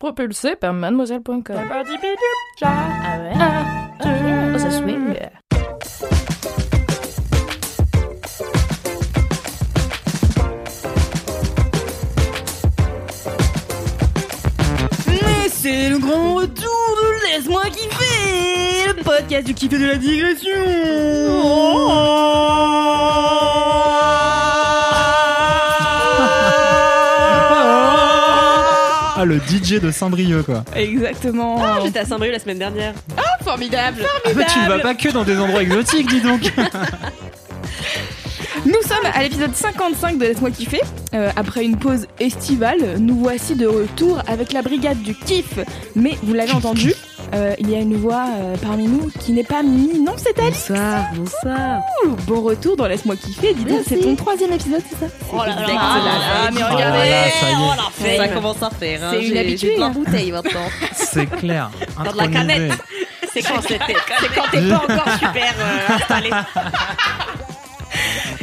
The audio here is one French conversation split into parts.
Propulsé par mademoiselle.com. Ah ouais? Oh, ça swing. Mais c'est le grand retour de Laisse-moi kiffer Le podcast du kiff et de la digression Ah, le DJ de Saint-Brieuc, quoi. Exactement Ah, J'étais à Saint-Brieuc la semaine dernière. Formidable Ah, bah, tu ne vas pas que dans des endroits exotiques, dis donc. Nous sommes à l'épisode 55 de Laisse-moi kiffer. Euh, après une pause estivale, nous voici de retour avec la brigade du kiff. Mais vous l'avez entendu, euh, il y a une voix euh, parmi nous qui n'est pas Mimi, non c'est Alice. Bonsoir, bonsoir. Ouh, Bon retour dans Laisse-moi kiffer. Dis donc, c'est ton troisième épisode, c'est ça Oh là là, Exact. là là, mais Oh là regardez, ça y est. oh commence à faire. C'est une habitude, J'ai plein hein. bouteilles maintenant. C'est clair. Dans de la canette. C'est quand c'était C'est quand t'es pas encore super euh, installé.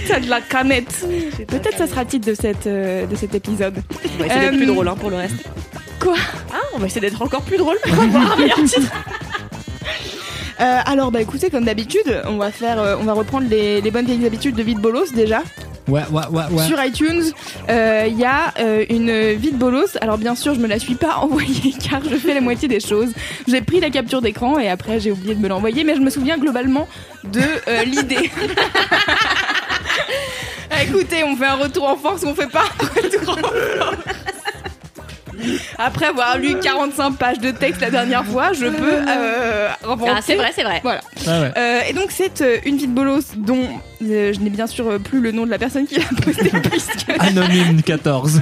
T'as de la canette. Peut-être ça sera le titre de, cette, euh, de cet épisode. D'être Euh, plus drôle hein, pour le reste. Quoi Ah, on va essayer d'être encore plus drôle pour avoir un meilleur titre. Euh, alors bah écoutez comme d'habitude on va faire euh, on va reprendre les, les bonnes vieilles habitudes de Vite Bolos déjà. Ouais, ouais, ouais, ouais. sur iTunes euh, il y a euh, une Vite Bolos. Alors bien sûr je me la suis pas envoyée car je fais la moitié des choses. J'ai pris la capture d'écran et après j'ai oublié de me l'envoyer mais je me souviens globalement de euh, l'idée. Écoutez on fait un retour en force ou on fait pas un retour en force après avoir lu 45 pages de texte la dernière fois, je peux euh, inventer Ah, c'est vrai, c'est vrai. voilà. Ouais. Euh, et donc c'est euh, une vie de bolos dont euh, je n'ai bien sûr plus le nom de la personne qui l'a posté puisque Anonyme 14.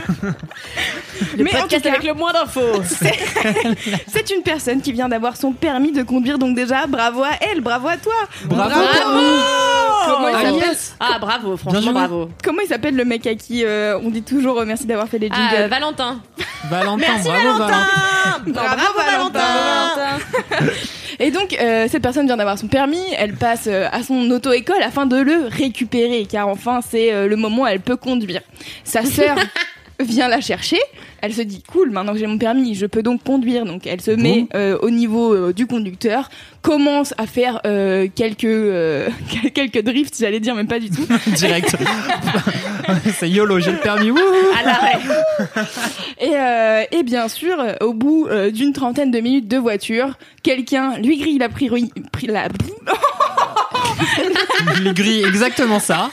Le Mais en podcast tout cas- avec le moins d'infos. c'est une personne qui vient d'avoir son permis de conduire donc déjà bravo à elle, bravo à toi. Bravo. Comment il Ah, s'appelle. Ah, bravo, franchement, bravo. Comment il s'appelle le mec à qui euh, on dit toujours euh, merci d'avoir fait les Ah, jingles euh, Valentin. Bravo Valentin. Bravo, Valentin. Et donc, euh, cette personne vient d'avoir son permis, elle passe euh, à son auto-école afin de le récupérer, car enfin, c'est euh, le moment où elle peut conduire. Sa sœur vient la chercher, elle se dit, cool, maintenant que j'ai mon permis, je peux donc conduire. Donc, elle se met euh, au niveau euh, du conducteur, commence à faire euh, quelques, quelques drifts, j'allais dire, mais pas du tout. Direct. C'est YOLO, j'ai le permis. Wouhou. À l'arrêt. Et, et bien sûr, au bout d'une trentaine de minutes de voiture, quelqu'un lui grille la priori... pri- la... Il grille exactement ça.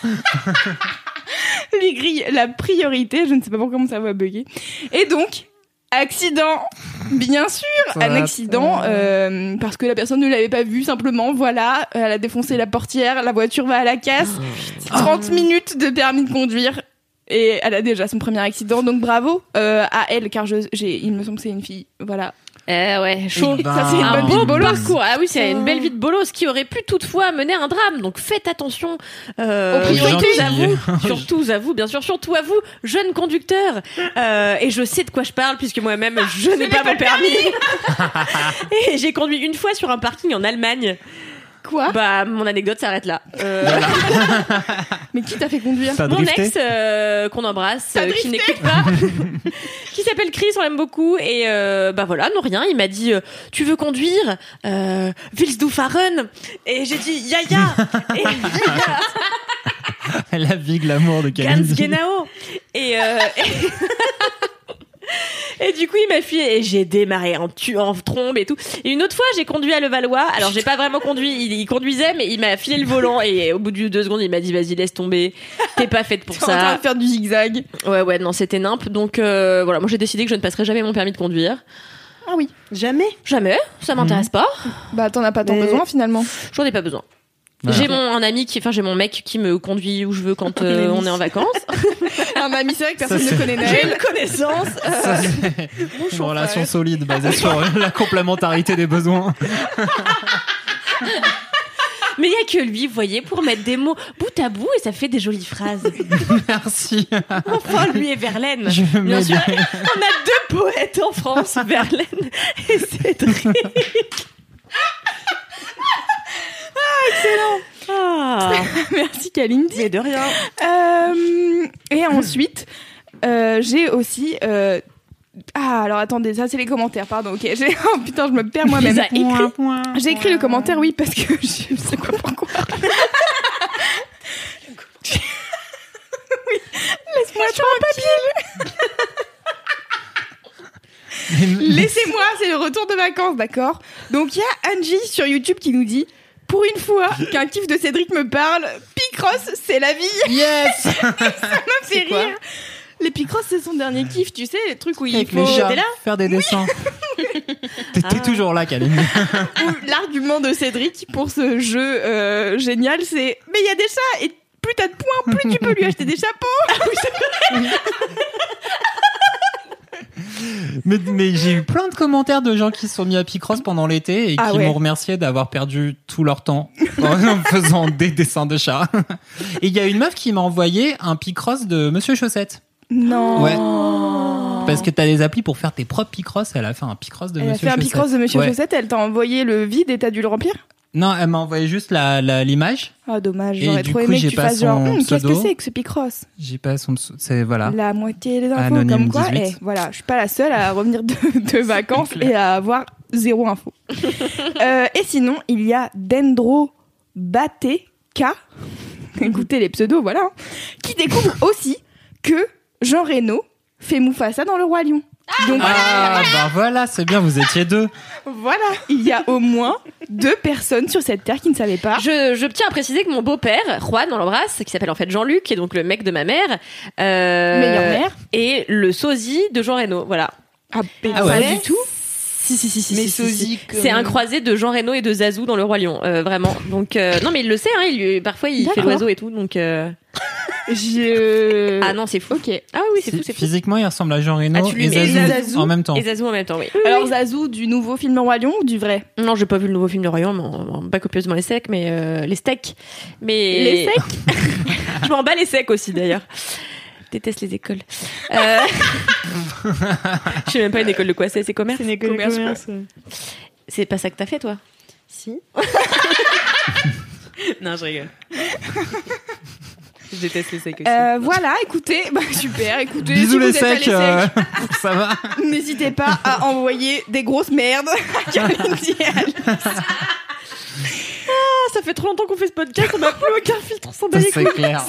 Lui grille la priorité. Je ne sais pas pourquoi mon cerveau a bugué. Et donc, accident, bien sûr, Ça un va accident euh, parce que la personne ne l'avait pas vu simplement. Voilà, elle a défoncé la portière, la voiture va à la casse. Oh, 30 minutes de permis de conduire. Et elle a déjà son premier accident, donc bravo euh, à elle, car je, j'ai, il me semble que c'est une fille. Voilà. Eh ouais, chaud. Eh ben. Ça, c'est une Un bonne beau parcours. Ah oui, c'est une belle vie de bolos qui aurait pu toutefois mener un drame. Donc faites attention. Euh, Aux priorités. surtout à vous, surtout à vous, bien sûr, surtout à vous, jeunes conducteurs. Euh, et je sais de quoi je parle puisque moi-même je n'ai pas mon permis. et j'ai conduit une fois sur un parking en Allemagne. Quoi Bah mon anecdote s'arrête là. Euh, Mais qui t'a fait conduire T'as mon drifté ex euh, qu'on embrasse, T'as euh, qui n'écoute pas, qui s'appelle Chris, on l'aime beaucoup. Et euh, bah voilà, non rien, il m'a dit euh, tu veux conduire euh, Willst du fahren et j'ai dit ya ya et ya La vie, l'amour de ganz Camille. genau et, euh, et Et du coup, il m'a fui et j'ai démarré en, tu en trombe et tout. Et une autre fois, j'ai conduit à Levallois. Alors, j'ai pas vraiment conduit. Il, il conduisait, mais il m'a filé le volant. Et au bout de deux secondes, il m'a dit, vas-y, laisse tomber. T'es pas faite pour T'es en train ça. de faire du zigzag. Ouais, ouais, non, c'était nimp. Donc, euh, voilà, moi, j'ai décidé que je ne passerai jamais mon permis de conduire. Ah oui. Jamais. Jamais. Ça m'intéresse pas. Bah t'en as pas tant Mais- besoin finalement. J'en ai pas besoin. Voilà. J'ai mon un ami qui, enfin j'ai mon mec qui me conduit où je veux quand euh, on est en vacances. Un ami, c'est vrai que personne Ça, ne connaît J'ai Naël. une connaissance. Ça, c'est une relation solide basée sur la complémentarité des besoins. Mais il y a que lui, vous voyez, pour mettre des mots bout à bout et ça fait des jolies phrases. Merci. Enfin, lui et Verlaine. Je Bien sûr. des- On a deux poètes en France, Verlaine et Cédric. Ah, Merci Kalindi. Mais de rien. Euh, et ensuite, euh, j'ai aussi. euh, Ah, alors attendez, ça c'est les commentaires, pardon. Ok, j'ai. Oh putain, je me perds moi-même. J'ai écrit le commentaire, oui, parce que je sais pas pourquoi. oui, laisse-moi sur un papier. Laissez-moi, c'est le retour de vacances, d'accord Donc il y a Angie sur YouTube qui nous dit pour une fois qu'un kiff de Cédric me parle, Picross, c'est la vie. Yes Ça me fait rire. Les Picross, c'est son dernier kiff, tu sais, les trucs où il Avec faut. les là faire des dessins. T'es t'es toujours là, Kalindi. où L'argument de Cédric pour ce jeu euh, génial, c'est mais il y a des chats et plus t'as de points, plus tu peux lui acheter des chapeaux. Mais, mais j'ai eu plein de commentaires de gens qui se sont mis à Picross pendant l'été et Ah qui ouais. m'ont remercié d'avoir perdu tout leur temps en faisant des dessins de chats. Et il y a une meuf qui m'a envoyé un Picross de Monsieur Chaussette. Non. Ouais. Parce que t'as des applis pour faire tes propres Picross. Elle a fait un Picross de Elle a Monsieur fait un Chaussette. Picross de Monsieur Ouais. Chaussette, elle t'a envoyé le vide et t'as dû le remplir? Non, elle m'a envoyé juste la la- l'image. Ah dommage, Et j'aurais du trop coup, aimé que j'ai tu pas fasses genre, Hum, qu'est-ce que c'est que ce Picross? J'ai pas son. C'est voilà. La moitié des infos, Anonyme comme quoi, 18. eh, voilà, je suis pas la seule à revenir de, de vacances et à avoir zéro info. Euh, et sinon, il y a Dendro Bateka, écoutez les pseudos, voilà, hein, qui découvre aussi que Jean Reno fait Mufasa dans Le Roi Lion. Donc Ah bah voilà, c'est bien. Vous étiez deux. voilà, il y a au moins deux personnes sur cette terre qui ne savaient pas. Je, je tiens à préciser que mon beau-père, Juan, on l'embrasse, qui s'appelle en fait Jean-Luc, qui est donc le mec de ma mère, euh, Meilleure mère. et le sosie de Jean Reno. Voilà. Ah, Ah ouais. pas du tout. Si, si, si, si. Mais si, si, sosie si. comme- C'est un croisé de Jean Reno et de Zazou dans Le Roi Lion, euh, vraiment. Donc, euh, non, mais il le sait, hein, il parfois il fait l'oiseau et tout, donc. euh, Je... Ah non, c'est fou. Ok. Ah oui, c'est fou, c'est fou. Physiquement, il ressemble à Jean Reno Ah, tu lui et Zazou, Zazou en même temps. Et Zazou en même temps, oui. Alors Zazou du nouveau film Le Roi Lion ou du vrai? Non, j'ai pas vu le nouveau film de Royan, mais on- on- pas copieusement les secs, mais euh, les steaks. Mais Les secs Je m'en bats les secs aussi d'ailleurs. Déteste les écoles. Euh... Je sais même pas une école de quoi c'est, c'est commerce. C'est une école de commerce, C'est pas ça que t'as fait toi? Si. Non, je rigole. je déteste les secs aussi. Euh, voilà, écoutez, bah, super, écoutez, Bisous si les vous êtes à secs. euh, ça va. n'hésitez pas à envoyer des grosses merdes à. Ah, ça fait trop longtemps qu'on fait ce podcast, on n'a plus aucun filtre sans C'est clair.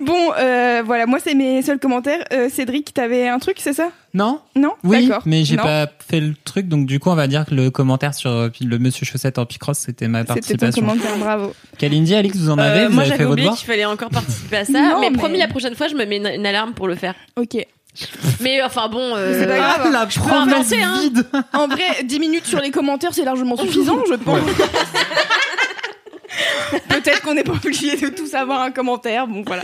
Bon, euh, voilà, moi c'est mes seuls commentaires. Euh, Cédric, t'avais un truc, c'est ça? Non Non? Oui, D'accord. mais j'ai pas fait le truc, donc du coup, on va dire que le commentaire sur euh, le Monsieur Chaussette en Picross, c'était ma C'était ton participation. commentaire, bravo. Kalindi, Alix, vous en avez Euh, Vous moi avez j'avais oublié qu'il fallait encore participer à ça, Non, mais, mais- promis la prochaine fois je me mets une, une alarme pour le faire. Ok. Mais enfin bon, euh, C'est pas grave. Ah, la peux hein. vide En vrai, 10 minutes sur les commentaires, c'est largement suffisant, je pense. Peut-être qu'on n'est pas obligé de tous avoir un commentaire, bon voilà.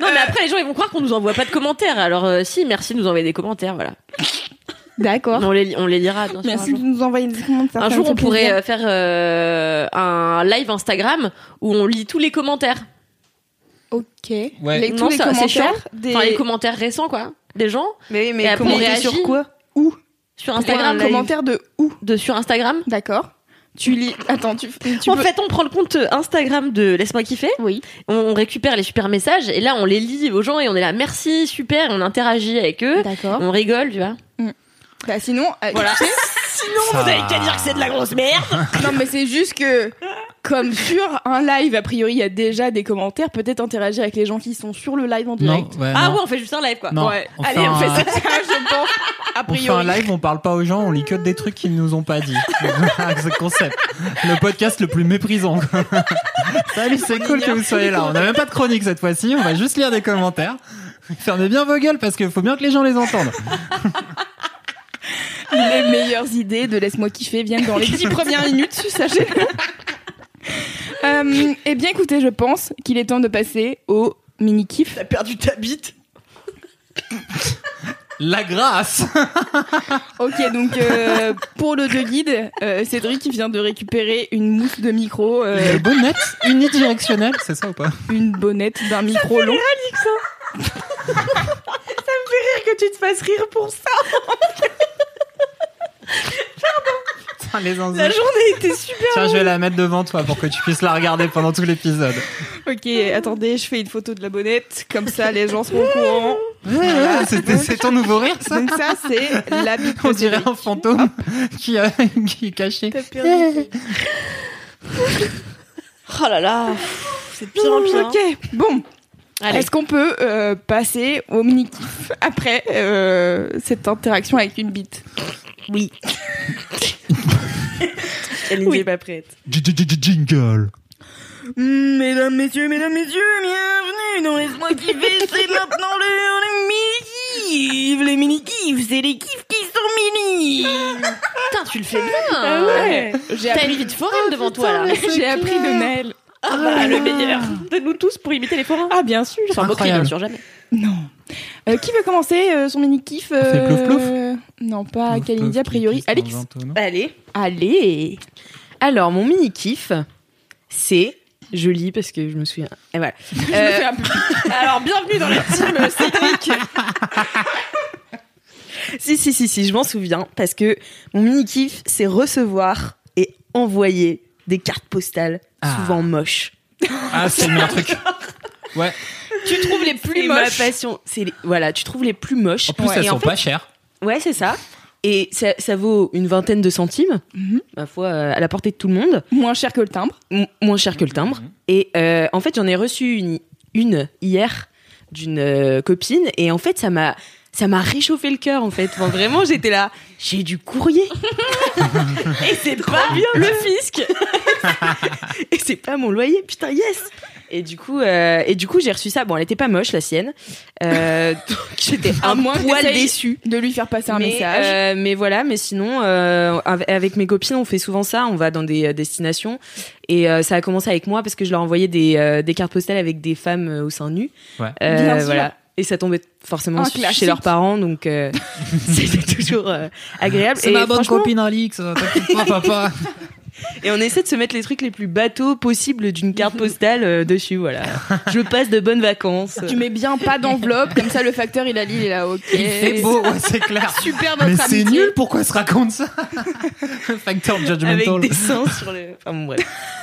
Non, mais après, les gens, ils vont croire qu'on nous envoie pas de commentaires. Alors, euh, si, merci de nous envoyer des commentaires, voilà. D'accord. On les, on les lira, bien sûr. Merci un de jour. nous envoyer des commentaires. Un jour, on pourrait plaisir. euh, faire euh, un live Instagram où on lit tous les commentaires. Ok. Ouais. Les, Non, tous les ça, c'est chiant. commentaires des... Enfin, les commentaires récents, quoi. Des gens Mais, mais comment on réagit. sur quoi sur Instagram, commentaires de où De sur Instagram. D'accord. Tu lis. Attends, tu, tu en peux- fait, on prend le compte Instagram de Laisse-moi kiffer. Oui. On, on récupère les super messages et là, on les lit aux gens et on est là, merci, super, on interagit avec eux. D'accord. On rigole, tu vois. Bah sinon, euh, Voilà. tu sais- Ça- que c'est de la grosse merde. non mais c'est juste que comme sur un live, a priori, il y a déjà des commentaires. Peut-être interagir avec les gens qui sont sur le live en Non, direct. ouais, Ah non. ouais, on fait juste un live, quoi. Non, ouais. on Allez, fait on un- fait ça, je pense. A On priori. fait un live, on parle pas aux gens, on lit que des trucs qu'ils nous ont pas dit. c'est le concept. Le podcast le plus méprisant. quoi. Salut, c'est cool que vous soyez là. On n'a même pas de chronique cette fois-ci, on va juste lire des commentaires. Fermez bien vos gueules parce qu'il faut bien que les gens les entendent. Les meilleures idées de Laisse-moi kiffer viennent dans les 10 premières minutes, sachez Euh, eh bien, écoutez, je pense qu'il est temps de passer au mini-kiff. T'as perdu ta bite. La grâce Ok, donc euh, pour le deux guide, euh, Cédric qui vient de récupérer une mousse de micro, euh, Le bonnette unidirectionnel, c'est ça ou pas? une bonnette d'un micro long. que tu te fasses rire pour ça. Putain, les. La journée était super. Tiens, je vais la mettre devant toi pour que tu puisses la regarder pendant tout l'épisode. Ok, attendez, je fais une photo de la bonnette, comme ça les gens seront au courant. Ouais, c'était- c'est ton nouveau rire, ça Donc ça, c'est la bite de On dirait un fantôme qui, a- qui est caché. Oh là là. C'est pire en pire. hein. Ok, bon. Est-ce qu'on peut euh, passer au mini-kiff après euh, cette interaction avec une bite? Oui. Elle n'est pas prête. Jingle Mesdames, messieurs, mesdames, messieurs, bienvenue dans Laisse-moi kiffer, c'est maintenant l'heure des mini-kiffs Les mini-kiffs, c'est les kiffs qui sont mini Putain, tu le fais bien. Ah ouais J'ai T'as appris, une vie de foraine devant toi là. j'ai appris de Naël. Ah bah, le meilleur de nous tous pour imiter les forains. Ah, bien sûr Sans moquerie, bien sûr, jamais. Non. Euh, qui veut commencer euh, son mini-kiff fait plouf plouf Non, pas Kalindi, a priori. Alix Allez. Allez Alors, mon mini kiff, c'est. Je lis parce que je me souviens. Et voilà. Je me Euh, fais un peu- Alors, bienvenue dans la team Cédric. si, si, si, si, je m'en souviens parce que mon mini kiff, c'est recevoir et envoyer des cartes postales, Ah. souvent moches. Ah, c'est le meilleur truc. Ouais. Tu trouves les plus C'est ma moches passion. C'est les- voilà, tu trouves les plus moches. En plus, Ouais. elles Et sont en fait- pas chères. Ouais, c'est ça. Et ça, ça vaut une vingtaine de centimes, Mhm. ma foi, euh, à la portée de tout le monde. Moins cher que le timbre. M- moins cher que le timbre. Et euh, en fait, j'en ai reçu une, une hier d'une euh, copine et en fait, ça m'a ça m'a réchauffé le cœur en fait. Enfin, vraiment, j'étais là, j'ai du courrier. et c'est pas le fisc. et c'est pas mon loyer. Putain, yes. Et du coup, euh, et du coup, j'ai reçu ça. Bon, elle était pas moche la sienne. Euh, donc j'étais À un moins que poil déçue. De lui faire passer un mais, message. euh, mais voilà, mais sinon, euh, av- avec mes copines, on fait souvent ça. On va dans des destinations. Et euh, ça a commencé avec moi parce que je leur envoyais des, euh, des cartes postales avec des femmes euh, au sein nu. Ouais. Euh, Bien sûr. Et ça tombait forcément chez leurs parents, donc euh, c'était toujours euh, agréable. C'est ma bonne franchement- copine Alix, t'inquiète pas, papa. Et on essaie de se mettre les trucs les plus bateaux possibles d'une carte postale euh, dessus, voilà. Je passe de bonnes vacances. Tu mets bien pas d'enveloppe, comme ça le facteur il a lu, il est là, ok. C'est beau, ouais, c'est clair. Super notre Mais c'est nul, pourquoi se raconte ça Factor avec judgmental. des seins sur le. Enfin bon, bref.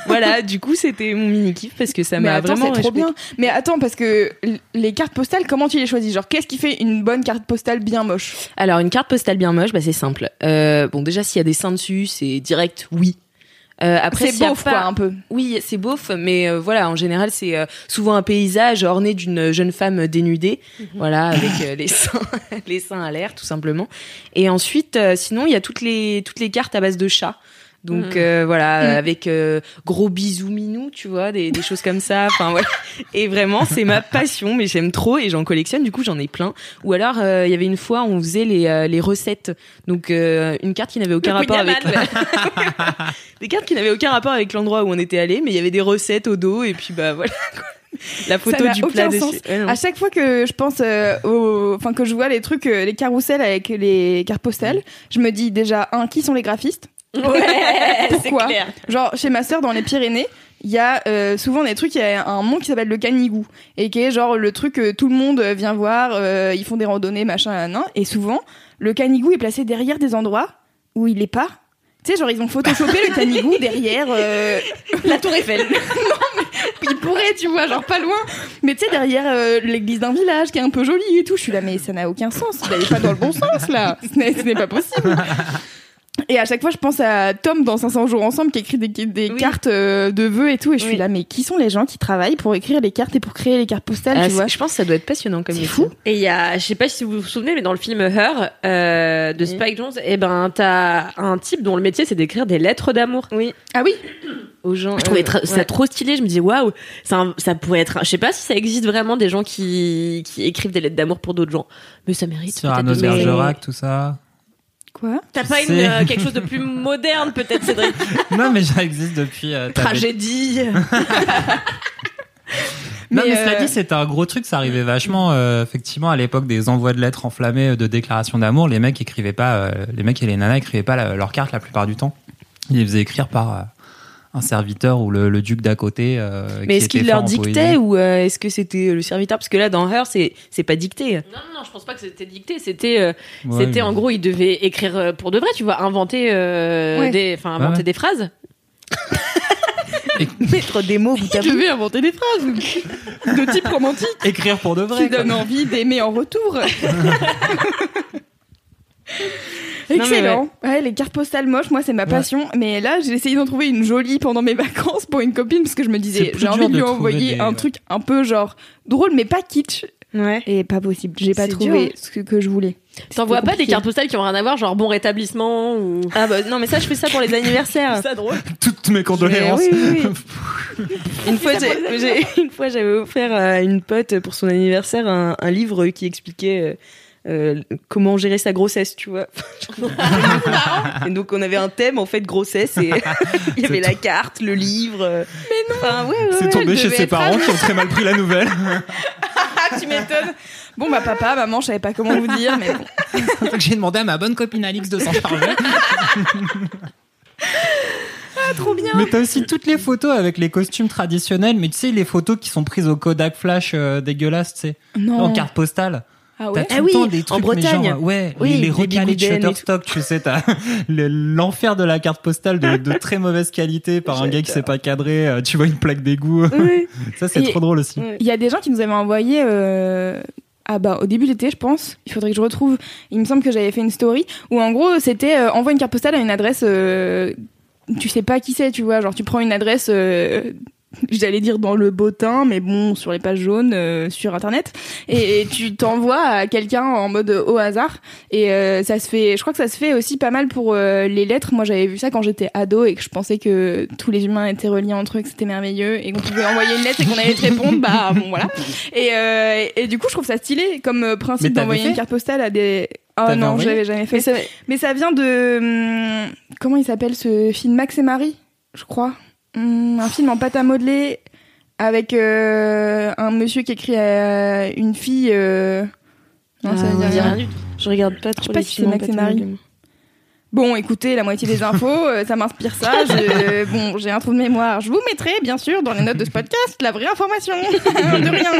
Voilà, du coup, c'était mon mini kiff parce que ça Mais m'a attends, vraiment. c'est trop bien. Mais attends, parce que les cartes postales, comment tu les choisis? Genre, qu'est-ce qui fait une bonne carte postale bien moche? Alors, une carte postale bien moche, bah, c'est simple. Euh, bon, déjà, s'il y a des seins dessus, c'est direct oui. Euh, après, C'est beauf, pas- quoi, un peu. Oui, c'est beauf, mais euh, voilà, en général, c'est euh, souvent un paysage orné d'une jeune femme dénudée, voilà, avec euh, les seins, les seins à l'air, tout simplement. Et ensuite, euh, sinon, il y a toutes les toutes les cartes à base de chats. Donc Mhm. euh, voilà, Mhm. avec euh, gros bisous minous, tu vois, des, des choses comme ça. Enfin voilà. Et vraiment, c'est ma passion, mais j'aime trop et j'en collectionne. Du coup, j'en ai plein. Ou alors, euh, il y avait une fois, on faisait les, euh, les recettes. Donc euh, une carte qui n'avait aucun Le rapport avec des cartes qui n'avaient aucun rapport avec l'endroit où on était allé, mais il y avait des recettes au dos et puis bah voilà. La photo du aucun plat dessus. Ouais. À chaque fois que je pense euh, au, enfin que je vois les trucs, euh, les carousels avec les cartes postales, je me dis déjà un, qui sont les graphistes? Ouais, Pourquoi clair. Genre chez ma sœur dans les Pyrénées, il y a euh, souvent des trucs, il y a un monde qui s'appelle le Canigou et qui est genre le truc que tout le monde vient voir, euh, ils font des randonnées machin nan, et souvent le Canigou est placé derrière des endroits où il est pas. Tu sais, genre ils ont photoshopé le Canigou derrière euh, La Tour Eiffel. il pourrait, tu vois, genre pas loin. Mais tu sais, derrière euh, l'église d'un village qui est un peu jolie et tout, je suis là, mais ça n'a aucun sens. Vous n'allez pas dans le bon sens, là. Ce n'est pas possible. Et à chaque fois, je pense à Tom dans 500 jours ensemble qui écrit des, des Oui. cartes euh, de vœux et tout. Et je suis Oui. là, mais qui sont les gens qui travaillent pour écrire les cartes et pour créer les cartes postales, Ah, tu vois je pense que ça doit être passionnant comme C'est fou. Et il y a, je sais pas si vous vous souvenez, mais dans le film Her euh, de Spike Jones, eh ben t'as un type dont le métier c'est d'écrire des lettres d'amour. Oui, Ah oui aux gens. Je trouvais euh, tra- ça ouais. trop stylé. Je me disais waouh, ça, ça pourrait être. un- Je sais pas si ça existe vraiment des gens qui qui écrivent des lettres d'amour pour d'autres gens, mais ça mérite. Sur peut-être Arnaud de- Bergerac, tout ça. Quoi T'as pas une, euh, quelque chose de plus moderne peut-être, Cédric Non, mais ça existe depuis. euh, t'avais- Tragédie. Non, Mais, mais cela euh, dit, c'était un gros truc. Ça arrivait vachement, euh, effectivement, à l'époque des envois de lettres enflammées de déclarations d'amour. Les mecs écrivaient pas, euh, les mecs et les nanas écrivaient pas la- leur carte la plupart du temps. Ils les faisaient écrire par euh, un serviteur ou le, le duc d'à côté. euh, Mais est-ce qu'il leur dictait ou euh, est-ce que c'était le serviteur? Parce que là, dans Her, c'est c'est pas dicté. Non, non, non, je pense pas que c'était dicté. C'était, euh, Ouais, c'était mais- en gros, il devait écrire pour de vrai, tu vois, inventer, euh, Ouais. des, enfin, inventer Ouais. des phrases. Mettre des mots bout à Je bout. vais inventer des phrases de type romantique écrire pour de vrai. qui donnent envie d'aimer en retour. Excellent. Ouais, les cartes postales moches, moi c'est ma Ouais. passion. Mais là, j'ai essayé d'en trouver une jolie pendant mes vacances pour une copine parce que je me disais, j'ai envie de lui envoyer des- un truc un peu genre drôle mais pas kitsch. Ouais. Et pas possible. J'ai pas trouvé dur. ce que, que je voulais. T'envoies pas des cartes postales qui ont rien à voir, genre bon rétablissement ou. Ah bah non, mais ça, je fais ça pour les anniversaires. ça drôle. Toutes mes condoléances. Mais oui, oui, Une fois, une fois, j'avais offert à une pote pour son anniversaire un, un livre qui expliquait euh, euh, comment gérer sa grossesse, tu vois. et donc, on avait un thème en fait grossesse et il y avait la carte, le livre. Mais non. Enfin, ouais, ouais, C'est tombé chez ses parents qui ont très mal pris la nouvelle. Ah, tu m'étonnes. Bon bah papa, maman, je savais pas comment vous dire, mais bon. J'ai demandé à ma bonne copine Alix de s'en charger. trop bien. Mais t'as aussi toutes les photos avec les costumes traditionnels, mais tu sais, les photos qui sont prises au Kodak Flash euh, dégueulasse, tu sais, Non. en carte postale. Ah T'as ouais. tout Ah le oui, temps des en trucs, mais Bretagne. genre, ouais, Oui, les, les requins de. Shutterstock, tu sais, t'as le- l'enfer de la carte postale de, de très mauvaise qualité par un gars qui s'est pas cadré, euh, tu vois une plaque d'égout. Oui. Ça, c'est trop drôle aussi. Il y a des gens qui nous avaient envoyé euh, ah bah au début de l'été je pense il faudrait que je retrouve il me semble que j'avais fait une story où en gros c'était euh, envoie une carte postale à une adresse euh, tu sais pas qui c'est tu vois genre tu prends une adresse euh, j'allais dire dans le bottin mais bon sur les pages jaunes euh, sur internet. Et, et tu t'envoies à quelqu'un en mode euh, au hasard. Et euh, ça se fait je crois que ça se fait aussi pas mal pour euh, les lettres. Moi j'avais vu ça quand j'étais ado et que je pensais que tous les humains étaient reliés entre eux que c'était merveilleux et qu'on pouvait envoyer une lettre et qu'on allait te répondre. Bah bon voilà. Et, euh, et du coup je trouve ça stylé comme euh, principe d'envoyer une carte postale à des oh non envoyé j'avais jamais fait. Mais ça- mais ça vient de hum, comment il s'appelle ce film? Max et Marie je crois Hum, un film en pâte à modeler avec euh, un monsieur qui écrit à une fille euh, non ça Ah, veut dire ouais. rien. Rien du tout. Je regarde pas trop sais pas les si c'est Max et Marie. Bon, écoutez, la moitié des infos, euh, ça m'inspire ça. Je- bon, j'ai un trou de mémoire. Je vous mettrai, bien sûr, dans les notes de ce podcast, la vraie information. de rien.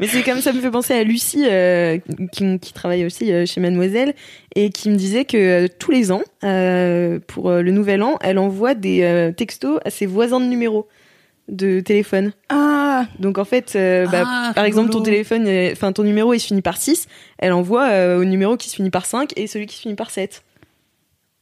Mais c'est comme ça me fait penser à Lucie, euh, qui, qui travaille aussi euh, chez Mademoiselle, et qui me disait que euh, tous les ans, euh, pour euh, le nouvel an, elle envoie des euh, textos à ses voisins de numéro de téléphone. Ah, Donc en fait, euh, bah, Ah, par exemple, ton téléphone, enfin ton numéro, il se finit par 6, elle envoie euh, au numéro qui se finit par 5 et celui qui se finit par 7.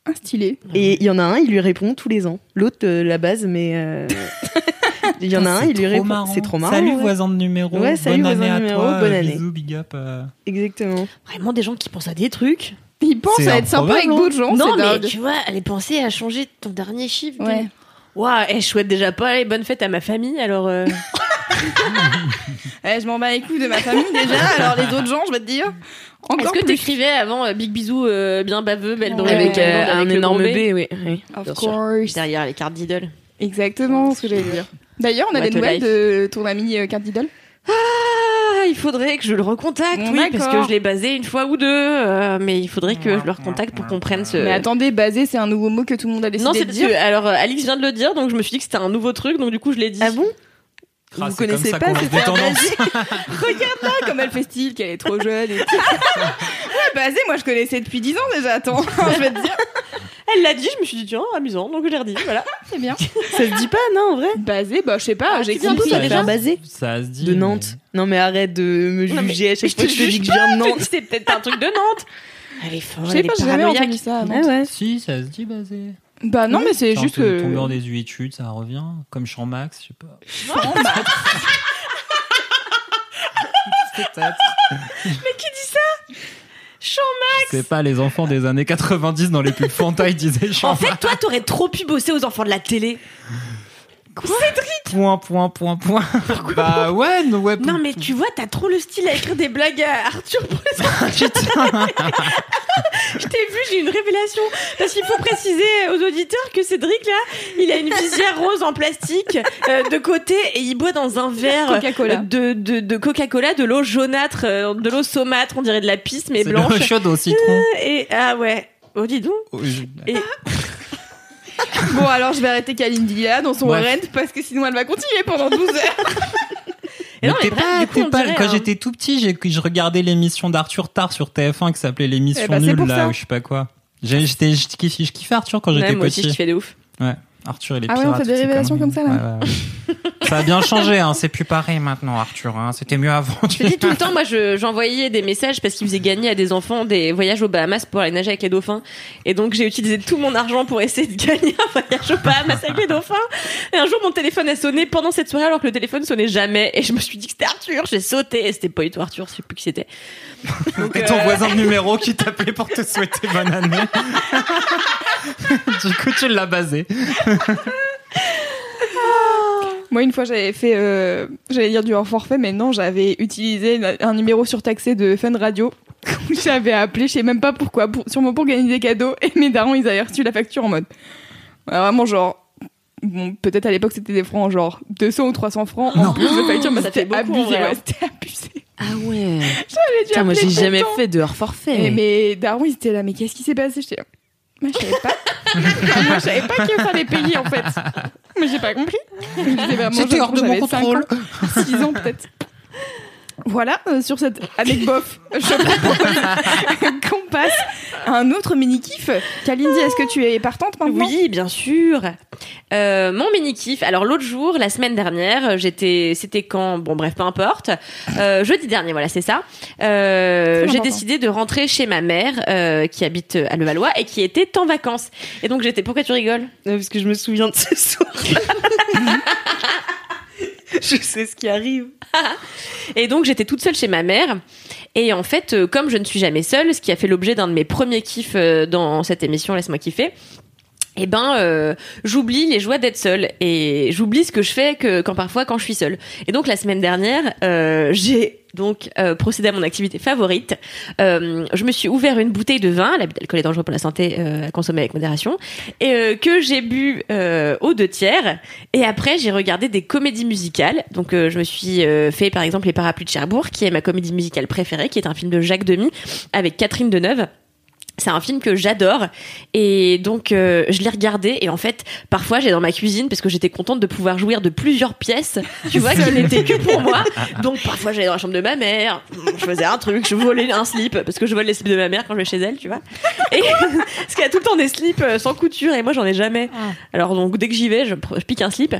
un stylé. Et il y en a un, il lui répond tous les ans. L'autre, euh, la base, mais euh, il y en a un, il lui répond. marrant. C'est trop marrant. Salut ouais. voisin de numéro. Ouais, salut, bonne voisin année de à numéro, toi. bonne euh, année. Bisous, big up. euh. Exactement. Vraiment des gens qui pensent à des trucs. Il pense C'est à être sympa avec d'autres gens. non, mais tu vois, aller penser à changer ton dernier chiffre. Ouais. Waouh, et je souhaite déjà pas les bonnes fêtes à ma famille, alors. euh, Eh, je m'en bats les couilles de ma famille déjà, alors les autres gens, je vais te dire. Encore Est-ce que plus. t'écrivais avant euh, Big Bisou, euh, bien baveux, belle Ouais. Avec euh, euh, un énorme B, oui. oui. Of sûr. course. Derrière les cartes d'idole. Exactement ce que j'allais dire. D'ailleurs, on a What des nouvelles de ton ami euh, Carte Idol Ah, il faudrait que je le recontacte, Bon, oui, parce que je l'ai basé une fois ou deux, euh, mais il faudrait que je le recontacte pour qu'on prenne ce. Mais attendez, basé, c'est un nouveau mot que tout le monde a décidé non, c'est de dire. que, alors euh, Alix vient de le dire, donc je me suis dit que c'était un nouveau truc, donc du coup je l'ai dit. Ah bon? Ah, Vous c'est connaissez comme ça pas cette. Regarde là comme elle fait style, qu'elle est trop jeune et tout. ouais, basé, moi je connaissais depuis 10 ans déjà, attends. je vais te dire. Elle l'a dit, je me suis dit tiens, amusant, donc je l'ai redit, voilà. C'est bien. Ça se dit pas, non, en vrai? Basé, bah je sais pas, Ah, j'ai tu viens d'où, compris. Ça déjà basé Ça se dit. de mais- Nantes. Non mais arrête de me Non, mais juger à chaque fois que je te dis que je viens de Nantes. C'est peut-être un truc de Nantes. Elle est folle, Je sais pas, j'ai jamais entendu ça. Ah avant. ouais. Si, ça se dit basé. Bah non, mais c'est juste que. Tombé en désuétude, ça revient. Comme Champ Max, je sais pas. Peut-être. Champ C'est pas les enfants des années 90 dans les pubs Fanta, ils disaient Champ En fait, toi, t'aurais trop pu bosser aux enfants de la télé. Point, point, point, point. bah ouais, no, ouais. Non, mais tu vois, t'as trop le style à écrire des blagues à Arthur pour les enfants. Putain. Je t'ai vu, j'ai une révélation. Parce qu'il faut préciser aux auditeurs que Cédric, là, il a une visière rose en plastique euh, de côté et il boit dans un verre Coca-Cola. de, de, de Coca-Cola, de l'eau jaunâtre, euh, de l'eau saumâtre, on dirait de la pisse, mais C'est de l'eau blanche. chaude au citron. Et ah ouais. Oh, dis donc. Oh, je- Et Bon, alors je vais arrêter Kalindi là dans son Bref. rent parce que sinon elle va continuer pendant 12 heures. Et non, Mais mais bref, pas- du coup, t'es on pas- dirait quand un- j'étais tout petit, j'ai, je regardais l'émission d'Arthur Tard sur TF1 qui s'appelait l'émission Eh bah, c'est nulle là, ça. ou je sais pas quoi. J'ai- J'étais, je kiffais, je kiffais Arthur quand j'étais Ouais, moi aussi, petit. je kiffais de ouf. Ouais, Arthur et les Ah ouais, on pirates. fait des révélations comme ça, là Ouais, ouais, ouais. Ça a bien changé, hein. C'est plus pareil maintenant, Arthur. Hein. C'était mieux avant. Je dis tout le temps, moi, je- j'envoyais des messages parce qu'ils faisaient gagner à des enfants des voyages aux Bahamas pour aller nager avec les dauphins. Et donc, j'ai utilisé tout mon argent pour essayer de gagner un voyage aux Bahamas avec les dauphins. Et un jour, mon téléphone a sonné pendant cette soirée alors que le téléphone sonnait jamais. Et je me suis dit que c'était Arthur. J'ai sauté. Et c'était pas du tout Arthur, je sais plus qui c'était. Et ton euh, voisin de numéro qui t'appelait pour te souhaiter bonne année. du coup, tu l'as basé. Moi, une fois, j'avais fait, euh, j'allais dire du hors forfait, mais non, j'avais utilisé un- numéro surtaxé de Fun Radio. j'avais appelé, je sais même pas pourquoi, pour, sûrement pour gagner des cadeaux. Et mes darons, ils avaient reçu la facture en mode. Vraiment, genre. Bon, peut-être à l'époque, c'était des francs, genre 200 ou 300 francs en plus de facture, mais Ça fait c'était abusé. ouais, hein. c'était abusé. Ah ouais. J'avais dû Putain, moi, j'ai jamais temps. fait de hors forfait. Et mes darons, ils étaient là, mais qu'est-ce qui s'est passé? J'étais là. Moi, je savais pas. Moi, je savais pas qu'il fallait payer, en fait. Mais j'ai pas compris. C'était genre, hors de mon contrôle. ans, 6 ans, peut-être. Voilà, euh, sur cette anecdote bof, je propose qu'on passe à un autre mini-kiff. Kalindi, est-ce que tu es partante maintenant? Oui, bien sûr. Euh, mon mini kiff. Alors l'autre jour, la semaine dernière, j'étais, c'était quand? Bon bref, peu importe. Euh, jeudi dernier, voilà, c'est ça. Euh, j'ai décidé de rentrer chez ma mère, euh, qui habite à Levallois et qui était en vacances. Et donc j'étais. Pourquoi tu rigoles? Parce que je me souviens de ce soir. je sais ce qui arrive. Et donc j'étais toute seule chez ma mère. Et en fait, euh, comme je ne suis jamais seule, ce qui a fait l'objet d'un de mes premiers kiffs euh, dans cette émission Laisse-moi kiffer. Eh ben, euh, j'oublie les joies d'être seule et j'oublie ce que je fais que quand parfois quand je suis seule. Et donc la semaine dernière, euh, j'ai donc euh, procédé à mon activité favorite. Euh, je me suis ouvert une bouteille de vin, l'abus d'alcool est dangereux pour la santé, euh, à consommer avec modération, et euh, que j'ai bu aux deux tiers. Et après, j'ai regardé des comédies musicales. Donc, je me suis fait par exemple Les Parapluies de Cherbourg, qui est ma comédie musicale préférée, qui est un film de Jacques Demy avec Catherine Deneuve. C'est un film que j'adore. Et donc euh, je l'ai regardé et en fait parfois j'ai dans ma cuisine parce que j'étais contente de pouvoir jouir de plusieurs pièces tu vois qui n'étaient que pour moi. Donc parfois j'allais dans la chambre de ma mère je faisais un truc je volais un slip parce que je vole les slips de ma mère quand je vais chez elle tu vois. Et parce qu'elle a tout le temps des slips euh, sans couture et moi j'en ai jamais. Alors donc dès que j'y vais je, pique un slip.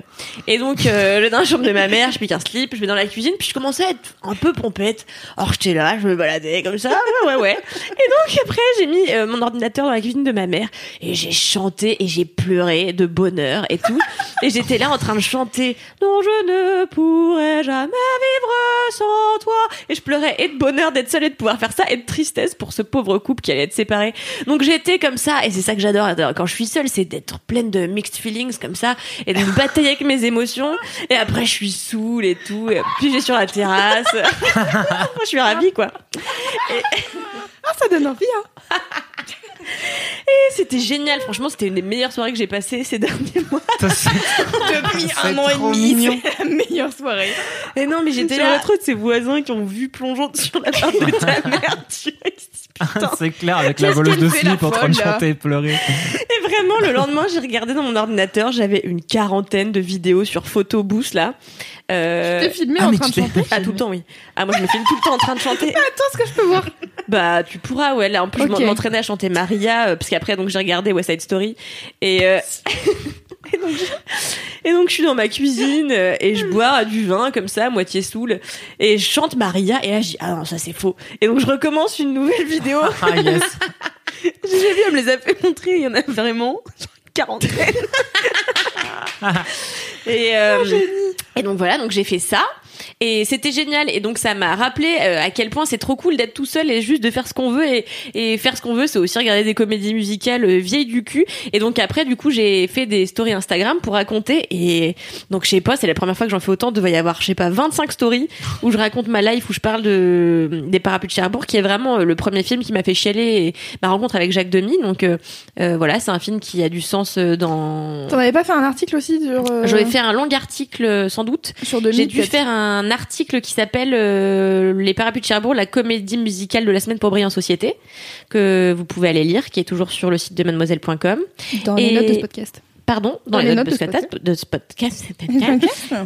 Et donc euh, je vais dans la chambre de ma mère je pique un slip je vais dans la cuisine puis je commençais à être un peu pompette. Alors j'étais là je me baladais comme ça ouais ouais. Et donc après j'ai mis euh, mon ordinateur dans la cuisine de ma mère et j'ai chanté et j'ai pleuré de bonheur et tout. Et j'étais là en train de chanter non je ne pourrai jamais vivre sans toi! Et je pleurais et de bonheur d'être seule et de pouvoir faire ça et de tristesse pour ce pauvre couple qui allait être séparé. Donc j'étais comme ça et c'est ça que j'adore. Quand je suis seule c'est d'être pleine de mixed feelings comme ça et de me batailler avec mes émotions. Et après je suis saoule et tout. Et puis j'ai sur la terrasse. Je suis ravie quoi Ah, ça donne envie, hein Et c'était génial, franchement, c'était une des meilleures soirées que j'ai passées ces derniers mois. Depuis C'est un an et trop demi, mignon. c'est la meilleure soirée. Et non, mais j'étais là. truc de ses voisins qui ont vu plongeant sur la barre de ta mère. Tu vois, ils se disent, putain. C'est clair, avec la Qu'est-ce voleuse qu'elle de fait, la slip en train de folle, là chanter et pleurer. Et vraiment, le lendemain, j'ai regardé dans mon ordinateur, j'avais une quarantaine de vidéos sur Photoboost, là. Euh... T'es filmé ah, en train de tu chanter Ah, tout le temps, oui. Ah, moi, je me filme tout le temps en train de chanter. Attends, ce que je peux voir Bah, tu pourras, ouais. Là, en plus, Ok. je m'entraînais à chanter Maria, euh, parce qu'après, donc, j'ai regardé West Side Story. Et, euh, et, donc, je... et donc, je suis dans ma cuisine, euh, et je bois du vin, comme ça, à moitié saoule. Et je chante Maria, et là, je dis, ah non, ça, c'est faux. Et donc, je recommence une nouvelle vidéo. Ah yes. J'ai vu, elle me les a fait montrer. Il y en a vraiment genre une quarantaine. Et, euh, et donc voilà, donc j'ai fait ça. Et c'était génial. Et donc ça m'a rappelé euh, à quel point c'est trop cool d'être tout seul et juste de faire ce qu'on veut. Et, et faire ce qu'on veut, c'est aussi regarder des comédies musicales euh, vieilles du cul. Et donc après, du coup, j'ai fait des stories Instagram pour raconter. Et donc je sais pas, c'est la première fois que j'en fais autant. Devait y avoir, je sais pas, 25 stories où je raconte ma life, où je parle de des parapluies de Cherbourg, qui est vraiment euh, le premier film qui m'a fait chialer et ma rencontre avec Jacques Demy. Donc voilà, c'est un film qui a du sens dans. T'en avais pas fait un article aussi sur. Un long article euh, sans doute. sur J'ai dû faire un article qui s'appelle euh, Les Parapluies de Cherbourg, la comédie musicale de la semaine pour briller en société, que vous pouvez aller lire, qui est toujours sur le site de mademoiselle.com. dans les et- notes de ce podcast. Pardon, dans, les, notes, de, ce podcast. de ce podcast.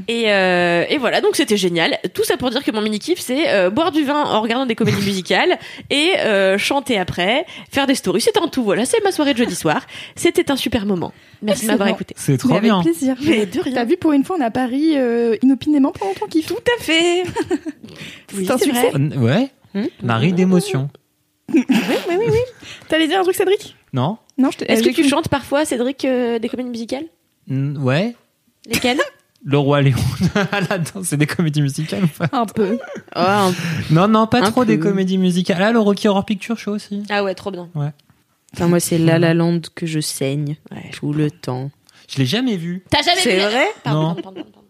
Et, euh, et voilà, donc c'était génial. Tout ça pour dire que mon mini kiff, c'est euh, boire du vin en regardant des comédies musicales et euh, chanter après, faire des stories. C'était un tout. Voilà, c'est ma soirée de jeudi soir. C'était un super moment. Merci de m'avoir écouté. C'est Mais trop avec bien. plaisir. Mais de rien. T'as vu, pour une fois, on a pari euh, inopinément pendant ton kiff. Tout à fait. Oui, c'est un succès. vrai. Ouais. Hmm Marie d'émotion. T'allais dire un truc, Cédric? Non Non, je Est-ce euh, que tu chantes parfois, Cédric, euh, des comédies musicales? Mm, Ouais. Lesquelles? Le roi Léon. Là-dedans, c'est des comédies musicales ou pas? Un peu. Oh, un- Non, non, pas Un trop peu. des comédies musicales. Là, le Rocky Horror Picture Show aussi. Ah ouais, trop bien. Enfin, moi, c'est La La Land que je saigne Ouais. tout le temps. Je l'ai jamais vu. T'as jamais C'est vu vrai? Pardon, Non. pardon, pardon, pardon.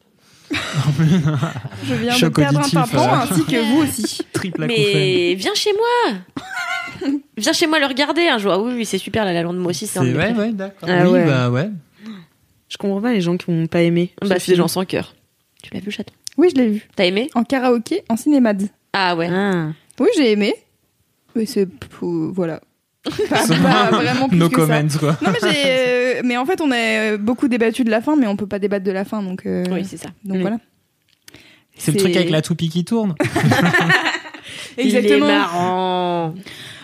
Je viens Choc de perdre auditif, un pimpon, euh. ainsi que vous aussi. Triple. Mais viens chez moi Viens chez moi le regarder un jour. Ah oui, oui, c'est super, la lande. Moi aussi, c'est un de ouais, ouais, d'accord. Ah oui, ouais. bah ouais. Je comprends pas les gens qui n'ont pas aimé. Bah, ce c'est des gens sans cœur. Tu l'as vu, chaton? Oui, je l'ai vu. T'as aimé? En karaoké, en cinémad. Ah ouais. Ah. Oui, j'ai aimé. Mais c'est. Voilà. Pas, pas vraiment plus No que ça. comments, quoi. Non, mais j'ai. euh, mais en fait, on a euh, beaucoup débattu de la fin, mais on peut pas débattre de la fin, donc. euh, Oui, c'est ça. donc Mm. voilà. C'est le truc avec la toupie qui tourne. Il est Exactement. marrant.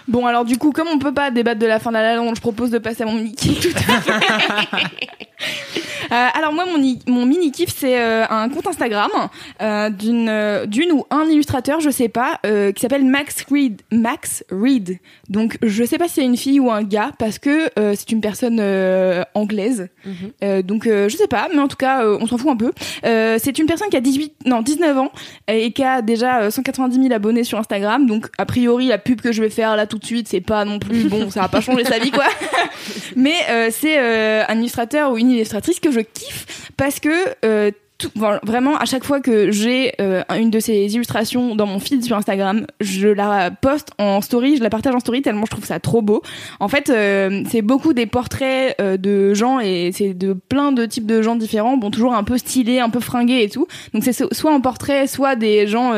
Bon, alors du coup, comme on peut pas débattre de la fin de la Land, je propose de passer à mon mini kiff. Tout. Euh, alors moi, mon, mon mini kiff, c'est euh, un compte Instagram euh, d'une euh, d'une ou un illustrateur, je sais pas, qui s'appelle Max Reed. Max Reed. Donc je sais pas si c'est une fille ou un gars parce que c'est une personne anglaise. Mhm. Donc je sais pas, mais en tout cas, on s'en fout un peu. C'est une personne qui a 18, non 19 ans et qui a déjà euh, 190 000 abonnés sur Instagram. Donc a priori, la pub que je vais faire là tout de suite, c'est pas non plus bon, ça va pas changer sa vie quoi. mais euh, c'est euh, un illustrateur ou une illustratrice que je kiffe parce que euh, tout- vraiment à chaque fois que j'ai euh, une de ces illustrations dans mon feed sur Instagram, je la poste en story, je la partage en story tellement je trouve ça trop beau. En fait, euh, c'est beaucoup des portraits euh, de gens et c'est de plein de types de gens différents, bon toujours un peu stylés, un peu fringués et tout. Donc c'est so- soit en portrait, soit des gens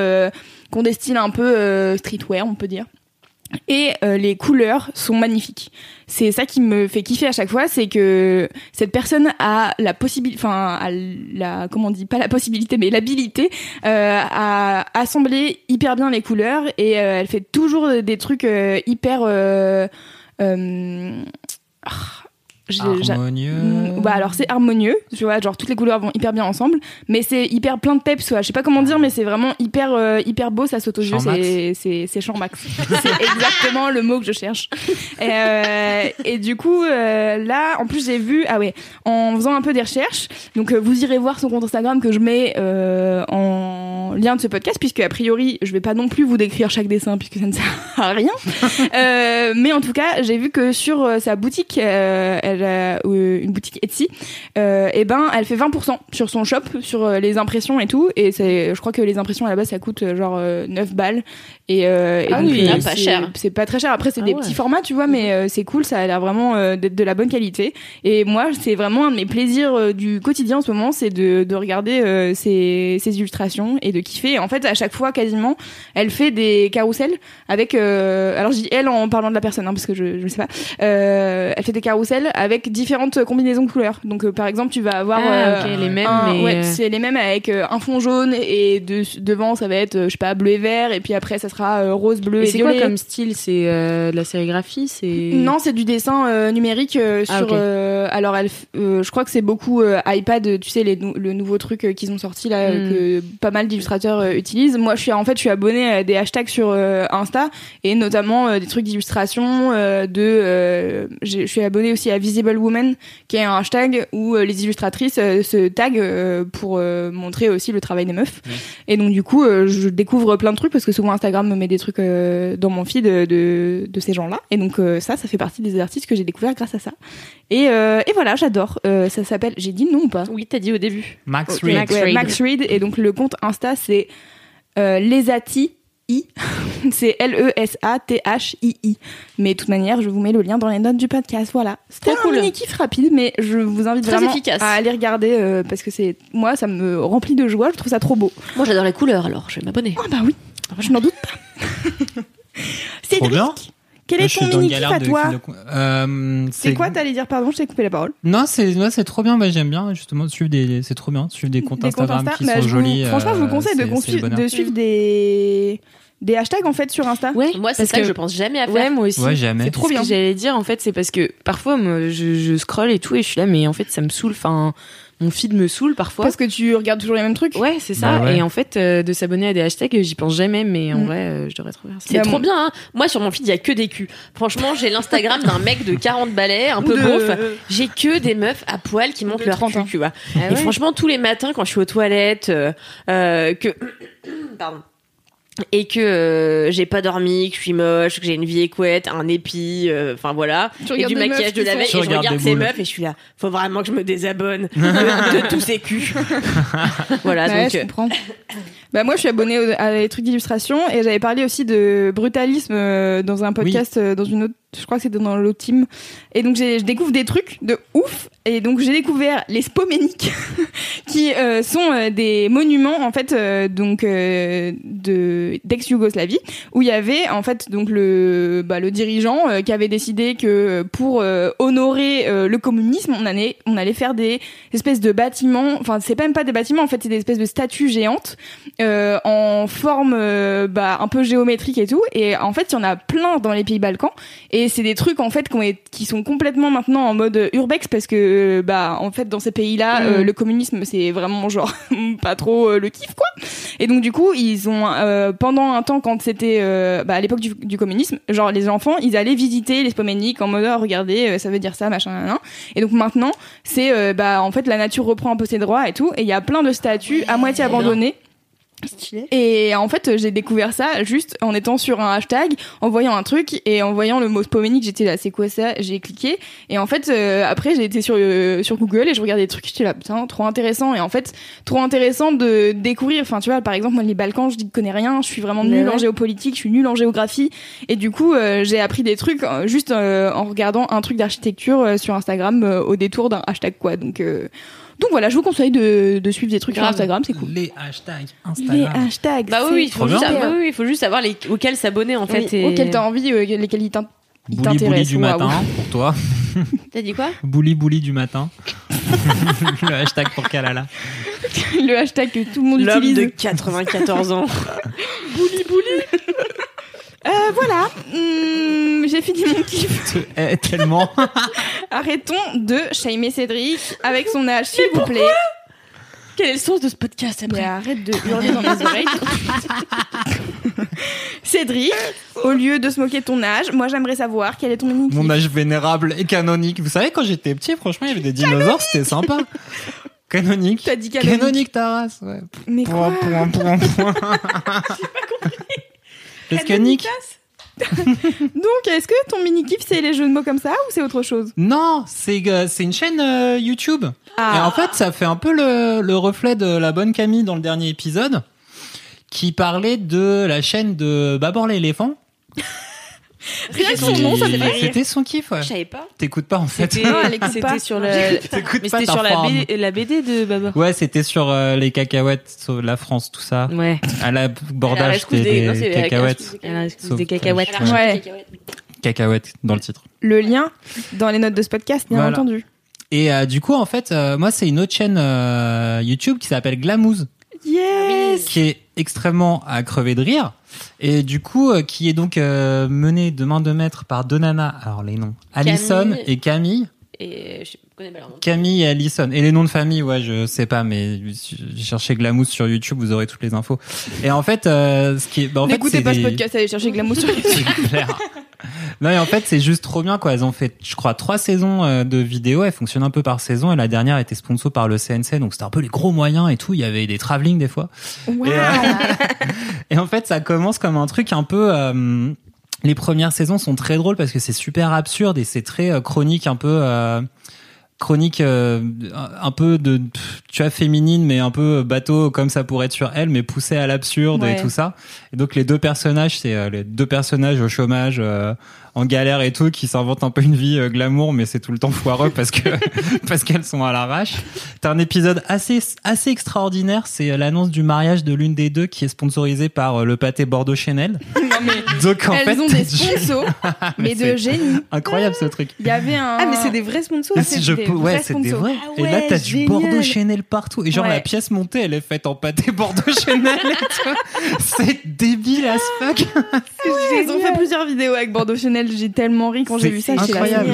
qui ont des styles un peu streetwear, on peut dire. Et euh, les couleurs sont magnifiques. C'est ça qui me fait kiffer à chaque fois, c'est que cette personne a la possibilité, enfin, a la, comment on dit, pas la possibilité, mais l'habilité euh, à assembler hyper bien les couleurs et euh, elle fait toujours des trucs euh, hyper. Euh, euh, ah, Harmonieux. Mm, Bah alors c'est harmonieux, tu vois, genre toutes les couleurs vont hyper bien ensemble, mais c'est hyper plein de peps, ouais. je sais pas comment dire, mais c'est vraiment hyper euh, hyper beau, ça max. c'est c'est c'est champ max, c'est exactement le mot que je cherche. Et, euh, et du coup euh, là, en plus j'ai vu, ah ouais, en faisant un peu des recherches, donc vous irez voir son compte Instagram que je mets en lien de ce podcast, puisque a priori je vais pas non plus vous décrire chaque dessin puisque ça ne sert à rien, mais en tout cas j'ai vu que sur sa boutique, elle euh, une boutique Etsy, euh, et ben elle fait 20% sur son shop, sur euh, les impressions et tout, et c'est, je crois que les impressions à la base ça coûte genre euh, 9 balles, et, et Ah donc, oui, ah, pas c'est- cher. C'est pas très cher. Après c'est Ah des ouais. petits formats, tu vois, mais c'est cool, ça a l'air vraiment d'être de la bonne qualité. Et moi c'est vraiment un de mes plaisirs du quotidien en ce moment, c'est de, de regarder ces, ces illustrations et de kiffer. Et en fait à chaque fois quasiment, elle fait des carousels avec. alors je dis elle en parlant de la personne, hein, parce que je je sais pas. Elle fait des carousels avec différentes combinaisons de couleurs. Donc euh, par exemple tu vas avoir Ah, euh, ok, les mêmes, un- mais. ouais, euh, c'est les mêmes avec un fond jaune et de, devant ça va être je sais pas bleu et vert et puis après ça sera rose bleu Et et, c'est quoi comme style? C'est de la sérigraphie? C'est Non, c'est du dessin numérique Ah, sur. alors, elle, je crois que c'est beaucoup iPad. Tu sais, les le nouveau truc qu'ils ont sorti là, Mm. que pas mal d'illustrateurs illustrateurs utilisent. Moi, je suis en fait, je suis abonnée à des hashtags sur Insta et notamment des trucs d'illustration. de, je suis abonnée aussi à Visible Woman, qui est un hashtag où euh, les illustratrices euh, se taguent euh, pour euh, montrer aussi le travail des meufs. Et donc du coup, euh, je découvre plein de trucs parce que souvent Instagram me met des trucs euh, dans mon feed de, de, de ces gens-là. Et donc euh, ça, ça fait partie des artistes que j'ai découvert grâce à ça. Et, euh, et voilà, j'adore. Euh, ça s'appelle, j'ai dit non ou pas? Oui, t'as dit au début. Max Reed. Max ouais. Max Reed. Et donc le compte Insta, c'est euh, lesati. I. c'est L-E-S-A-T-H-I-I. Mais de toute manière, je vous mets le lien dans les notes du podcast. Voilà. C'était Trop un cool. mini kiff rapide, mais je vous invite Très vraiment efficace. à aller regarder euh, parce que c'est moi, ça me remplit de joie. Je trouve ça trop beau. Moi, j'adore les couleurs, alors je vais m'abonner. Ah bah oui, je n'en doute pas. Cédric, bien. quel est ton mini kiff à toi de- euh, C'est quoi t'allais dire Pardon, je t'ai coupé la parole. Non, c'est ouais, c'est trop bien. Bah, j'aime bien justement suivre des. C'est trop bien suivre des comptes Des comptes Instagram Insta. qui Bah, sont vous- jolis. Franchement, je vous euh, conseille de, suivre des des hashtags en fait sur Insta. Ouais, Moi, c'est ça que... que- je pense jamais à faire. Ouais, moi aussi. Ouais, jamais. C'est trop Ce bien. que j'allais dire, en fait, c'est parce que parfois, moi, je, je scroll et tout, et je suis là, mais en fait, ça me saoule. Enfin, mon feed me saoule parfois. Parce que tu regardes toujours les mêmes trucs. Ouais, c'est ça. Bah ouais. Et en fait, euh, de s'abonner à des hashtags, j'y pense jamais, mais en Mm. vrai, euh, je devrais trop faire ça. C'est trop bien, hein. Moi, sur mon feed, il y a que des culs. Franchement, j'ai l'Instagram d'un mec de 40 balais, un peu de- beauf. J'ai que des meufs à poil qui montrent De leur 30 cul, ans. tu vois. Ah Et ouais franchement, tous les matins, quand je suis aux toilettes, euh, euh, que, pardon. Et que euh, j'ai pas dormi, que je suis moche, que j'ai une vie écouette, un épi, euh, enfin voilà, Tu et regardes du maquillage de la veille, Tu et je regardes regarde ces meufs et je suis là, faut vraiment que je me désabonne de, de tous ces culs. voilà, Ouais, donc je euh, comprends. bah moi, je suis abonnée à des trucs d'illustration et j'avais parlé aussi de brutalisme euh, dans un podcast, euh, dans une autre, je crois que c'était dans l'autre. Et donc je découvre des trucs de ouf. Et donc j'ai découvert les spoméniques, qui euh, sont euh, des monuments en fait euh, donc de d'ex-Yougoslavie où il y avait en fait donc le bah, le dirigeant qui avait décidé que pour honorer le communisme, on allait on allait faire des espèces de bâtiments. Enfin, c'est même pas des bâtiments en fait, c'est des espèces de statues géantes en forme bah, un peu géométrique et tout. Et en fait, il y en a plein dans les pays Balkans. C'est des trucs en fait qui, sont complètement maintenant en mode urbex parce que bah en fait dans ces pays-là, euh, le communisme c'est vraiment genre pas trop euh, le kiff quoi. Et donc du coup ils ont euh, pendant un temps quand c'était euh, bah, à l'époque du, du communisme, genre les enfants ils allaient visiter les spoméniques en mode Ah, regardez euh, ça veut dire ça machin nan, nan. Et donc maintenant c'est euh, bah en fait la nature reprend un peu ses droits et tout. Et il y a plein de statues à moitié abandonnées. Et en fait, j'ai découvert ça juste en étant sur un hashtag, en voyant un truc et en voyant le mot spoménique, j'étais là, c'est quoi ça? J'ai cliqué et en fait, euh, après, j'ai été sur euh, sur Google et je regardais des trucs, j'étais là, putain, trop intéressant. Et en fait, trop intéressant de découvrir. Enfin, tu vois, par exemple, moi, les Balkans, je dis que je connais rien, je suis vraiment nulle en géopolitique, je suis nulle en géographie. Et du coup, euh, j'ai appris des trucs euh, juste euh, en regardant un truc d'architecture euh, sur Instagram euh, au détour d'un hashtag quoi. Donc euh, donc voilà, je vous conseille de, de suivre des trucs Grave. sur Instagram, c'est cool. Les hashtags Les Instagram. hashtags. bah c'est oui, il faut trop juste, bien. savoir- oui, oui, il faut juste savoir les, auxquels s'abonner en fait. et- auquel t'as envie, euh, lesquels ils t'in- ils Bouli bouli t'intéressent. du matin pour toi. T'as dit quoi? Bouli bouli du matin. le hashtag pour Kalala. le hashtag que tout le monde L'homme utilise. de 94 ans. Euh, voilà, Hum, j'ai fini mon kiff. Te hais tellement. Arrêtons de shamer Cédric avec son âge, s'il vous plaît. Quel est le sens de ce podcast Mais arrête de hurler dans mes oreilles. Cédric, au lieu de se moquer de ton âge, moi j'aimerais savoir quel est ton mini Mon âge vénérable et canonique. Vous savez, quand j'étais petit, franchement, il y avait des dinosaures, c'était sympa. Canonique. T'as dit canonique. Canonique, ta race, ouais. Mais Point, quoi point, point, point. Parce que Nick, Donc, est-ce que ton mini kiff c'est les jeux de mots comme ça ou c'est autre chose non, c'est euh, c'est une chaîne euh, YouTube. Ah. Et en fait, ça fait un peu le, le reflet de la bonne Camille dans le dernier épisode, qui parlait de la chaîne de Babor l'éléphant. Rien que son nom, ça me fait rire. C'était son kiff, ouais. Je savais pas. T'écoutes pas en fait. Non, elle écoute pas. c'était sur la, T'écoutes mais pas c'était ta sur la. BD, la BD de Baba. Ouais, c'était sur euh, les cacahuètes, sur la France, tout ça. Ouais. À la bordage, c'était des cacahuètes. Elle a excuse Sauf des cacahuètes. Ouais. Cacahuètes dans le titre. Le lien dans les notes de ce podcast, bien Voilà. entendu. Et euh, du coup, en fait, euh, moi, c'est une autre chaîne euh, YouTube qui s'appelle Glamouze, Yes qui est extrêmement à crever de rire. Et du coup, euh, qui est donc euh, menée de main de maître par deux nanas, alors les noms, Alison Camille. et Camille. Et je connais pas leur nom. Camille et Allison. Et les noms de famille, ouais, je sais pas, mais cherchez Glamousse sur YouTube, vous aurez toutes les infos. Et en fait, euh, ce qui est, bah, en fait, N'écoutez c'est pas ce des- podcast, allez chercher Glamour sur YouTube. C'est clair. Non, et en fait, c'est juste trop bien, quoi. Elles ont fait, je crois, trois saisons euh, de vidéos. Elles fonctionnent un peu par saison. Et la dernière était sponsor par le CNC. Donc, c'était un peu les gros moyens et tout. Il y avait des travelling des fois. Waouh. Et, euh, et en fait, ça commence comme un truc un peu. euh, les premières saisons sont très drôles parce que c'est super absurde et c'est très euh, chronique, un peu. euh, chronique euh, un peu de tu vois féminine mais un peu bateau comme ça pourrait être sur elle mais poussé à l'absurde Ouais. et tout ça et donc les deux personnages c'est euh, les deux personnages au chômage euh, en galère et tout qui s'inventent un peu une vie euh, glamour mais c'est tout le temps foireux parce que parce qu'elles sont à l'arrache t'as un épisode assez assez extraordinaire c'est euh, l'annonce du mariage de l'une des deux qui est sponsorisée par euh, le pâté Bordeaux Chanel Non, mais donc en elles fait ont des sponsors, mais c'est de génie. incroyable ce truc Il y avait un. Ah, mais c'est des vrais sponsors. ah, si je peux, ouais, c'est des vrais. Ah et là, t'as du. Bordeaux Chanel partout. Et genre, Ouais. la pièce montée, elle est faite en pâté Bordeaux Chanel et tout. C'est débile as fuck. Ils ont fait plusieurs vidéos avec Bordeaux Chanel. J'ai tellement ri quand j'ai vu ça. incroyable.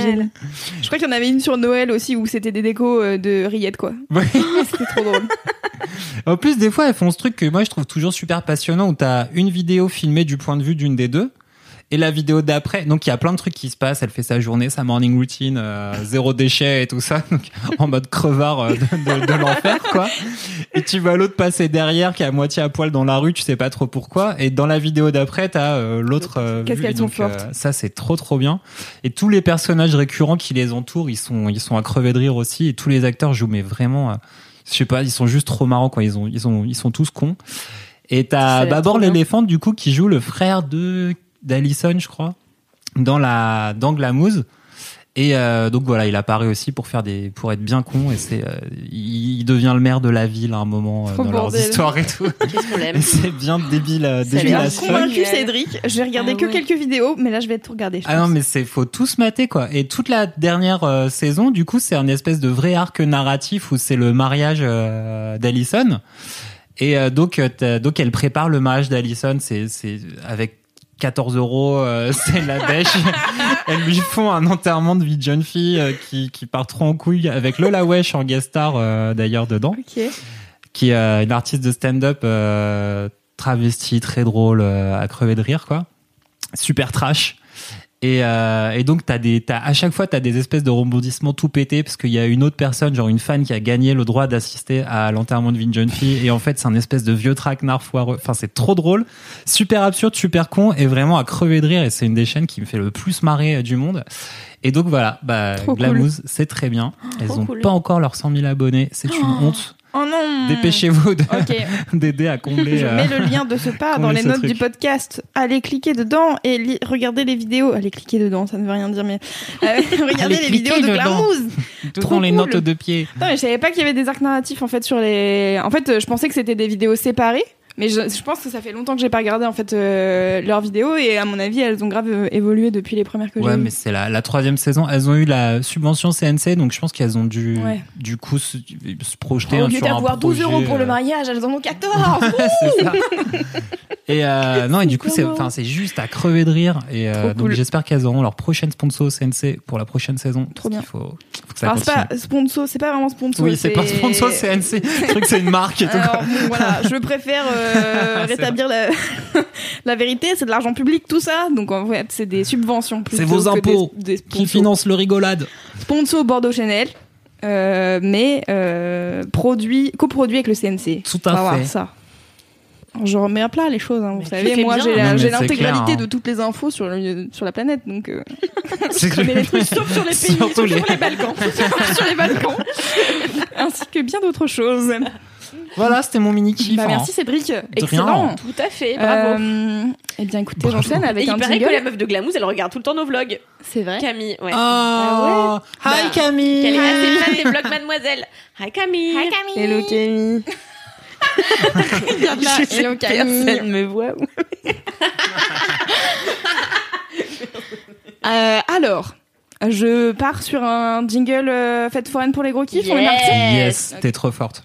Je crois qu'il y en avait une sur Noël aussi où c'était des décos euh, de rillettes quoi. Ouais. C'était trop drôle. En plus, des fois, elles font ce truc que moi, je trouve toujours super passionnant où t'as une vidéo filmée du point de vue d'une des deux. Et la vidéo d'après, donc il y a plein de trucs qui se passent. Elle fait sa journée, sa morning routine, euh, zéro déchet et tout ça, donc en mode crevard euh, de, de- de l'enfer, quoi. Et tu vois l'autre passer derrière, qui est à moitié à poil dans la rue, tu sais pas trop pourquoi. Et dans la vidéo d'après, t'as euh, l'autre. euh, Qu'est-ce vue. qu'elles sont euh, fortes. ça, c'est trop trop bien. Et tous les personnages récurrents qui les entourent, ils sont ils sont à crever de rire aussi. Et tous les acteurs jouent mais vraiment. euh, je sais pas, ils sont juste trop marrants quoi. Ils ont, ils ont, ils sont tous cons. Et t'as bien. l'éléphant du coup qui joue le frère de d'Alison, je crois, dans la dans Glamouze. Et euh, donc voilà, il apparaît aussi pour faire des, pour être bien con. Et c'est, euh, il, devient le maire de la ville à un moment euh, dans leurs histoires et tout. Qu'est-ce qu'on l'aime Et c'est bien débile, euh, débile fuck. Convaincu. Cédric. Je vais regarder Ah que ouais. quelques vidéos, mais là je vais tout regarder. Ah non, mais c'est faut tous mater quoi. Et toute la dernière euh, saison, du coup, c'est un espèce de vrai arc narratif où c'est le mariage euh, d'Alison. Et euh, donc, donc elle prépare le mariage d'Alison. C'est c'est avec 14 euros, euh, c'est la dèche. Elles lui font un enterrement de vie de jeune fille euh, qui qui part trop en couille avec Lola Wesh en guest star euh, d'ailleurs dedans Ok. qui est euh, une artiste de stand-up euh, travestie, très drôle, euh, à crever de rire, quoi. Super trash. Et, euh, et donc, t'as des, t'as, à chaque fois, tu as des espèces de rebondissements tout pétés parce qu'il y a une autre personne, genre une fan, qui a gagné le droit d'assister à l'enterrement de de jeune fille. Et en fait, c'est un espèce de vieux traquenard foireux. Enfin, c'est trop drôle, super absurde, super con et vraiment à crever de rire. Et c'est une des chaînes qui me fait le plus marrer euh, du monde. Et donc voilà, bah, cool. Glamouze, c'est très bien. Elles Trop ont cool. pas encore leurs 100 000 abonnés. C'est une honte. Oh non. Dépêchez-vous d'aider à combler. Je euh, mets le lien de ce pas dans les notes truc. du podcast. Allez cliquer dedans et li- regardez les vidéos. Allez cliquer dedans, ça ne veut rien dire, mais euh, regardez les vidéos de dedans. Glamouze. tout trop dans les notes de pied. Non, mais je savais pas qu'il y avait des arcs narratifs en fait sur les. En fait, euh, je pensais que c'était des vidéos séparées. Mais je, je pense que ça fait longtemps que j'ai pas regardé en fait euh, leurs vidéos et à mon avis elles ont grave euh, évolué depuis les premières que j'ai Ouais, mais c'est la, la troisième saison. Elles ont eu la subvention CNC, donc je pense qu'elles ont dû, Ouais. du coup, se, se projeter Au hein, lieu un d'avoir 12 euros pour le euh, mariage, elles en ont 14 c'est ça. Et euh, non, et du coup, c'est, enfin, c'est juste à crever de rire. Et donc, cool. j'espère qu'elles auront leur prochaine sponsor CNC pour la prochaine saison. Trop bien. qu'il Faut, faut que ça Alors c'est pas sponsor, c'est pas vraiment sponsor. Oui, c'est pas sponsor CNC. Le truc, c'est une marque et tout. Alors bon, voilà, je préfère euh, rétablir la, la vérité, c'est de l'argent public tout ça, donc en fait c'est des subventions. C'est vos impôts des, des Qui sponsors. finance le rigolade. Sponsor Bordeaux Chanel, euh, mais euh, produit, coproduit avec le CNC. Tout On va à fait. ça. Je remets à plat les choses, hein, vous savez. Moi, j'ai l'intégralité hein. de toutes les infos sur, le- sur la planète, donc euh, je connais les trucs sauf sur les pays, sauf les- sur les Balkans, sauf sur les Balkans, ainsi que bien d'autres choses. Voilà, c'était mon mini kiff. Bah, hein. merci Cédric, rien. excellent. Tout à fait, bravo. Euh, eh bien, écoutez, j'enchaîne Et avec il un paraît que la meuf de Glamouze, elle regarde tout le temps nos vlogs. C'est vrai. Camille, ouais. Oh, Ah hi Bah, Camille. Qu'elle est assez fan des vlogs Mademoiselle. Hi Camille. Hi Camille. Hello Camille. Regarde là, hello, Camille. Personne me voit. Euh, alors, je pars sur un jingle euh, fête foraine pour les gros kiffs. On est Yes. Yes, t'es trop forte.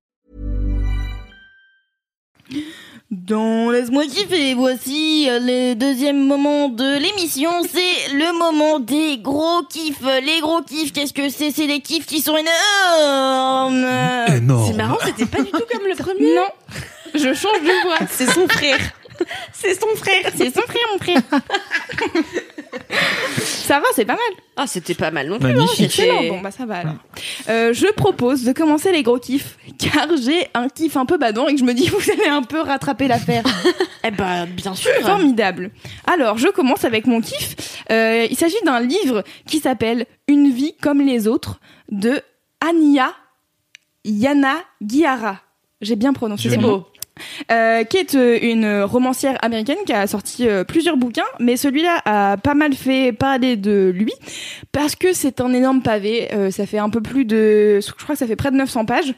Dans Laisse-moi kiffer, voici euh, le deuxième moment de l'émission, c'est le moment des gros kiffs. Les gros kiffs, qu'est-ce que c'est? C'est des kiffs qui sont énormes C'est marrant, c'était pas du tout comme le premier. Non, je change de voix. C'est son frère. C'est son frère, c'est son frère, mon frère. ça va, c'est pas mal. Ah, c'était pas mal non plus. Magnifique. hein, bon bah ça va alors. Euh, je propose de commencer les gros kiffs, car j'ai un kiff un peu badant et que je me dis vous allez un peu rattraper l'affaire. Eh ben, bien sûr. Formidable. Alors, je commence avec mon kiff. Euh, il s'agit d'un livre qui s'appelle Une vie comme les autres de Anya Yana Guiara. J'ai bien prononcé. Son nom. Euh, qui est euh, une romancière américaine qui a sorti euh, plusieurs bouquins, mais celui-là a pas mal fait parler de lui parce que c'est un énorme pavé. ça fait un peu plus de, je crois que ça fait près de 900 pages.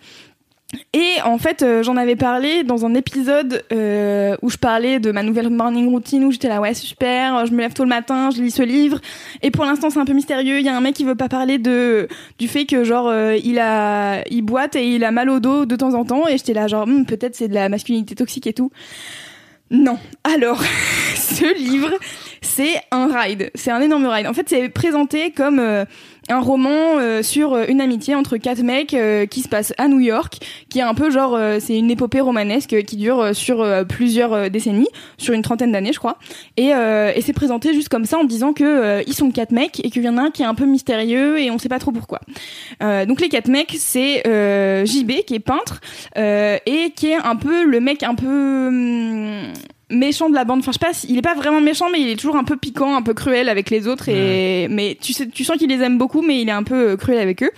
Et en fait, euh, j'en avais parlé dans un épisode euh, où je parlais de ma nouvelle morning routine où j'étais là ouais super, je me lève tôt le matin, je lis ce livre. Et pour l'instant c'est un peu mystérieux. Il y a un mec qui veut pas parler de du fait que genre euh, il a il boite et il a mal au dos de temps en temps. Et j'étais là genre Hmm, peut-être c'est de la masculinité toxique et tout. Non. Alors ce livre c'est un ride, c'est un énorme ride. En fait c'est présenté comme euh, un roman euh, sur euh, une amitié entre quatre mecs euh, qui se passe à New York, qui est un peu genre euh, c'est une épopée romanesque qui dure euh, sur euh, plusieurs euh, décennies, sur une trentaine d'années je crois, et, euh, et c'est présenté juste comme ça en disant que euh, ils sont quatre mecs et qu'il y en a un qui est un peu mystérieux et on sait pas trop pourquoi. Euh, donc les quatre mecs c'est euh, JB qui est peintre euh, et qui est un peu le mec un peu hum, méchant de la bande. Enfin, je sais pas, il est pas vraiment méchant, mais il est toujours un peu piquant, un peu cruel avec les autres. Et mais tu sais, tu sens qu'il les aime beaucoup, mais il est un peu euh, cruel avec eux.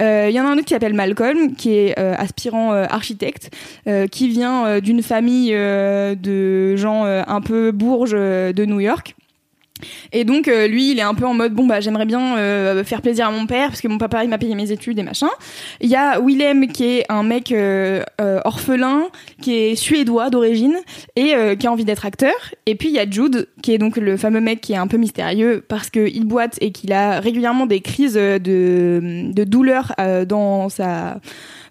Euh, Il y en a un autre qui s'appelle Malcolm, qui est euh, aspirant euh, architecte, euh, qui vient d'une famille euh, de gens euh, un peu bourges de New York. Et donc euh, lui, il est un peu en mode bon bah j'aimerais bien euh, faire plaisir à mon père parce que mon papa il m'a payé mes études et machin. Il y a Willem qui est un mec euh, orphelin qui est suédois d'origine et qui a envie d'être acteur. Et puis il y a Jude qui est donc le fameux mec qui est un peu mystérieux parce qu'il boite et qu'il a régulièrement des crises de, de douleur dans sa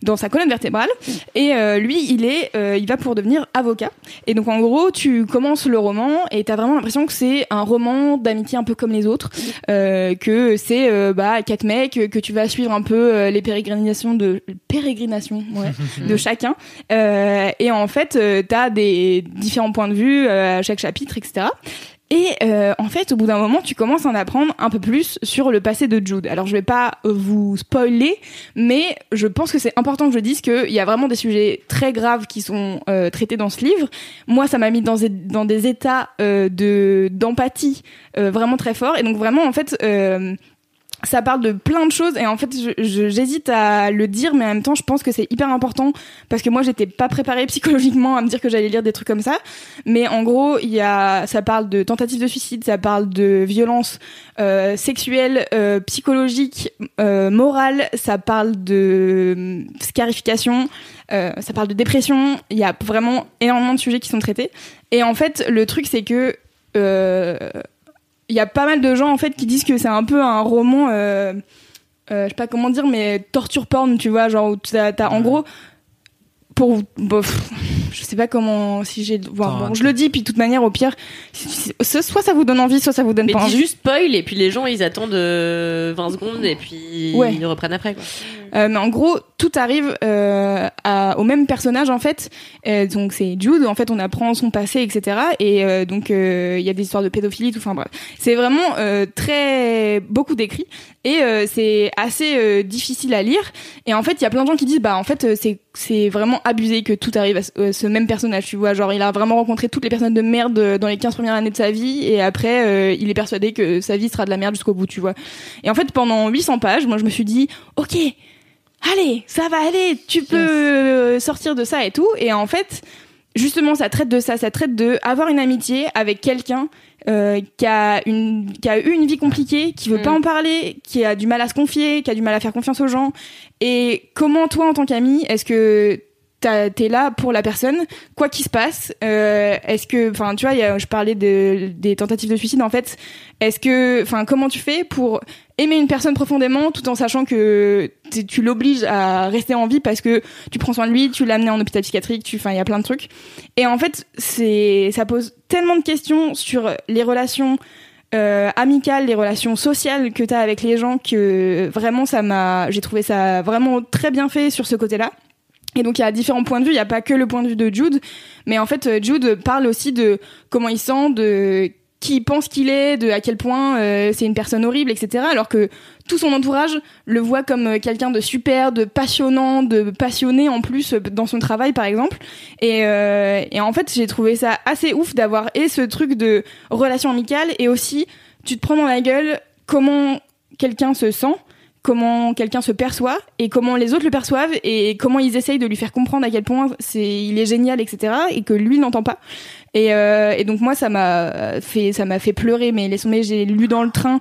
dans sa colonne vertébrale. Et euh, lui il est euh, il va pour devenir avocat. Et donc en gros tu commences le roman et t'as vraiment l'impression que c'est un roman d'amitié un peu comme les autres. Euh, que c'est euh, bah quatre mecs que tu vas suivre un peu euh, les pérégrinations de pérégrinations ouais, de chacun. Euh, et en fait t'as des différents points de vue euh, à chaque chapitre etc et euh, en fait, au bout d'un moment, tu commences à en apprendre un peu plus sur le passé de Jude. Alors, je vais pas euh, vous spoiler, mais je pense que c'est important que je dise qu'il y a vraiment des sujets très graves qui sont euh, traités dans ce livre. Moi, ça m'a mis dans, des- dans des états euh, de d'empathie euh, vraiment très forts. Et donc, vraiment, en fait, euh, ça parle de plein de choses et en fait j'hésite à le dire mais en même temps je pense que c'est hyper important parce que moi j'étais pas préparée psychologiquement à me dire que j'allais lire des trucs comme ça. Mais en gros il y a ça parle de tentative de suicide ça parle de violence euh, sexuelle euh, psychologique euh, morale ça parle de euh, scarification euh, ça parle de dépression. Il y a vraiment énormément de sujets qui sont traités. Et en fait le truc c'est que il y a pas mal de gens en fait qui disent que c'est un peu un roman euh, euh, je sais pas comment dire mais torture porn tu vois genre où t'as, t'as- en gros pour bof, je sais pas comment si j'ai bon, je le dis puis de toute manière au pire soit ça vous donne envie soit ça vous donne Mais pas envie juste spoil et puis les gens ils attendent euh, 20 secondes et puis Ouais. ils reprennent après quoi. Euh, mais en gros, tout arrive euh, à- au même personnage en fait. Euh, donc c'est Jude. En fait, on apprend son passé, etc. Et euh, donc euh, il y a des histoires de pédophilie, tout. Enfin bref, c'est vraiment euh, très beaucoup décrit et c'est assez difficile à lire. Et en fait, il y a plein de gens qui disent bah en fait c'est c'est vraiment abusé que tout arrive à ce, même personnage. Tu vois, genre il a vraiment rencontré toutes les personnes de merde dans les 15 premières années de sa vie et après il est persuadé que sa vie sera de la merde jusqu'au bout. Tu vois. Et en fait, pendant 800 pages, moi je me suis dit ok allez, ça va aller, tu peux euh, sortir de ça et tout. Et en fait, justement, ça traite de ça, ça traite de avoir une amitié avec quelqu'un euh, qui a une qui a eu une vie compliquée, qui veut Mm. pas en parler, qui a du mal à se confier, qui a du mal à faire confiance aux gens. Et comment toi, en tant qu'ami, est-ce que t'es là pour la personne, quoi qu'il se passe euh, Est-ce que, enfin, tu vois, y a- je parlais de, des tentatives de suicide. En fait, est-ce que, enfin, comment tu fais pour aimer une personne profondément tout en sachant que tu l'obliges à rester en vie parce que tu prends soin de lui, tu l'as en hôpital psychiatrique, tu, enfin, il y a plein de trucs. Et en fait, c'est, ça pose tellement de questions sur les relations euh, amicales, les relations sociales que tu as avec les gens que vraiment ça m'a j'ai trouvé ça vraiment très bien fait sur ce côté-là. Et donc il y a différents points de vue, il n'y a pas que le point de vue de Jude, mais en fait euh, Jude parle aussi de comment il sent, de qui il pense qu'il est, de à quel point euh, c'est une personne horrible, etc. Alors que tout son entourage le voit comme euh, quelqu'un de super, de passionnant, de passionné en plus dans son travail par exemple. Et, euh, et en fait j'ai trouvé ça assez ouf d'avoir et ce truc de relation amicale et aussi tu te prends dans la gueule comment quelqu'un se sent comment quelqu'un se perçoit et comment les autres le perçoivent et comment ils essayent de lui faire comprendre à quel point c'est il est génial etc et que lui n'entend pas. Et, euh, et donc moi ça m'a fait ça m'a fait pleurer. Mais les sommets j'ai lu dans le train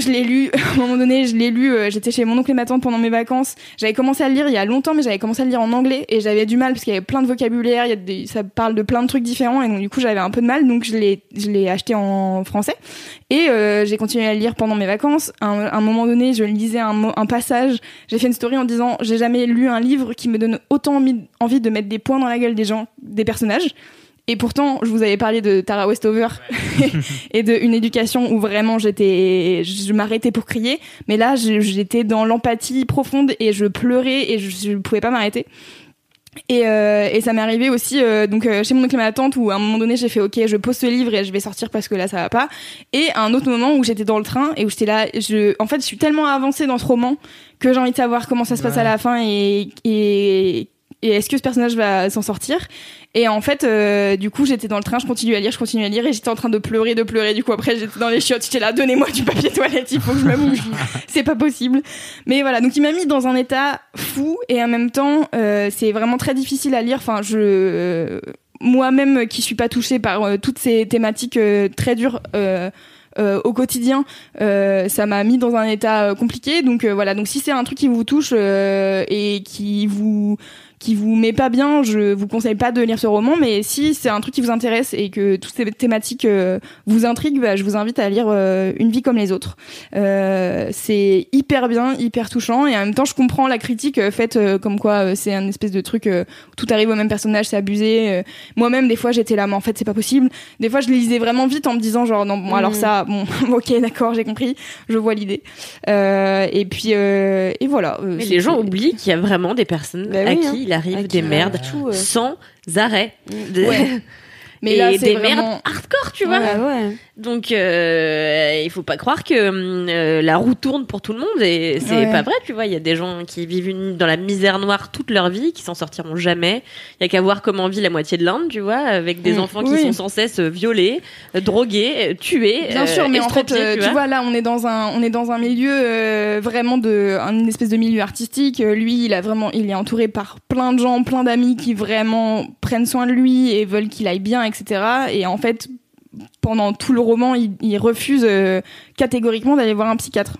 je l'ai lu à un moment donné je l'ai lu euh, j'étais chez mon oncle et ma tante pendant mes vacances j'avais commencé à lire il y a longtemps mais j'avais commencé à le lire en anglais et j'avais du mal parce qu'il y avait plein de vocabulaire y a ça parle de plein de trucs différents et donc du coup j'avais un peu de mal donc je l'ai je l'ai acheté en français et euh, j'ai continué à lire pendant mes vacances. À un, moment donné, je lisais un, un passage. J'ai fait une story en disant j'ai jamais lu un livre qui me donne autant envie de mettre des points dans la gueule des gens, des personnages. Et pourtant, je vous avais parlé de Tara Westover et de une éducation où vraiment j'étais, je m'arrêtais pour crier. Mais là, j'étais dans l'empathie profonde et je pleurais et je, je pouvais pas m'arrêter. Et, euh, et ça m'est arrivé aussi euh, donc euh, chez mon oncle et ma tante où à un moment donné j'ai fait ok je pose ce livre et je vais sortir parce que là ça va pas et à un autre moment où j'étais dans le train et où j'étais là je en fait je suis tellement avancée dans ce roman que j'ai envie de savoir comment ça se passe Ouais. à la fin et et, et est-ce que ce personnage va s'en sortir? Et en fait euh, du coup j'étais dans le train je continue à lire je continue à lire et j'étais en train de pleurer de pleurer du coup après j'étais dans les chiottes j'étais là donnez-moi du papier toilette il faut que je me mouche c'est pas possible mais voilà, donc il m'a mis dans un état fou et en même temps, euh, c'est vraiment très difficile à lire. Enfin, je euh, moi-même qui suis pas touchée par euh, toutes ces thématiques euh, très dures. euh, euh, au quotidien, euh, ça m'a mis dans un état euh, compliqué. Donc euh, voilà, donc si c'est un truc qui vous touche euh, et qui vous qui vous met pas bien, je vous conseille pas de lire ce roman. Mais si c'est un truc qui vous intéresse et que toutes ces thématiques euh, vous intriguent, bah, je vous invite à lire euh, Une vie comme les autres. Euh, c'est hyper bien, hyper touchant et en même temps je comprends la critique faite comme quoi c'est un espèce de truc où tout arrive au même personnage, c'est abusé. Moi-même des fois j'étais là mais en fait c'est pas possible. Des fois je lisais vraiment vite en me disant genre non bon alors ça bon ok d'accord j'ai compris, je vois l'idée. Euh, et puis euh, et voilà. Mais les gens oublient qu'il y a vraiment des personnes Bah à oui, qui hein. Il arrive À des merdes euh, tout, euh. sans arrêt. Ouais. Mais et là des vraiment merdes hardcore, tu vois. Ouais, ouais. Donc, euh, il faut pas croire que hum, euh, la roue tourne pour tout le monde et c'est Ouais. pas vrai, tu vois. Il y a des gens qui vivent une- dans la misère noire toute leur vie, qui s'en sortiront jamais. Il y a qu'à voir comment vit la moitié de l'Inde, tu vois, avec des enfants qui sont sans cesse euh, violés, euh, drogués, tués. Bien euh, sûr, mais en fait, tu tu, vois. vois, là, on est dans un, on est dans un milieu vraiment de, une espèce de milieu artistique. Lui, il a vraiment, il est entouré par plein de gens, plein d'amis qui vraiment prennent soin de lui et veulent qu'il aille bien, etc. Et en fait, pendant tout le roman, il, refuse euh, catégoriquement d'aller voir un psychiatre.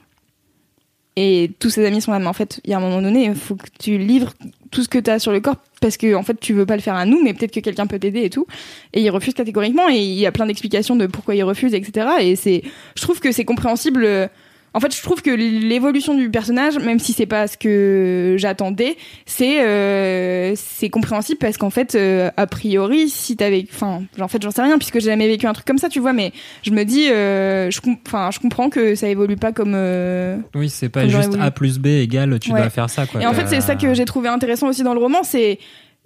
Et tous ses amis sont là, mais en fait, il y a un moment donné, il faut que tu livres tout ce que tu as sur le corps parce que en fait, tu veux pas le faire à nous, mais peut-être que quelqu'un peut t'aider et tout. Et il refuse catégoriquement et il y a plein d'explications de pourquoi il refuse, etc. Et c'est, je trouve que c'est compréhensible. En fait, je trouve que l'évolution du personnage, même si c'est pas ce que j'attendais, c'est euh, c'est compréhensible parce qu'en fait, euh, a priori, si t'avais, enfin, en fait, j'en sais rien puisque j'ai jamais vécu un truc comme ça, tu vois. Mais je me dis, euh, je, enfin, je comprends que ça évolue pas comme. Oui, c'est pas juste. A plus B égale tu Ouais. dois faire ça. Quoi. Et en fait, c'est ça que j'ai trouvé intéressant aussi dans le roman, c'est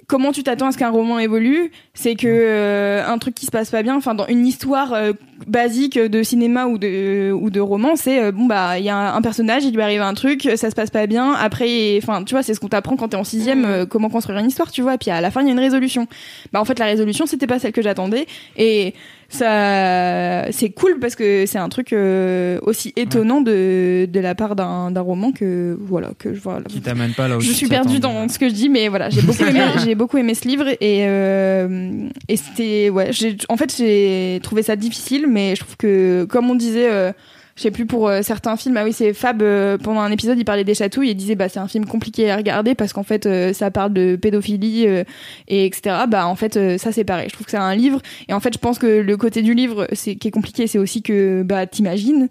comment tu t'attends à ce qu'un roman évolue. C'est que euh, un truc qui se passe pas bien, enfin dans une histoire euh, basique de cinéma ou de ou de roman, c'est euh, bon bah il y a un, un personnage, il lui arrive un truc, ça se passe pas bien. Après, enfin tu vois, c'est ce qu'on t'apprend quand t'es en sixième, euh, comment construire une histoire, tu vois. Et puis à la fin, il y a une résolution. Bah en fait, la résolution, c'était pas celle que j'attendais. Et ça c'est cool parce que c'est un truc euh, aussi étonnant de, de la part d'un roman que voilà que je voilà Qui t'amène pas là où je suis perdue dans ce que je dis mais voilà j'ai beaucoup aimé j'ai beaucoup aimé ce livre et euh, et c'était ouais en fait j'ai trouvé ça difficile mais je trouve que comme on disait euh, je sais plus pour euh, certains films. Ah oui c'est Fab euh, pendant un épisode il parlait des chatouilles et disait bah c'est un film compliqué à regarder parce qu'en fait euh, ça parle de pédophilie euh, et etc bah en fait euh, ça c'est pareil. Je trouve que c'est un livre. Et en fait je pense que le côté du livre c'est qui est compliqué c'est aussi que bah t'imagines.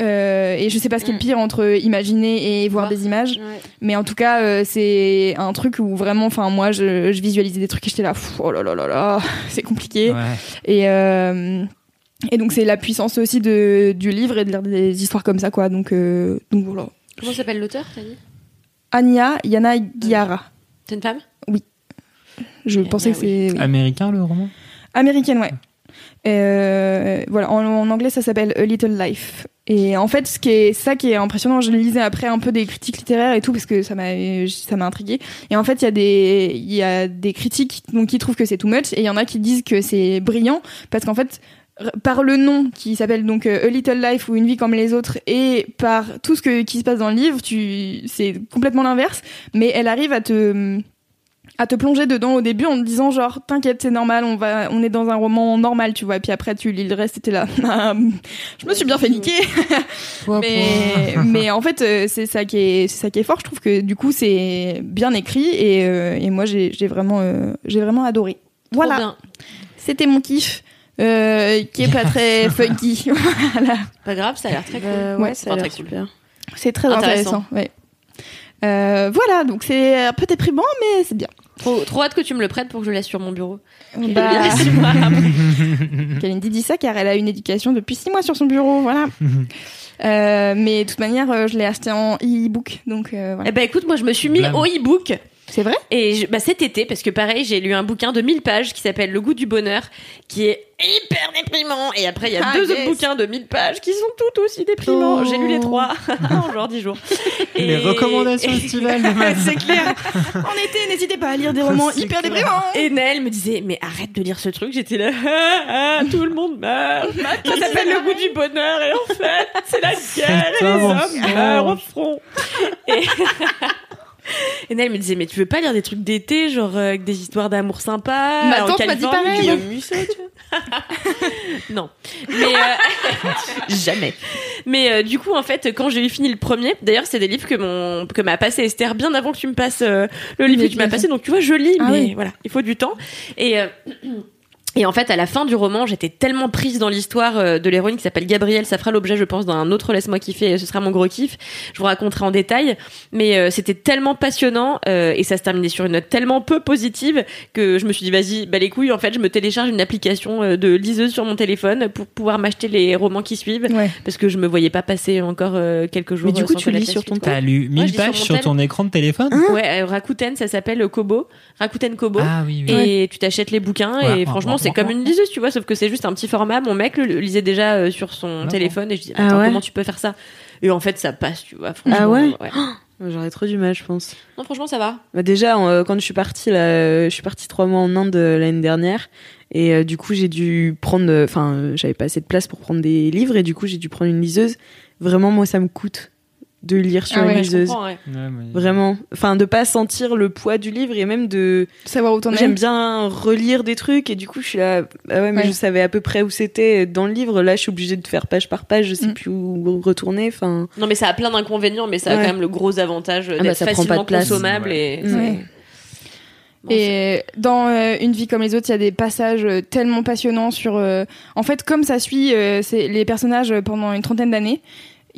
Euh, et je sais pas ce qui est le pire entre imaginer et voir des images. Mais en tout cas euh, c'est un truc où vraiment enfin moi je, je visualisais des trucs et j'étais là pff, oh là là là là c'est compliqué. Ouais. et euh, et donc c'est la puissance aussi de du livre et de lire des histoires comme ça quoi. Donc euh, donc voilà. Comment s'appelle l'auteur, t'as dit? Anya Yana Guiara C'est une femme? Je Anya, pensais que c'est oui. Américain le roman? Américaine ouais. Euh, voilà en, en anglais ça s'appelle A Little Life. Et en fait ce qui est ça qui est impressionnant je lisais après un peu des critiques littéraires et tout parce que ça m'a ça m'a intrigué et en fait il y a des il y a des critiques donc qui trouvent que c'est too much et il y en a qui disent que c'est brillant parce qu'en fait par le nom qui s'appelle donc euh, A Little Life ou Une vie comme les autres et par tout ce que, qui se passe dans le livre, tu c'est complètement l'inverse, mais elle arrive à te à te plonger dedans au début en te disant genre t'inquiète c'est normal on va on est dans un roman normal tu vois et puis après tu lis le reste et t'es là je me suis bien fait niquer. Mais mais en fait euh, c'est ça qui est c'est ça qui est fort je trouve que du coup c'est bien écrit et, euh, et moi j'ai vraiment euh, j'ai vraiment adoré. Trop voilà. c'était mon kiff euh, qui est pas très funky voilà Pas grave, ça a l'air très cool. Euh, Ouais, ouais, ça a Enfin, l'air très cool. super. c'est très Intéressant. intéressant, ouais. Euh, voilà donc c'est un peu déprimant mais c'est bien Trop, trop hâte que tu me le prêtes pour que je le laisse sur mon bureau. Bah. Kalindi dit ça car elle a une éducation depuis six mois sur son bureau, voilà. Euh, mais de toute manière, euh, je l'ai acheté en e-book, donc euh, voilà. Eh ben écoute, moi je me suis mis Blâme. au e-book C'est vrai? Et je- bah, cet été parce que pareil j'ai lu un bouquin de 1000 pages qui s'appelle Le goût du bonheur qui est hyper déprimant et après il y a Ah, deux yes. autres bouquins de 1000 pages qui sont tout aussi déprimants. Oh. J'ai lu les trois en genre 10 jours. Les recommandations estivales. C'est clair. en été, n'hésitez pas à lire des romans hyper clair. déprimants. Et Naël me disait mais arrête de lire ce truc. J'étais là ah, ah, tout le monde meurt. Ça s'appelle le goût du bonheur et en fait c'est la guerre et les hommes meurent au front. Et... Et Naël me disait mais tu veux pas lire des trucs d'été genre euh, avec des histoires d'amour sympa Ma en tante m'a dit pareil. Guillaume Musso, tu vois Non. Mais euh, jamais. Mais euh, du coup en fait quand j'ai eu fini le premier, d'ailleurs c'est des livres que mon que m'a passé Esther bien avant que tu me passes euh, le livre Mais que tu m'as passé donc tu vois je lis Ah mais oui. voilà, il faut du temps et euh, et en fait, à la fin du roman, j'étais tellement prise dans l'histoire euh, de l'héroïne qui s'appelle Gabrielle. Ça fera l'objet, je pense, d'un autre Laisse-moi kiffer. Ce sera mon gros kiff. Je vous raconterai en détail. Mais euh, c'était tellement passionnant euh, et ça se terminait sur une note tellement peu positive que je me suis dit, vas-y, bah les couilles. En fait, je me télécharge une application de liseuse sur mon téléphone pour pouvoir m'acheter les romans qui suivent Ouais. parce que je me voyais pas passer encore euh, quelques jours. Mais du coup, sans tu lis sur ton. T'as lu je 1000 lis sur pages sur ton écran de téléphone? Ouais, euh, Rakuten, ça s'appelle Kobo. Rakuten Kobo. Ah oui, oui. Et tu t'achètes les bouquins Ouais, et franchement ouais, c'est comme une liseuse tu vois sauf que c'est juste un petit format mon mec le, le lisait déjà euh, sur son téléphone et je dis Ah attends ouais comment tu peux faire ça? Et en fait ça passe tu vois franchement Ah ouais ouais. J'aurais trop du mal, je pense. non franchement ça va Bah déjà, euh, quand je suis partie, là, euh, je suis partie trois mois en Inde euh, l'année dernière. Et euh, du coup, j'ai dû prendre. Enfin, euh, j'avais pas assez de place pour prendre des livres. Et du coup, j'ai dû prendre une liseuse. Vraiment, moi, ça me coûte de lire sur Ah une ouais, je liseuse. ouais. Vraiment. Enfin, de pas sentir le poids du livre et même de. Savoir où t'en es. J'aime bien relire des trucs et du coup, je suis là. Ah ouais, mais Ouais. je savais à peu près où c'était dans le livre. Là, je suis obligée de faire page par page. Je sais Mm. plus où retourner. Enfin. non mais ça a plein d'inconvénients mais ça a Ouais. quand même le gros avantage Ah bah, d'être facilement de place. consommable Ouais. et Bon, Et dans euh, Une vie comme les autres, il y a des passages euh, tellement passionnants sur. euh, En fait, comme ça suit euh, c'est les personnages pendant une trentaine d'années,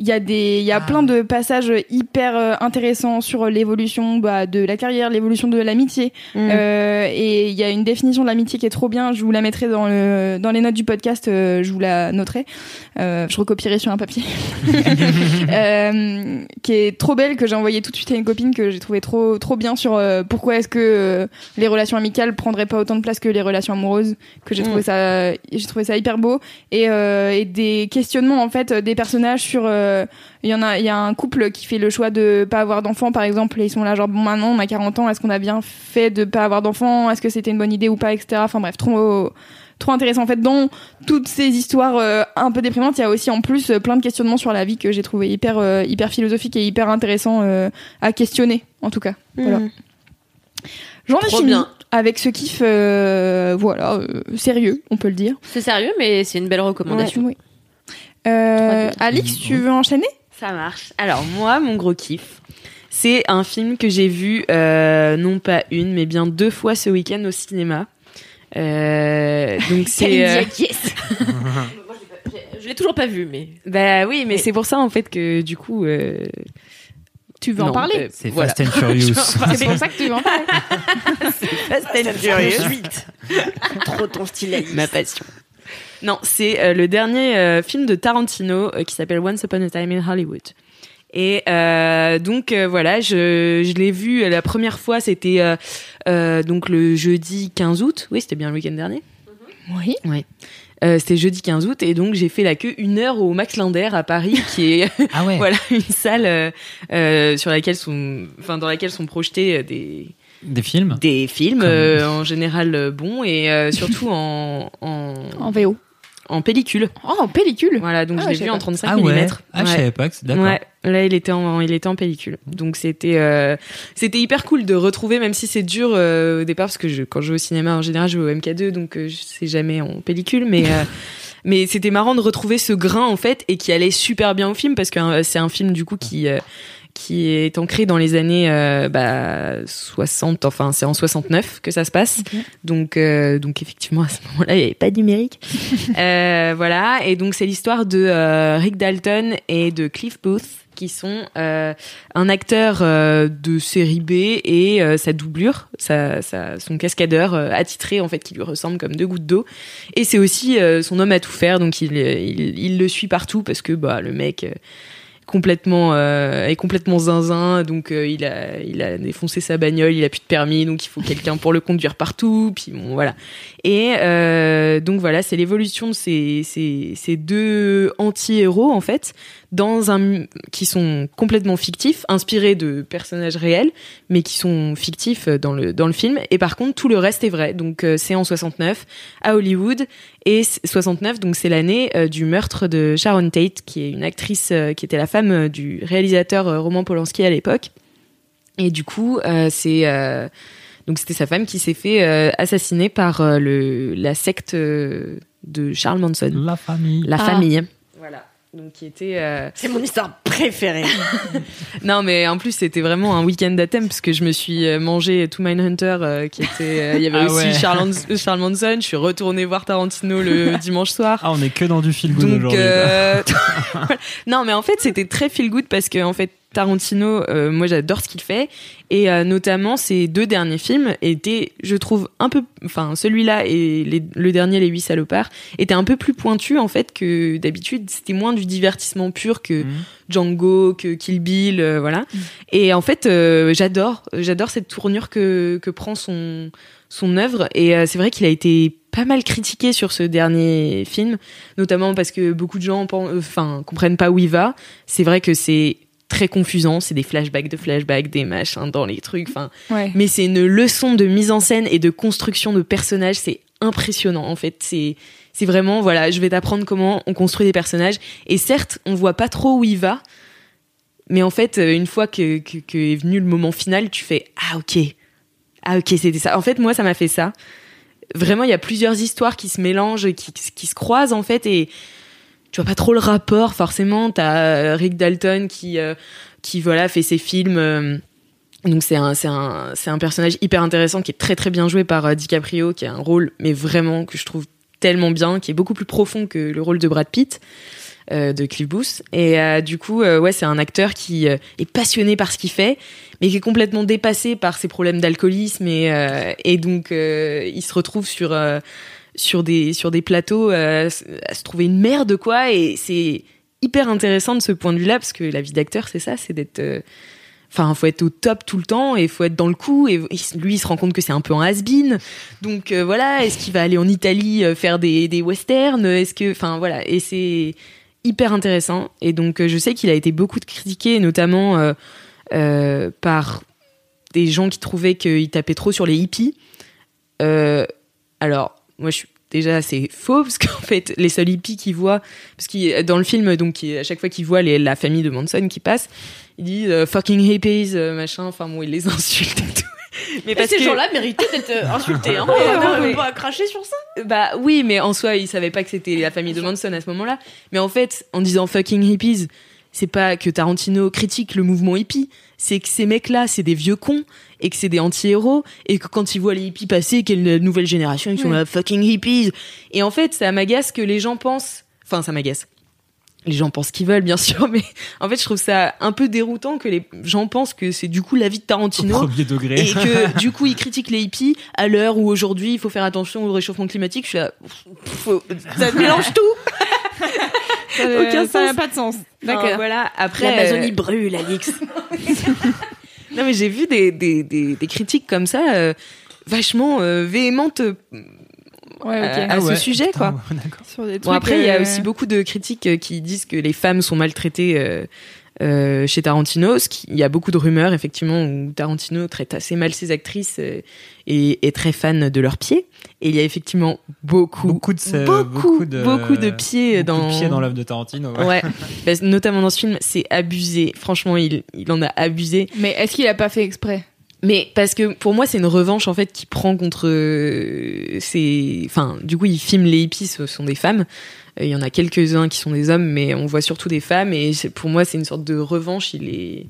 il y a des, il y a Ah. plein de passages hyper euh, intéressants sur l'évolution bah, de la carrière, l'évolution de l'amitié. Mm. Euh, et il y a une définition de l'amitié qui est trop bien. Je vous la mettrai dans le dans les notes du podcast. euh, je vous la noterai. Euh, je recopierai sur un papier. Qui est trop belle que j'ai envoyé tout de suite à une copine que j'ai trouvé trop trop bien sur pourquoi est-ce que les relations amicales prendraient pas autant de place que les relations amoureuses. Que j'ai Mm. trouvé ça j'ai trouvé ça hyper beau et, et des questionnements en fait des personnages sur il y en a il y a un couple qui fait le choix de pas avoir d'enfants par exemple et ils sont là genre bon maintenant on a 40 ans est-ce qu'on a bien fait de pas avoir d'enfants? Est-ce que c'était une bonne idée ou pas etc enfin bref trop trop intéressant. En fait, dans toutes ces histoires euh, un peu déprimantes, il y a aussi en plus euh, plein de questionnements sur la vie que j'ai trouvé hyper, euh, hyper philosophique et hyper intéressant euh, à questionner, en tout cas. Voilà. Mhm. J'en ai fini bien. avec ce kiff, euh, voilà, euh, sérieux, on peut le dire. C'est sérieux, mais c'est une belle recommandation. Ouais, oui. Euh, Alix, tu veux enchaîner? Ça marche. Alors moi, mon gros kiff, c'est un film que j'ai vu euh, non pas une, mais bien deux fois ce week-end au cinéma. Euh, donc c'est. euh, Je l'ai toujours pas vu, mais. bah oui, mais c'est pour ça en fait que du coup. euh, Tu veux en non, parler? euh, C'est voilà. Fast and Furious. C'est pour ça que tu veux en parler. Fast and Furious. Trop ton style. Ma passion. Non, c'est euh, le dernier euh, film de Tarantino euh, qui s'appelle Once Upon a Time in Hollywood. Et euh, donc euh, voilà, je, je l'ai vu la première fois, c'était euh, euh, donc le jeudi 15 août. Oui, c'était bien le week-end dernier. Oui. Euh, c'était jeudi 15 août et donc j'ai fait la queue une heure au Max Linder à Paris, qui est Ah ouais. voilà une salle sur laquelle sont, enfin dans laquelle sont projetés des Des films des films Comme- euh, en général bons et euh, surtout en, en En VO. En pellicule. Oh, en pellicule. Voilà, donc Ah, je l'ai vu en pas. 35 Ah mm. ouais. Ah, je savais pas que c'est d'accord. Ouais, là il était en il était en pellicule. Donc c'était euh, c'était hyper cool de retrouver même si c'est dur euh, au départ parce que je, quand je vais au cinéma en général je vais au MK2 donc euh, je sais jamais en pellicule mais euh, mais c'était marrant de retrouver ce grain en fait et qui allait super bien au film parce que c'est un film du coup qui euh, qui est ancré dans les années euh, bah, 60, enfin c'est en 69 que ça se passe. Donc, euh, donc effectivement à ce moment-là il n'y avait pas de numérique. Euh, voilà, et donc c'est l'histoire de Rick Dalton et de Cliff Booth qui sont euh, un acteur euh, de série B et euh, sa doublure, sa, sa- son cascadeur attitré en fait qui lui ressemble comme deux gouttes d'eau. Et c'est aussi son homme à tout faire, donc il, il, il le suit partout parce que bah le mec complètement euh, est complètement zinzin. Donc euh, il a il a défoncé sa bagnole il a plus de permis donc il faut quelqu'un pour le conduire partout. Puis bon voilà. Et euh, donc voilà c'est l'évolution de ces, ces, ces deux anti-héros en fait dans un qui sont complètement fictifs inspirés de personnages réels mais qui sont fictifs dans le dans le film. Et par contre tout le reste est vrai. Donc euh, c'est en 69 à Hollywood. Et c- 69 donc c'est l'année euh, du meurtre de Sharon Tate qui est une actrice euh, qui était la femme euh, du réalisateur euh, Roman Polanski à l'époque. Et du coup euh, c'est euh, donc c'était sa femme qui s'est fait euh, assassiner par euh, le la secte euh, de Charles Manson. La famille. la Ah. famille. Voilà donc qui était euh, C'est mon histoire préférée. non, mais en plus, c'était vraiment un week-end à thème parce que je me suis euh, mangé To Mindhunter euh, qui était. euh, Il y avait Ah aussi ouais. Charles, Charles Manson. Je suis retournée voir Tarantino le dimanche soir. Ah, on est que dans du feel good Donc, aujourd'hui. euh, non, mais en fait, c'était très feel good parce que en fait, Tarantino, euh, moi, j'adore ce qu'il fait et euh, notamment ses deux derniers films étaient, je trouve, un peu, enfin, celui-là et les- le dernier, Les Huit Salopards, étaient un peu plus pointus en fait que d'habitude. C'était moins du divertissement pur que Mhm. Django, que Kill Bill, euh, voilà. Et en fait, euh, j'adore, j'adore cette tournure que que prend son son œuvre. Et euh, c'est vrai qu'il a été pas mal critiqué sur ce dernier film, notamment parce que beaucoup de gens, euh, enfin, comprennent pas où il va. C'est vrai que c'est très confusant, c'est des flashbacks de flashbacks, des machins dans les trucs, enfin. Ouais. Mais c'est une leçon de mise en scène et de construction de personnages, c'est impressionnant en fait. C'est c'est vraiment voilà, je vais t'apprendre comment on construit des personnages. Et certes, on voit pas trop où il va, mais en fait, euh, une fois que, que, que est venu le moment final, tu fais ah ok, ah ok c'était ça. En fait, moi ça m'a fait ça. Vraiment, il y a plusieurs histoires qui se mélangent, qui, qui se croisent en fait et tu vois pas trop le rapport forcément. T'as euh, Rick Dalton qui euh, qui voilà fait ses films. euh, donc c'est un c'est un c'est un personnage hyper intéressant qui est très très bien joué par DiCaprio qui a un rôle mais vraiment que je trouve tellement bien qui est beaucoup plus profond que le rôle de Brad Pitt de Cliff Booth et du coup ouais c'est un acteur qui est passionné par ce qu'il fait mais qui est complètement dépassé par ses problèmes d'alcoolisme et et donc il se retrouve sur sur des sur des plateaux euh, à se trouver une merde quoi et c'est hyper intéressant de ce point de vue là parce que la vie d'acteur c'est ça c'est d'être euh, Enfin, faut être au top tout le temps et faut être dans le coup. Et lui, il se rend compte que c'est un peu un has-been. Donc euh, voilà, est-ce qu'il va aller en Italie faire des, des westerns? Est-ce que, enfin voilà, et c'est hyper intéressant. Et donc je sais qu'il a été beaucoup critiqué, notamment par des gens qui trouvaient qu'il tapait trop sur les hippies. Alors moi, je suis déjà c'est faux parce qu'en fait les seuls hippies qu'il voit parce qu'il dans le film donc qui- à chaque fois qu'il voit les- la famille de Manson qui passe il dit euh, fucking hippies euh, machin enfin bon il les insulte et tout mais Et ces que- gens-là méritaient d'être euh, insultés. Hein. Ouais, on mais- peut pas cracher sur ça. bah oui mais en soi il savait pas que c'était la famille de Manson à ce moment-là mais en fait en disant fucking hippies c'est pas que Tarantino critique le mouvement hippie c'est que ces mecs-là c'est des vieux cons et que c'est des anti-héros et que quand ils voient les hippies passer qu'il y a une nouvelle génération ils sont Ouais. là fucking hippies et en fait ça m'agace que les gens pensent enfin ça m'agace les gens pensent ce qu'ils veulent bien sûr mais en fait je trouve ça un peu déroutant que les gens pensent que c'est du coup la vie de Au Tarantino premier degré. et que du coup ils critiquent les hippies à l'heure où aujourd'hui il faut faire attention au réchauffement climatique je suis là faut- ça mélange tout Ça n'a sens. pas de sens. D'accord. D'accord. voilà après L'Amazonie euh, brûle, Alix. Non mais j'ai vu des, des, des, des critiques comme ça euh, vachement euh, véhémentes euh, Ouais, à, à Ah ouais, ce sujet putain, quoi. Sur des Bon, après, il y a euh, aussi beaucoup de critiques euh, qui disent que les femmes sont maltraitées euh, chez Tarantino. Ce qui- Il y a beaucoup de rumeurs, effectivement, où Tarantino traite assez mal ses actrices euh, et est très fan de leurs pieds. Et il y a effectivement beaucoup, Beaucoup de ce- beaucoup, beaucoup de- beaucoup de pieds Beaucoup dans, de pieds dans l'œuvre de Tarantino. ouais. Ouais, Bah, notamment dans ce film, c'est abusé. Franchement, il, il en a abusé. Mais est-ce qu'il a pas fait exprès? Mais parce que pour moi, c'est une revanche en fait qui prend contre euh, ces. Enfin, du coup, il filme les hippies, ce sont des femmes. Il y en a quelques-uns qui sont des hommes, mais on voit surtout des femmes. Et pour moi, c'est une sorte de revanche. Il est.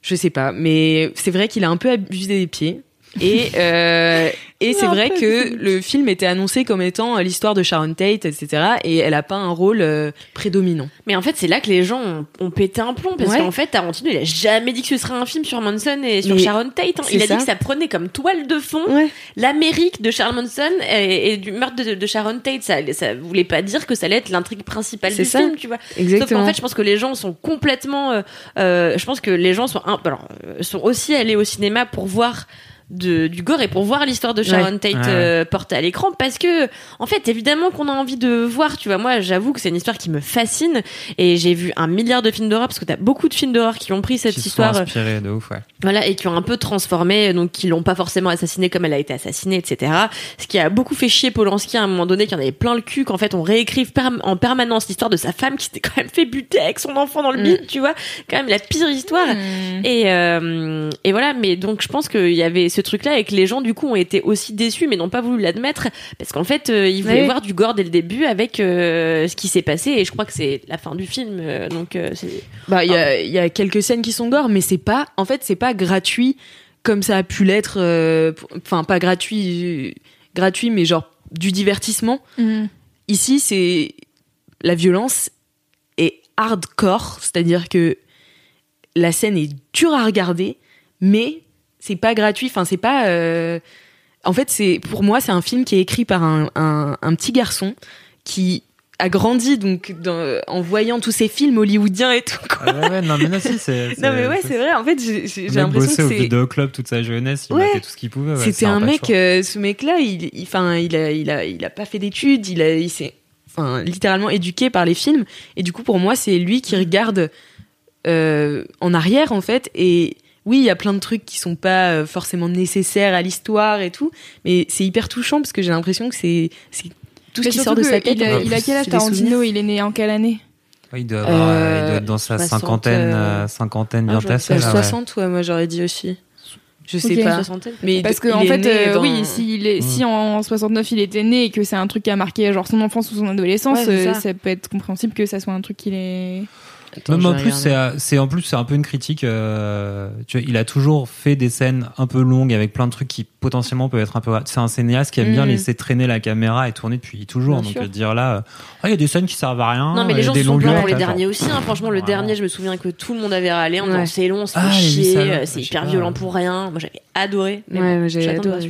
Je sais pas, mais c'est vrai qu'il a un peu abusé des pieds. Et, euh, et c'est vrai que le film était annoncé comme étant l'histoire de Sharon Tate, etc. Et elle a pas un rôle euh, prédominant. Mais en fait, c'est là que les gens ont, ont pété un plomb parce Ouais. qu'en fait, Tarantino, il a jamais dit que ce serait un film sur Manson et sur Mais Sharon Tate. hein. Il a ça. dit que ça prenait comme toile de fond Ouais. l'Amérique de Charles Manson et, et du meurtre de, de Sharon Tate. Ça, ça voulait pas dire que ça allait être l'intrigue principale du ça. film, tu vois. Sauf Exactement. qu'en fait, je pense que les gens sont complètement. euh, euh, je pense que les gens sont, un- alors, euh, sont aussi allés au cinéma pour voir. De, du gore et pour voir l'histoire de Sharon Ouais. Tate Ouais. euh, portée à l'écran parce que en fait évidemment qu'on a envie de voir tu vois moi j'avoue que c'est une histoire qui me fascine et j'ai vu un milliard de films d'horreur parce que t'as beaucoup de films d'horreur qui ont pris cette Qui histoire euh, inspirés de ouf, ouais. voilà et qui ont un peu transformé donc qui l'ont pas forcément assassinée comme elle a été assassinée etc ce qui a beaucoup fait chier Polanski à un moment donné qui en avait plein le cul qu'en fait on réécrive en permanence l'histoire de sa femme qui s'était quand même fait buter avec son enfant dans le Mm. bide tu vois quand même la pire histoire et, euh, et voilà, mais donc je pense qu'il y avait ce truc-là et que les gens du coup ont été aussi déçus mais n'ont pas voulu l'admettre parce qu'en fait euh, ils voulaient Ouais. voir du gore dès le début avec euh, ce qui s'est passé et je crois que c'est la fin du film euh, donc euh, Bah, il y a, il y a quelques scènes qui sont gore, mais c'est pas, en fait, c'est pas gratuit comme ça a pu l'être. Enfin, pas gratuit, gratuit, mais genre du divertissement. Mhm. Ici, c'est la violence est hardcore, c'est-à-dire que la scène est dure à regarder, mais c'est pas gratuit. Enfin, c'est pas. euh, En fait, c'est pour moi, c'est un film qui est écrit par un, un, un petit garçon qui a grandi donc dans- en voyant tous ces films hollywoodiens et tout. quoi. Ah ouais, ouais, non, mais non, si, c'est. Non mais ouais, c'est- vrai. En fait, j'ai- mec l'impression au que c'est vidéo club toute sa jeunesse, il Ouais. a fait tout ce qu'il pouvait. ouais, c'était un mec, euh, ce mec-là, il, il- enfin, il a, il a, il a pas fait d'études, il a, il s'est, enfin, littéralement éduqué par les films. Et du coup, pour moi, c'est lui qui regarde euh, en arrière, en fait. Et oui, il y a plein de trucs qui sont pas euh, forcément nécessaires à l'histoire et tout, mais c'est hyper touchant parce que j'ai l'impression que c'est, tout ce qui sort de sa tête. Il a, il a quel âge Tarantino. Il est né en quelle année? Ouais, il, doit avoir, euh, il doit être dans sa 60, cinquantaine, euh, cinquantaine bien tassée. Euh, là, ouais. 60, ouais, moi j'aurais dit aussi. Je sais Ok. pas. Mais Parce que il en fait, né euh, dans- oui, si, il est, si en 69 il était né et que c'est un truc qui a marqué genre son enfance ou son adolescence, Ouais, c'est ça. ça. peut être compréhensible que ça soit un truc qu'il est. Attends, Même en plus, c'est, c'est en plus c'est un peu une critique. euh, tu vois, il a toujours fait des scènes un peu longues avec plein de trucs qui potentiellement peuvent être un peu. C'est un cinéaste qui aime bien Mm. laisser traîner la caméra et tourner depuis toujours. Bien donc sûr. euh, dire là, euh, ah, il y a des scènes qui servent à rien. non mais les gens des se sont longueurs, pour les là, genre. derniers aussi hein. franchement le dernier je me souviens que tout le monde avait râlé Ouais. disant c'est long on se fait Ah, les huit chier c'est hyper pas. violent pour rien moi j'avais adoré mais Ouais, bon, moi, j'ai adoré.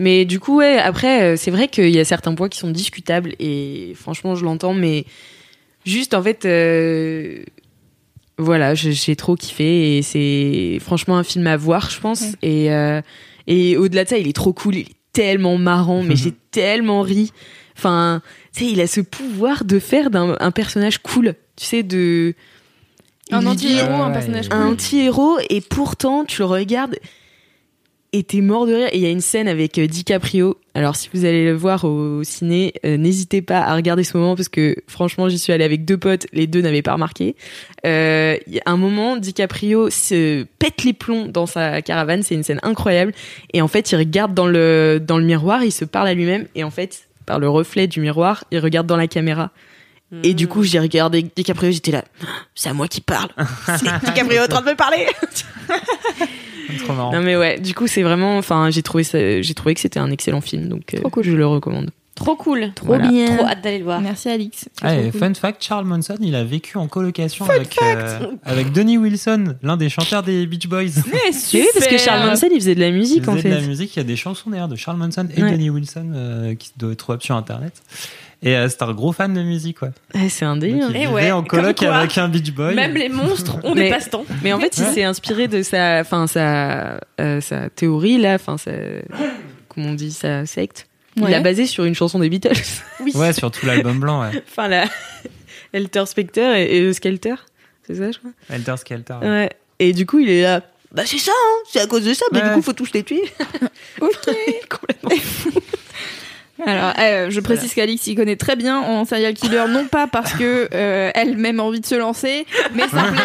Mais du coup, ouais, après, c'est vrai qu'il y a certains points qui sont discutables et franchement, je l'entends, mais juste en fait, euh, voilà, je- j'ai trop kiffé et c'est franchement un film à voir, je pense. Ouais. Et, euh, et au-delà de ça, il est trop cool, il est tellement marrant, mais j'ai tellement ri. Enfin, tu sais, il a ce pouvoir de faire d'un un personnage cool, tu sais, de. Un anti-héros, un personnage ouais. un cool. anti-héros et pourtant tu le regardes et t'es mort de rire. Et il y a une scène avec euh, DiCaprio. Alors, si vous allez le voir au ciné, euh, n'hésitez pas à regarder ce moment parce que franchement, j'y suis allée avec deux potes. Les deux n'avaient pas remarqué. Euh, Il y a un moment, DiCaprio se pète les plombs dans sa caravane. C'est une scène incroyable. Et en fait, il regarde dans le, dans le miroir, il se parle à lui-même. Et en fait, par le reflet du miroir, il regarde dans la caméra. Et du coup, j'ai regardé DiCaprio, j'étais là, c'est à moi qui parle. C'est DiCaprio en train de me parler. Trop marrant. Non mais ouais, du coup c'est vraiment, enfin j'ai trouvé ça, j'ai trouvé que c'était un excellent film, donc euh, Trop cool. je le recommande. Trop cool. Trop bien. Trop hâte d'aller le voir. Merci Alix. C'est Ah, cool. fun fact, Charles Manson, il a vécu en colocation avec, euh, avec Donny Wilson, l'un des chanteurs des Beach Boys. Mais Mais oui, parce que Charles Manson il faisait de la Il musique faisait en de fait. la musique, il y a des chansons d'ailleurs de Charles Manson et Ouais. Donny Wilson euh, qui doivent être trouvables sur internet. Et euh, c'est un gros fan de musique, ouais. Ouais, c'est un Donc, délire. il Eh vivait ouais, en coloc comme quoi. avec un Beach Boy. Même les monstres ont Mais- des passe-temps. Mais en fait, il Ouais. s'est inspiré de sa, enfin sa, euh, sa théorie là, enfin sa, comment on dit, sa secte. Il Ouais. l'a basé sur une chanson des Beatles. Ouais, sur tout l'album blanc, ouais. enfin la Helter Specter et, et Skelter, c'est ça je crois. Helter Skelter. ouais. Ouais. Et du coup il est là. Bah c'est ça, hein, c'est à cause de ça. Mais Ouais. du coup faut tous les tuer. Ok. Complètement. Alors, euh, je précise qu'Alix y connaît très bien en serial killer, non pas parce que euh, elle-même a envie de se lancer, mais simplement,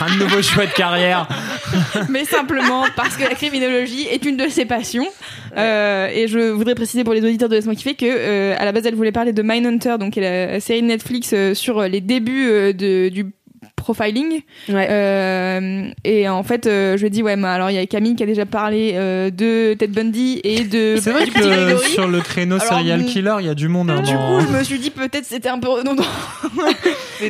Un nouveau choix de carrière. mais simplement parce que la criminologie est une de ses passions. Euh, et je voudrais préciser pour les auditeurs de Laisse-moi kiffer que euh, à la base elle voulait parler de Mindhunter, donc la série de Netflix sur les débuts de, du profiling. Ouais. Euh, et en fait, euh, je lui ai dit ouais, mais alors il y a Camille qui a déjà parlé euh, de Ted Bundy et de C'est vrai que sur le créneau Alors, serial bon, killer, il y a du monde. hein, Du dans- coup, je me suis dit peut-être c'était un peu redondant.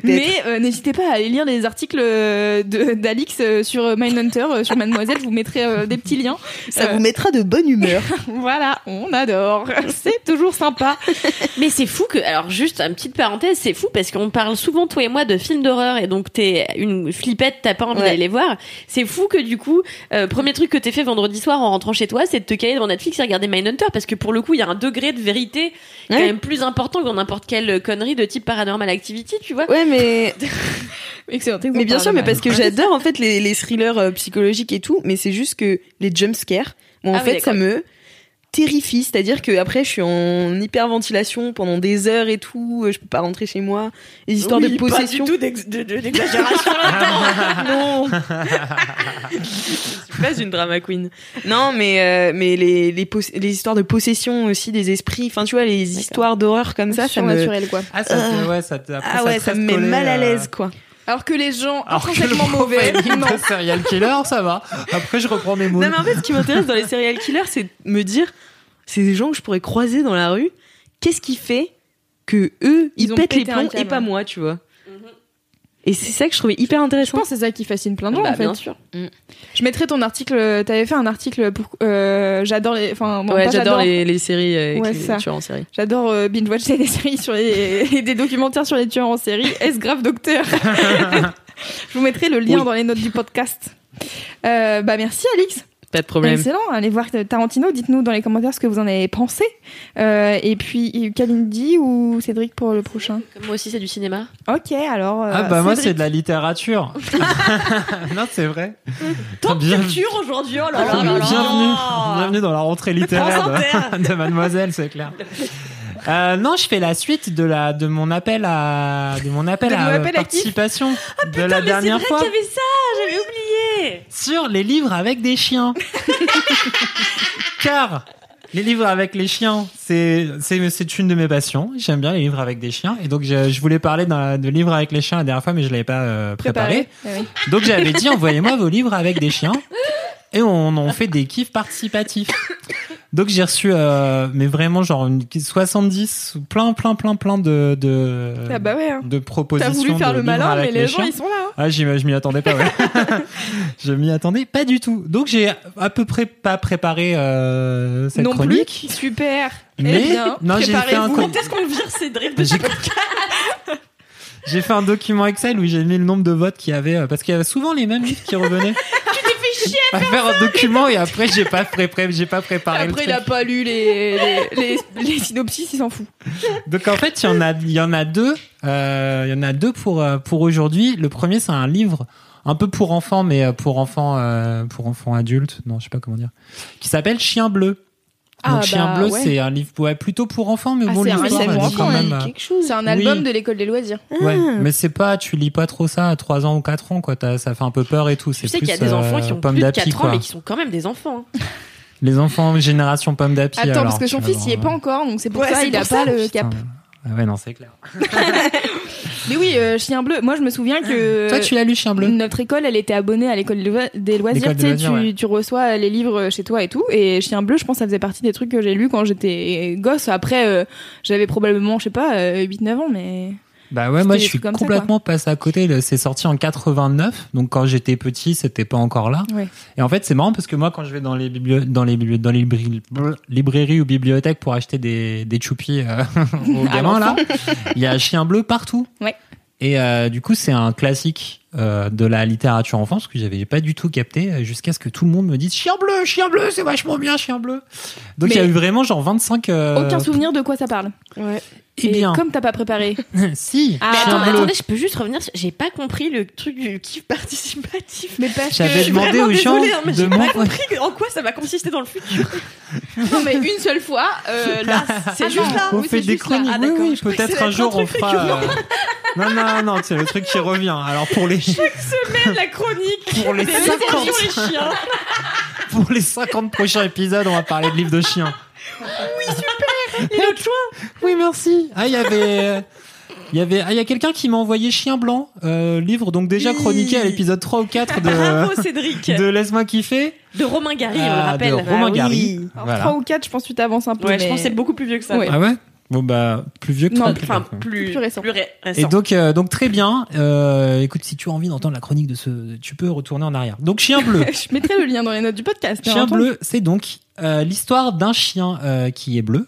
Mais euh, n'hésitez pas à aller lire les articles de- d'Alix sur Mindhunter, sur Mademoiselle. Je vous mettrai euh, des petits liens. Ça Euh, vous mettra de bonne humeur. Voilà, on adore. C'est toujours sympa. Mais c'est fou que, alors juste une petite parenthèse, c'est fou parce qu'on parle souvent toi et moi de films d'horreur et donc t'es une flippette, t'as pas envie Ouais. d'aller les voir. C'est fou que du coup, euh, premier truc que t'es fait vendredi soir en rentrant chez toi, c'est de te caler devant Netflix et regarder Mindhunter parce que pour le coup, il y a un degré de vérité quand même plus important que dans n'importe quelle connerie de type Paranormal Activity, tu vois. Ouais, mais Excellent. mais bien sûr, mais parce que j'adore en fait les, les thrillers euh, psychologiques et tout, mais c'est juste que les jumpscares, moi en Ah oui, fait ça me terrifie, c'est-à-dire que après je suis en hyperventilation pendant des heures et tout, euh, je peux pas rentrer chez moi, les histoires de possession. d'exagération non. je suis pas une drama queen. Non, mais euh, mais les les, histoires de possession aussi des esprits, enfin tu vois les histoires d'horreur comme ça, ça me quoi. Ah, ça te, ouais, ça te, après, ah ça ouais, te ça reste me met collé, mal à euh, l'aise quoi. Alors que les gens Alors que le intrinsèquement mauvais, non. serial killer, ça va. Après, je reprends mes mots. Non mais en fait, ce qui m'intéresse dans les serial killers, c'est de me dire, c'est des gens que je pourrais croiser dans la rue. Qu'est-ce qui fait que eux, ils, Ils ont pètent les plombs et pas moi, tu vois? Et c'est ça que je trouvais hyper Je intéressant. pense que c'est ça qui fascine plein de gens Bah, en fait. bien sûr. Je mettrai ton article. T'avais fait un article pour. euh, j'adore les. Enfin, bon, ouais, pas j'adore les, les séries euh, Ouais, les tueurs en série. J'adore euh, binge watcher des séries sur les et des documentaires sur les tueurs en série. Est-ce grave docteur? Je vous mettrai le lien Oui. dans les notes du podcast. Euh, bah merci Alix. Pas de problème. Excellent. Allez voir Tarantino. Dites-nous dans les commentaires ce que vous en avez pensé. Euh, et puis Kalindi ou Cédric pour le prochain? Comme moi aussi, c'est du cinéma. Ok, alors. euh, Ah, bah, moi, c'est de la littérature. non, c'est vrai. Bien- aujourd'hui, oh Bienvenue, bienvenue dans la rentrée littéraire de, de Mademoiselle, c'est clair. Euh, non, je fais la suite de la de mon appel à de mon appel De à appel participation de la dernière fois ça, j'avais oublié. sur les livres avec des chiens. Car les livres avec les chiens, c'est c'est c'est une de mes passions. J'aime bien les livres avec des chiens et donc je, je voulais parler de livres avec les chiens la dernière fois mais je l'avais pas euh, préparé. préparé. Ah oui. Donc j'avais dit envoyez-moi vos livres avec des chiens et on en fait des kiffs participatifs. Donc j'ai reçu euh, mais vraiment genre une, 70 plein plein plein plein de de, Ah bah ouais. hein. de T'as propositions voulu faire de le malin, mais avec les, gens ils sont là. hein. Ah, je m'y attendais pas, ouais. je m'y attendais pas du tout. Donc, j'ai à peu près pas préparé euh, cette non chronique. plus. Super. Mais- eh bien, non, j'ai fait un con- Est-ce qu'on vire de J'ai j'ai fait un document Excel où j'ai mis le nombre de votes qu'il y avait, euh, parce qu'il y avait souvent les mêmes livres qui revenaient. chier à faire un document et après, j'ai pas, pré pré- j'ai pas préparé Après, le il a pas lu les, les, les, les synopsis, il s'en fout. Donc, en fait, il y en a, il y en a deux, euh, il y en a deux pour, euh, pour aujourd'hui. Le premier, c'est un livre un peu pour enfants, mais euh, pour enfants, euh, pour enfants adultes. Non, je sais pas comment dire. Qui s'appelle Chien bleu. Ah, Donc Chien bah, bleu, ouais. c'est un livre ouais, plutôt pour enfants, mais Ah, bon, c'est un l'histoire livre elle est quand même. euh, quelque chose. C'est un album Oui. de l'école des loisirs. Ouais, mais c'est pas, tu lis pas trop ça à 3 ans ou 4 ans, quoi. T'as- Ça fait un peu peur et tout. Tu C'est sais qu'il y a plus, des euh, enfants qui ont pomme plus de d'api, 4 ans, quoi. mais qui sont quand même des enfants. hein. Les enfants génération pomme d'api. Attends, alors, parce que tu son fils, il est pas encore, donc c'est pour Ouais, ça, il a pas le cap. Ah ouais, non, c'est clair. Mais oui, euh, Chien Bleu, moi je me souviens que. Toi, tu l'as lu, Chien bleu Notre école, elle était abonnée à l'école des loi- des loisirs. Tu des sais, loisirs, tu, ouais. tu reçois les livres chez toi et tout. Et Chien Bleu, je pense, que ça faisait partie des trucs que j'ai lus quand j'étais gosse. Après, euh, j'avais probablement, je sais pas, euh, 8-9 ans, mais. Bah ouais, moi je suis ça, complètement passé à côté. C'est sorti en 89, donc quand j'étais petit, c'était pas encore là. Ouais. Et en fait, c'est marrant parce que moi, quand je vais dans les biblio- dans les bibli- dans les libri- librairies ou bibliothèques pour acheter des des choupis euh, aux À gamins là, il y a chien bleu partout. Ouais. Et euh, du coup, c'est un classique euh, de la littérature enfance que j'avais pas du tout capté euh, jusqu'à ce que tout le monde me dise chien bleu, chien bleu, c'est vachement bien, chien bleu. Donc il y a eu vraiment genre 25 euh, Aucun souvenir de quoi ça parle. Ouais. Eh Et bien, comme t'as pas préparé. si, Ah, Mais attends, bleu. attendez, je peux juste revenir. sur- J'ai pas compris le truc du kiff participatif. Mais parce J'avais demandé aux gens désolée, hein, mais de j'ai pas compris en quoi ça va consister dans le futur. Non, mais une seule fois, euh, là, c'est Ah juste non, là. On Oui, fait c'est des juste chroniques. Ah, oui, oui, peut-être un jour un on fera. euh, Non, non, non, c'est le truc qui revient. Alors pour les Semaine, la chronique. pour les des 50 émotions, les chiens. pour les 50 prochains épisodes, on va parler de livres de chiens. Et l'autre choix. Oui, merci. Ah, il y avait il y avait ah, il y a quelqu'un qui m'a envoyé Chien blanc, euh, livre donc déjà chroniqué à l'épisode 3 ou 4 de Bravo Cédric. de Laisse-moi kiffer. De Romain Gary, on le Ah, rappelle. de Romain Ah oui. Gary. Alors, Voilà. 3 ou 4, je pense que tu t'avances un peu. Ouais, je mais- pense que c'est beaucoup plus vieux que ça. Ouais. Ah ouais? Bon bah plus vieux que Non, toi. Enfin, plus, Plus récent. Plus ré- Et donc, euh, donc très bien. Euh, écoute, si tu as envie d'entendre la chronique de ce, tu peux retourner en arrière. Donc chien bleu. Je mettrai le lien dans les notes du podcast. Chien entendu. bleu, c'est donc euh, l'histoire d'un chien euh, qui est bleu.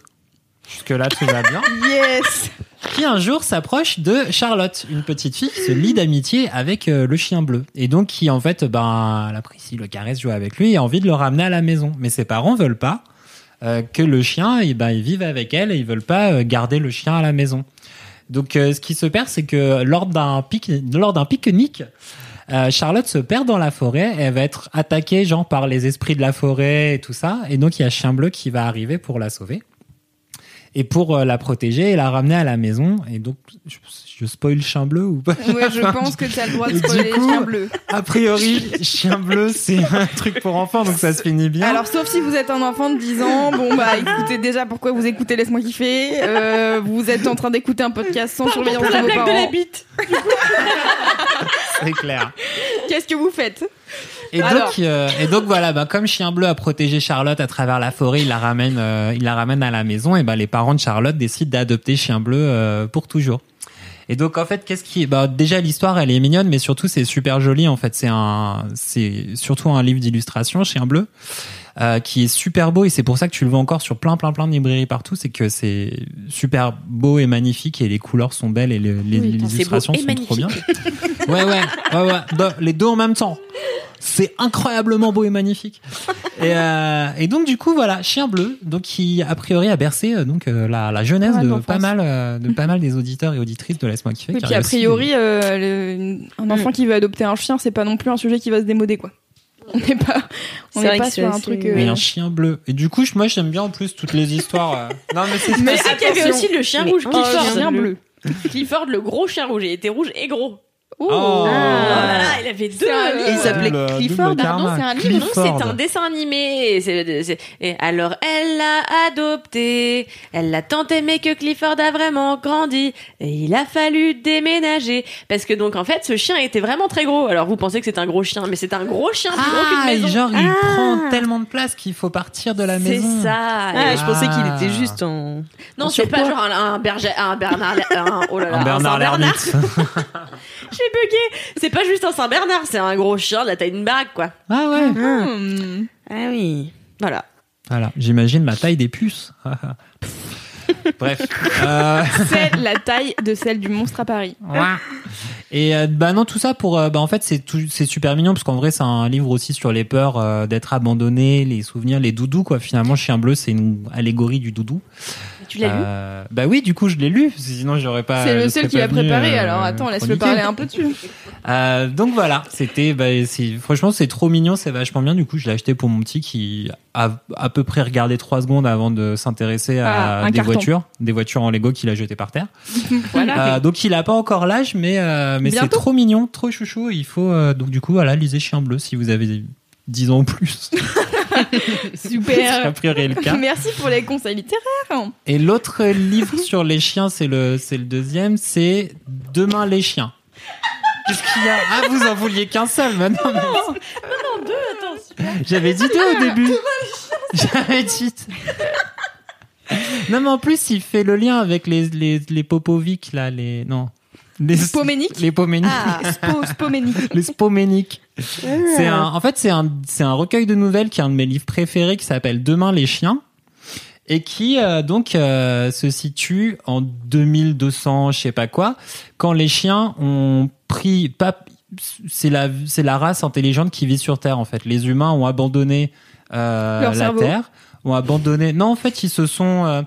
Jusque là, tout va bien. Yes Qui un jour s'approche de Charlotte, une petite fille qui se lie d'amitié avec euh, le chien bleu. Et donc qui en fait, ben, elle apprécie le caresse, joue avec lui et a envie de le ramener à la maison. Mais ses parents veulent pas euh, que le chien, eh ben, ils vivent avec elle et ils veulent pas euh, garder le chien à la maison. Donc euh, ce qui se perd, c'est que lors d'un pique, lors d'un pique-nique, Charlotte se perd dans la forêt et elle va être attaquée genre par les esprits de la forêt et tout ça. Et donc il y a Chien Bleu qui va arriver pour la sauver et pour euh, la protéger et la ramener à la maison. Et donc je, je spoil Chien Bleu ou pas? Ouais, je pense que tu as le droit de spoiler coup- Chien Bleu. A priori, Chien Bleu c'est un truc pour enfants donc ça se finit bien. Alors, sauf si vous êtes un enfant de 10 ans, bon bah écoutez déjà pourquoi vous écoutez Laisse-moi kiffer. Euh, vous êtes en train d'écouter un podcast sans surveillance Pour de la vos blague de parents. la bite. c'est clair. Qu'est-ce que vous faites? Et Alors. donc, euh, et donc voilà, bah, comme Chien Bleu a protégé Charlotte à travers la forêt, il la ramène, euh, il la ramène à la maison. Et bah, les parents de Charlotte décident d'adopter Chien Bleu euh, pour toujours. Et donc en fait, qu'est-ce qui, bah déjà l'histoire elle est mignonne, mais surtout c'est super joli. En fait, c'est un, c'est surtout un livre d'illustration, Chien Bleu, euh, qui est super beau et c'est pour ça que tu le vois encore sur plein plein plein de librairies partout. C'est que c'est super beau et magnifique et les couleurs sont belles et les, les- Oui, les illustrations sont trop bien. Ouais, ouais, ouais, ouais. Deux- les deux en même temps. C'est incroyablement beau et magnifique. Et, euh, et donc du coup voilà, Chien Bleu, donc qui a priori a bercé euh, donc euh, la, la jeunesse de pas mal euh, de pas mal des auditeurs et auditrices de Laisse-moi kiffer. Oui, puis a priori, euh, le- un enfant qui veut adopter un chien, c'est pas non plus un sujet qui va se démoder quoi. On n'est pas, on C'est n'est vrai pas sur un truc. euh, mais un chien bleu. Et du coup, moi j'aime bien en plus toutes les histoires. euh. Non mais c'est Mais c'est qu'il y avait aussi le chien Mais rouge, Clifford. chien bleu. Clifford, le gros chien rouge. Il était rouge et gros. Oh. Oh là Ah. là, il avait deux. un il s'appelait Clifford, karma. c'est un livre, Non, c'est un dessin animé? Et c'est- c'est- et alors, elle l'a adopté. Elle l'a tant aimé que Clifford a vraiment grandi. Et il a fallu déménager. Parce que donc, en fait, ce chien était vraiment très gros. Alors, vous pensez que c'est un gros chien, mais c'est un gros chien plus gros Ah, qu'une et maison. genre il Ah. prend tellement de place qu'il faut partir de la c'est maison. ça. Ah, je pensais qu'il était juste en. non, c'est pas genre un, un berger, un Bernard, un, oh là là, Un Bernard Saint-Bernard. l'ermite. J'ai bugué. C'est pas juste un Saint-Bernard, c'est un gros chien de la taille d'une baraque, quoi. Ah ouais. Hmm. Ah oui. Voilà. Voilà, j'imagine la taille des puces. Bref. Euh, C'est la taille de celle du monstre à Paris. Et euh, bah non tout ça pour euh, bah en fait c'est tout c'est super mignon parce qu'en vrai c'est un livre aussi sur les peurs euh, d'être abandonné, les souvenirs, les doudous quoi. Finalement Chien bleu c'est une allégorie du doudou. Tu l'as lu Euh, Bah oui, du coup, je l'ai lu. Sinon, j'aurais pas. C'est le seul qui l'a préparé, euh, alors attends, laisse-le parler un peu dessus. Euh, donc voilà, c'était, bah, franchement, c'est trop mignon, c'est vachement bien. Du coup, je l'ai acheté pour mon petit qui a à peu près regardé trois secondes avant de s'intéresser à Ah, des carton. voitures, des voitures en Lego qu'il a jeté par terre. Voilà. Donc il a pas encore l'âge, mais mais c'est trop mignon, trop chouchou. Il faut donc du coup voilà, lisez Chien bleu si vous avez 10 ans ou plus. C'est a Super. priori le cas. Merci pour les conseils littéraires. Et l'autre livre sur les chiens, c'est le, c'est le deuxième, c'est Demain les chiens. Qu'est-ce qu'il y a? Ah, vous en vouliez qu'un seul maintenant. mais- J'avais dit deux au début. J'avais dit. Non, mais en plus, il fait le lien avec les, les, les Popovic, là, les. Non. Les Spoméniques Les Poméniques. Ah, spo. Les Spoméniques. C'est un, en fait, c'est un, c'est un recueil de nouvelles qui est un de mes livres préférés qui s'appelle Demain les chiens et qui euh, donc euh, se situe en 2200, je sais pas quoi, quand les chiens ont pris pas c'est la c'est la race intelligente qui vit sur Terre en fait. Les humains ont abandonné euh, la cerveau. Terre, ont abandonné. Non, en fait, ils se sont euh,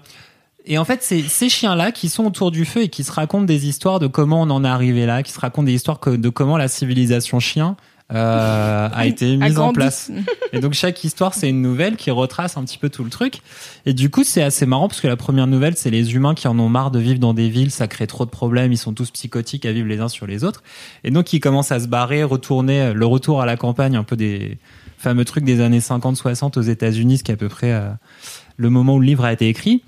et en fait, c'est ces chiens-là qui sont autour du feu et qui se racontent des histoires de comment on en est arrivé là, qui se racontent des histoires que- de comment la civilisation chien euh, a été mise en place. Et donc chaque histoire, c'est une nouvelle qui retrace un petit peu tout le truc. Et du coup, c'est assez marrant parce que la première nouvelle, c'est les humains qui en ont marre de vivre dans des villes, ça crée trop de problèmes, ils sont tous psychotiques à vivre les uns sur les autres. Et donc ils commencent à se barrer, retourner, le retour à la campagne, un peu des fameux trucs des années 50-60 aux États-Unis, ce qui est à peu près euh, le moment où le livre a été écrit.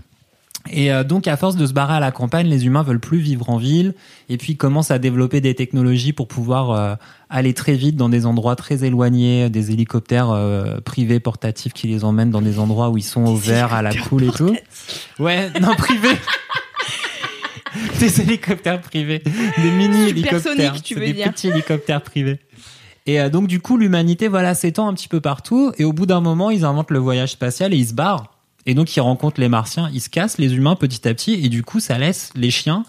Et euh, donc, à force de se barrer à la campagne, les humains veulent plus vivre en ville, et puis ils commencent à développer des technologies pour pouvoir euh, aller très vite dans des endroits très éloignés, des hélicoptères euh, privés portatifs qui les emmènent dans des endroits où ils sont au vert, à la cool et tout. Ouais, non privés. des hélicoptères privés, des mini hélicoptères, tu veux des dire. petits hélicoptères privés. Et euh, donc du coup, l'humanité voilà s'étend un petit peu partout, et au bout d'un moment, ils inventent le voyage spatial et ils se barrent. Et donc ils rencontrent les Martiens, ils se cassent les humains petit à petit, et du coup ça laisse les chiens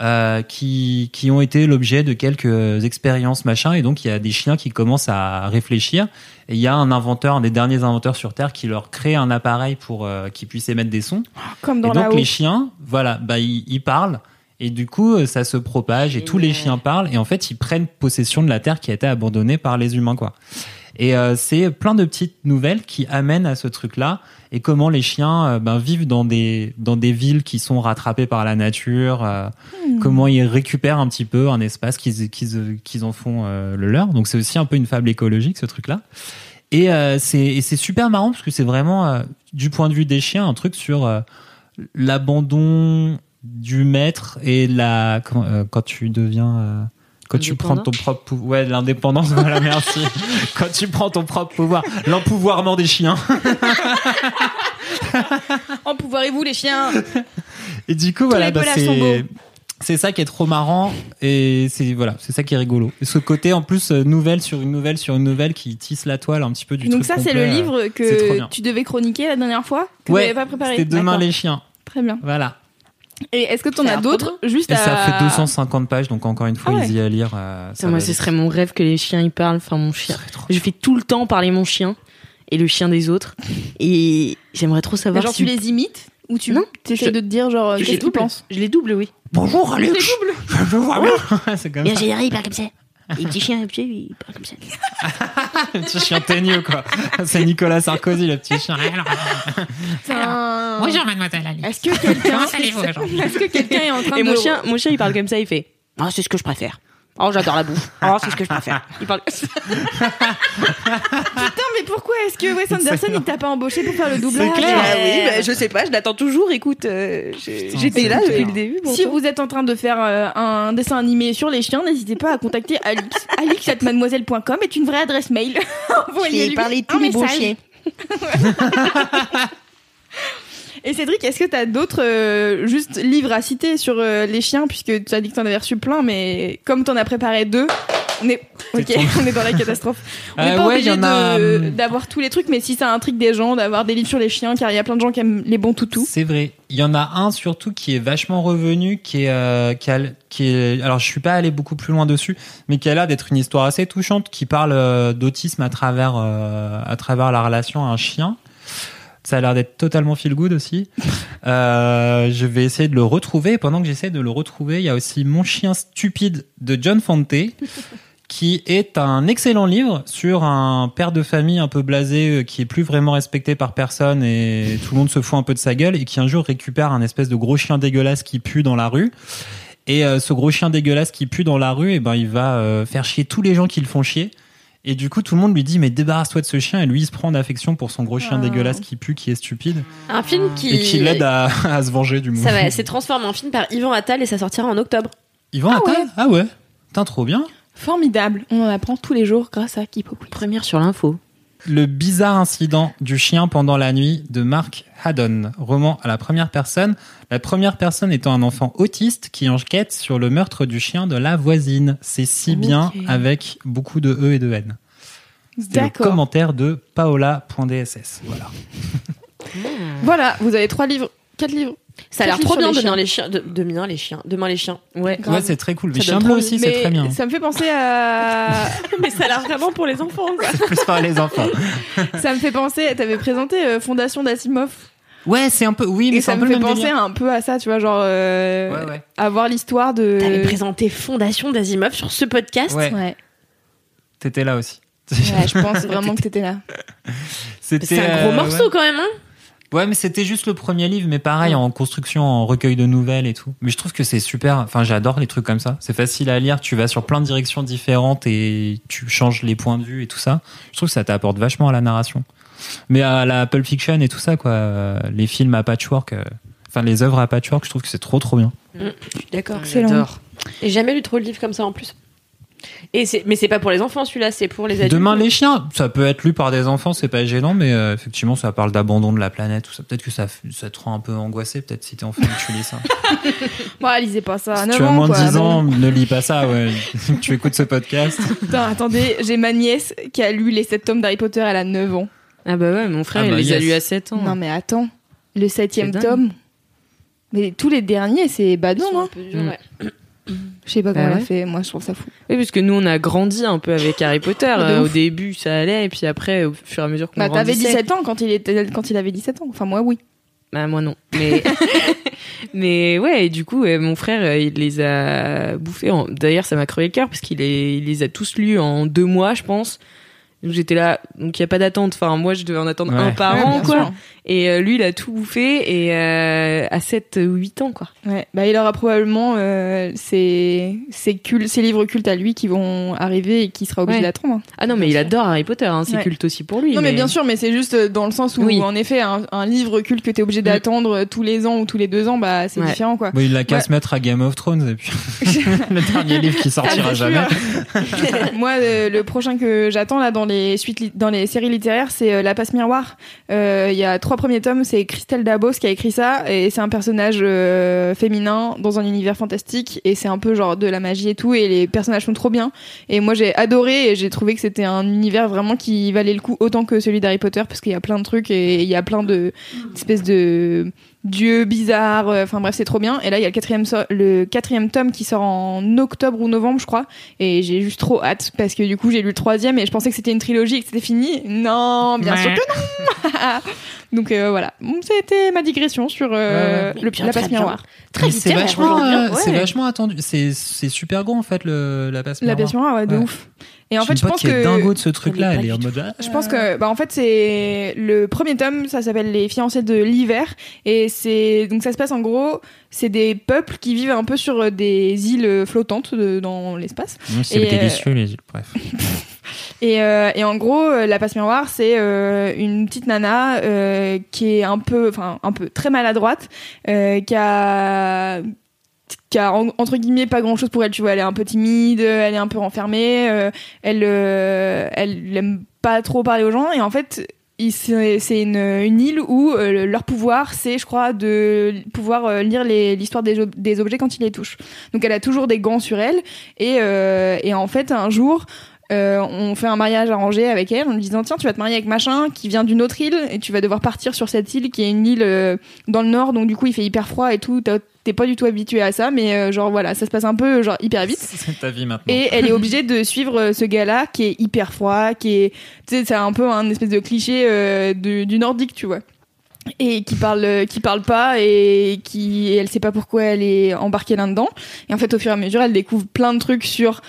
euh, qui qui ont été l'objet de quelques expériences machin. Et donc il y a des chiens qui commencent à réfléchir. Et il y a un inventeur, un des derniers inventeurs sur Terre, qui leur crée un appareil pour euh, qu'ils puissent émettre des sons. Comme Et dans donc la les chiens, voilà, bah ils, ils parlent. Et du coup, euh, ça se propage et tous les chiens parlent. Et en fait, ils prennent possession de la terre qui a été abandonnée par les humains, quoi. Et euh, c'est plein de petites nouvelles qui amènent à ce truc-là et comment les chiens euh, ben, vivent dans des dans des villes qui sont rattrapées par la nature, euh, comment ils récupèrent un petit peu un espace qu'ils qu'ils qu'ils en font euh, le leur. Donc c'est aussi un peu une fable écologique ce truc-là. Et euh, c'est super marrant parce que c'est vraiment euh, du point de vue des chiens un truc sur euh, l'abandon du maître et la euh, quand tu deviens euh, quand tu prends ton propre pouvoir ouais l'indépendance voilà merci quand tu prends ton propre pouvoir l'empouvoirment des chiens En pouvoirez-vous les chiens et du coup voilà les bah, sont c'est beaux. c'est ça qui est trop marrant et c'est voilà c'est ça qui est rigolo et ce côté en plus euh, nouvelle sur une nouvelle sur une nouvelle qui tisse la toile un petit peu du Donc truc ça c'est complet, le euh. livre c'est trop que bien. tu devais chroniquer la dernière fois que ouais tu n'avais pas préparé. c'était demain D'accord. les chiens Très bien. voilà Et est-ce que tu en Ça a as d'autres juste et à... ça fait 250 pages donc encore une fois Ah ouais. easy à lire euh, ça moi, va ce serait mon rêve que les chiens y parlent. Enfin, mon chien. Je fais tout le temps parler mon chien et le chien des autres. Et j'aimerais trop Mais savoir genre si. tu les imites ou tu Non, essaies je- de te dire genre je les qu'est-ce qu'ils double. pensent Je les double, oui. bonjour Alex je vois bien c'est comme ça Général, il parle comme ça. Les petits chiens, il parle comme ça. le petit chien teigneux quoi c'est Nicolas Sarkozy le petit chien Putain. Bonjour mademoiselle Alice. Est-ce que quelqu'un Comment allez-vous aujourd'hui est-ce que quelqu'un est en train Et de mon chien, mon chien, il parle comme ça, il fait. Oh, c'est ce que je préfère. Oh, j'adore la bouffe. Oh, c'est ce que je préfère. Il parle. Putain, mais pourquoi est-ce que Wes Anderson il t'a pas embauché pour faire le doublage clair. Ah oui, bah, je sais pas, je l'attends toujours. Écoute, euh, j'étais là depuis le début. Si vous êtes en train de faire euh, un dessin animé sur les chiens, n'hésitez pas à contacter Alix. Alix@mademoiselle.com est une vraie adresse mail. Envoyez-lui un message. Et Cédric, est-ce que tu as d'autres euh, juste livres à citer sur euh, les chiens puisque tu as dit que tu en avais reçu plein mais comme tu en as préparé deux, on est OK, on est dans la catastrophe. On n'est Euh, pas ouais, obligé a, d'avoir tous les trucs mais si ça intrigue des gens d'avoir des livres sur les chiens car il y a plein de gens qui aiment les bons toutous. C'est vrai. Il y en a un surtout qui est vachement revenu, qui est, euh, qui, a- qui est. Alors, je suis pas allé beaucoup plus loin dessus, mais qui a l'air d'être une histoire assez touchante, qui parle d'autisme à travers, à travers la relation à un chien. Ça a l'air d'être totalement feel good aussi. Euh, je vais essayer de le retrouver. Pendant que j'essaie de le retrouver, il y a aussi Mon chien stupide de John Fante, qui est un excellent livre sur un père de famille un peu blasé euh, qui est plus vraiment respecté par personne et tout le monde se fout un peu de sa gueule et qui un jour récupère un espèce de gros chien dégueulasse qui pue dans la rue. Et euh, ce gros chien dégueulasse qui pue dans la rue, et ben il va euh, faire chier tous les gens qui le font chier. Et du coup, tout le monde lui dit mais débarrasse-toi de ce chien. Et lui, il se prend d'affection pour son gros chien dégueulasse qui pue, qui est stupide, Un film qui. et qui l'aide à, à se venger du monde. Ça va, c'est transformé en film par Yvan Attal et ça sortira en octobre. Yvan Attal Ah ouais. Putain, trop bien. Formidable. On en apprend tous les jours grâce à Kipo. Première sur l'info. Le bizarre incident du chien pendant la nuit de Mark Haddon, roman à la première personne, la première personne étant un enfant autiste qui enquête sur le meurtre du chien de la voisine. C'est si bien avec beaucoup de E et de N. C'était le D'accord. commentaire de paola.dss. Voilà. Voilà, vous avez trois livres, quatre livres. Ça a l'air trop bien demain les chiens. De, demain les chiens. Demain les chiens. Ouais. Grave. Ouais, c'est très cool. Les chiens bleus aussi, c'est très bien. Ça me fait penser à. Mais ça a l'air vraiment pour les enfants. Quoi. Plus par les enfants. ça me fait penser. T'avais présenté euh, Fondation d'Asimov. Ouais, c'est un peu. Oui, mais Et ça un me peu le fait même penser délire. un peu à ça, tu vois, genre. euh, Ouais, ouais. Avoir l'histoire de. T'avais présenté Fondation d'Asimov sur ce podcast. Ouais, Ouais. t'étais là aussi. Ouais, je pense vraiment que t'étais là. C'était, C'est un gros euh, morceau quand même, hein Ouais, mais c'était juste le premier livre, mais pareil, en construction, en recueil de nouvelles et tout. Mais je trouve que c'est super. Enfin, j'adore les trucs comme ça. C'est facile à lire. Tu vas sur plein de directions différentes et tu changes les points de vue et tout ça. Je trouve que ça t'apporte vachement à la narration. Mais à la Pulp Fiction et tout ça, quoi. euh, Les films à patchwork, euh, enfin, les œuvres à patchwork, je trouve que c'est trop, trop bien. D'accord. Excellent. J'adore. J'ai jamais lu trop de livres comme ça en plus. Et mais c'est pas pour les enfants celui-là, c'est pour les adultes. Demain les chiens, ça peut être lu par des enfants, c'est pas gênant, mais euh, effectivement ça parle d'abandon de la planète, tout ça. Peut-être que ça, te rend un peu angoissé, peut-être si t'es enfant que tu lis ça. Bon, lisez pas ça. si 9 tu as moins de quoi, 10 non. ans, ne lis pas ça, ouais. tu écoutes ce podcast. Putain, attendez, j'ai ma nièce qui a lu les 7 tomes d'Harry Potter, elle a 9 ans. Ah bah ouais, mon frère, Ah il bah les a lus à 7 ans. Non, mais attends, le 7 C'est dingue. tome. Mais tous les derniers, c'est badon, hein. peu durs, Mm. ouais. Je sais pas comment Ah elle a ouais fait, moi je trouve ça fou. Oui, parce que nous, on a grandi un peu avec Harry Potter. Euh. Au début, ça allait, et puis après, au fur et à mesure qu'on Bah, t'avais grandissait... 17 ans quand il, était, quand il avait 17 ans. Enfin, moi, oui. Bah, moi non. Mais, mais ouais, et du coup, euh, mon frère, euh, il les a bouffés. En... D'ailleurs, ça m'a crevé le cœur parce qu'il les, il les a tous lus en deux mois, je pense. Donc j'étais là, donc il y a pas d'attente. Enfin, moi, je devais en attendre Ouais. un par Ouais, an, quoi. sûr. Et euh, lui, il a tout bouffé et euh, à 7 ou 8 ans, quoi. Ouais, bah, il aura probablement euh, ses, ses, cul- ses livres cultes à lui qui vont arriver et qui sera obligé Ouais. d'attendre. Ah non, mais il adore Harry Potter, hein, c'est Ouais. culte aussi pour lui. Non, mais... bien sûr, mais c'est juste dans le sens où, Oui. en effet, un, un livre culte que t'es obligé d'attendre euh, tous les ans ou tous les deux ans, bah, c'est Ouais. différent, quoi. Bon, il a qu'à se mettre à Game of Thrones et puis le dernier livre qui sortira Ah, jamais. Moi, euh, le prochain que j'attends là dans les li- dans les séries littéraires, c'est euh, La Passe Miroir. Euh, Il y a trois premiers tomes, c'est Christelle Dabos qui a écrit ça, et c'est un personnage euh, féminin dans un univers fantastique, et c'est un peu genre de la magie et tout, et les personnages sont trop bien. Et moi, j'ai adoré, et j'ai trouvé que c'était un univers vraiment qui valait le coup autant que celui d'Harry Potter, parce qu'il y a plein de trucs et il y a plein de d'espèces de dieux bizarres. euh, Enfin bref, c'est trop bien. Et là, il y a le quatrième, so- le quatrième tome qui sort en octobre ou novembre, je crois. Et j'ai juste trop hâte parce que du coup, j'ai lu le troisième et je pensais que c'était une trilogie et que c'était fini. Non, bien sûr que non. Donc euh, voilà, Bon, c'était ma digression sur euh, Ouais. le, Bien, la passe bien. miroir. Très c'est vachement, hein. euh, c'est Ouais. vachement attendu. C'est c'est super gros en fait le, la passe La miroir. passe miroir, ouais, de Ouais. ouf. Et en fait, je pense qui est que dingo de ce truc-là. Elle est en mode. ah, Je pense que, bah, en fait, c'est le premier tome, ça s'appelle Les fiancés de l'hiver, et c'est donc ça se passe en gros, c'est des peuples qui vivent un peu sur des îles flottantes de- dans l'espace. Mmh, C'est Et, euh, délicieux les îles. Bref. Et, euh, et en gros, euh, la passe miroir, c'est euh, une petite nana euh, qui est un peu, enfin un peu très maladroite, euh, qui a qui a en- entre guillemets pas grand chose pour elle tu vois. Elle est un peu timide elle est un peu renfermée euh, elle euh, elle aime pas trop parler aux gens. Et en fait c'est une, île où euh, leur pouvoir c'est je crois de pouvoir euh, lire l'histoire des, ob- des objets quand ils les touchent. Donc elle a toujours des gants sur elle. Et, et en fait un jour euh, on fait un mariage arrangé avec elle en lui disant tiens tu vas te marier avec machin qui vient d'une autre île et tu vas devoir partir sur cette île qui est une île euh, dans le nord. Donc du coup il fait hyper froid et tout. T'es pas du tout habitué à ça mais euh, genre voilà ça se passe un peu genre hyper vite. C'est ta vie maintenant. et elle est obligée de suivre ce gars-là qui est hyper froid qui est tu sais c'est un peu un espèce de cliché du nordique tu vois. Et qui parle qui parle pas et qui et elle sait pas pourquoi elle est embarquée là-dedans. Et en fait au fur et à mesure elle découvre plein de trucs sur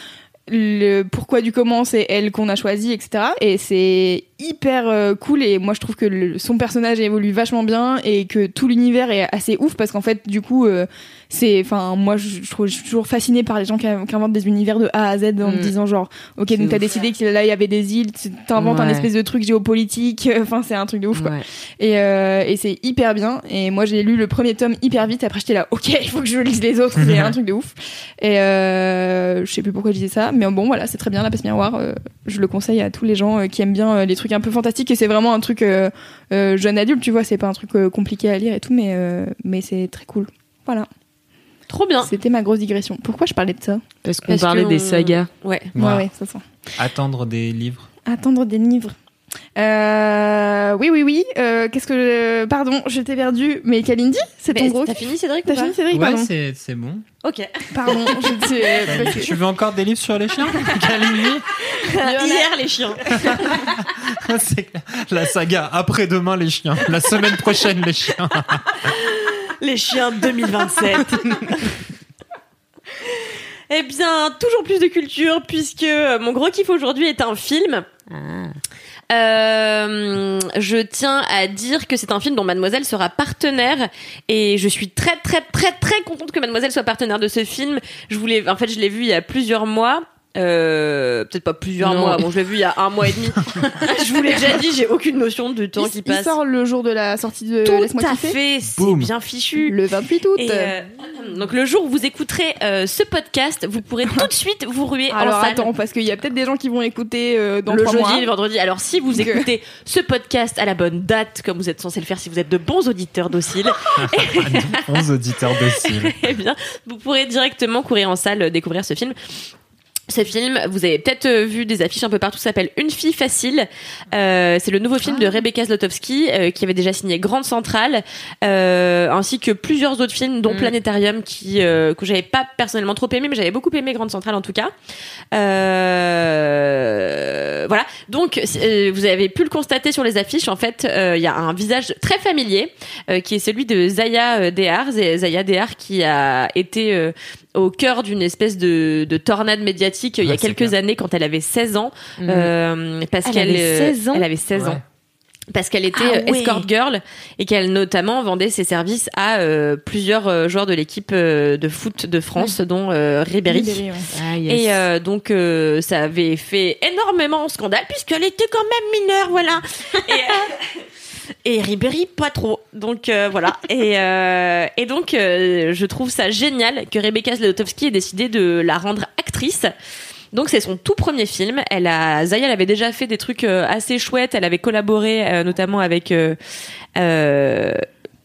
le pourquoi du comment c'est elle qu'on a choisi etc et c'est hyper euh, cool et moi je trouve que son personnage évolue vachement bien et que tout l'univers est assez ouf parce qu'en fait du coup euh, c'est enfin moi je, je trouve je suis toujours fascinée par les gens qui, qui inventent des univers de A à Z en me Mm. disant genre ok donc t'as décidé que là il y avait des îles t'inventes un Ouais. espèce de truc géopolitique enfin c'est un truc de ouf quoi Ouais. et, euh, et c'est hyper bien. Et moi, j'ai lu le premier tome hyper vite. Après, j'étais là, ok, il faut que je lise les autres. C'est un truc de ouf. Et euh, je sais plus pourquoi je disais ça. Mais bon, voilà, c'est très bien, La Passe Miroir. Euh, je le conseille à tous les gens euh, qui aiment bien euh, les trucs un peu fantastiques. Et c'est vraiment un truc jeune adulte, tu vois. C'est pas un truc compliqué à lire et tout. Mais, euh, mais c'est très cool. Voilà. Trop bien. C'était ma grosse digression. Pourquoi je parlais de ça Parce qu'on Parce parlait que des on- sagas. Ouais. Voilà. Ouais, ouais, ça sent. Attendre des livres. Attendre des livres. Euh, oui, oui, oui. Euh, Qu'est-ce que. je- Pardon, je t'ai perdu. Mais Kalindi, c'est ton Mais gros. T'as fini Cédric ou T'as pas fini, Cédric Ouais, Pardon. c'est c'est bon. Ok. Pardon, je t'ai. parce que- tu veux encore des livres sur les chiens Kalindi Hier les chiens. C'est la saga après-demain les chiens. La semaine prochaine les chiens. Les chiens 2027. Eh bien, toujours plus de culture puisque mon gros kiff aujourd'hui est un film. Euh, je tiens à dire que c'est un film dont Mademoiselle sera partenaire et je suis très très très très contente que Mademoiselle soit partenaire de ce film. Je voulais, en fait, je l'ai vu il y a plusieurs mois. Euh, peut-être pas plusieurs Non. mois. Bon, je l'ai vu il y a un mois et demi. je vous l'ai déjà dit, j'ai aucune notion du temps il, qui il passe. sort le jour de la sortie de Tout Laisse-moi à kiffer. fait, c'est bien fichu. Le 28 août. Et, euh, donc le jour où vous écouterez euh, ce podcast, vous pourrez tout de suite vous ruer Alors en salle. attends, parce qu'il y a peut-être des gens qui vont écouter euh, dans le trois jeudi mois. et le vendredi. Alors si vous écoutez ce podcast à la bonne date, comme vous êtes censé le faire si vous êtes de bons auditeurs dociles, 11 auditeurs dociles. eh bien, vous pourrez directement courir en salle découvrir ce film. Ce film, vous avez peut-être euh, vu des affiches un peu partout, s'appelle Une fille facile. Euh, c'est le nouveau film de Rebecca Zlotowski euh, qui avait déjà signé Grande Centrale, euh, ainsi que plusieurs autres films, dont Mm. Planétarium, qui euh, que j'avais pas personnellement trop aimé, mais j'avais beaucoup aimé Grande Centrale en tout cas. Euh, voilà. Donc, vous avez pu le constater sur les affiches. En fait, euh, il y a un visage très familier euh, qui est celui de Zaya Dehar. Zaya Dehar qui a été euh, au cœur d'une espèce de, de tornade médiatique il y a quelques clair. années quand elle avait 16 ans. Mhm. Euh, parce Elle qu'elle avait euh, 16 ans Elle avait 16 ans parce qu'elle était Ah ouais. escort girl et qu'elle notamment vendait ses services à euh, plusieurs euh, joueurs de l'équipe euh, de foot de France, dont euh, Ribéry. Ribéry, ouais. Ah, yes. Et donc ça avait fait énormément scandale puisqu'elle était quand même mineure, voilà. Et, et Ribéry pas trop. Donc euh, voilà. Et, euh, et donc euh, je trouve ça génial que Rebecca Zlotowski ait décidé de la rendre actrice. Donc c'est son tout premier film. Elle a Zaya, elle avait déjà fait des trucs euh, assez chouettes. Elle avait collaboré euh, notamment avec euh, euh,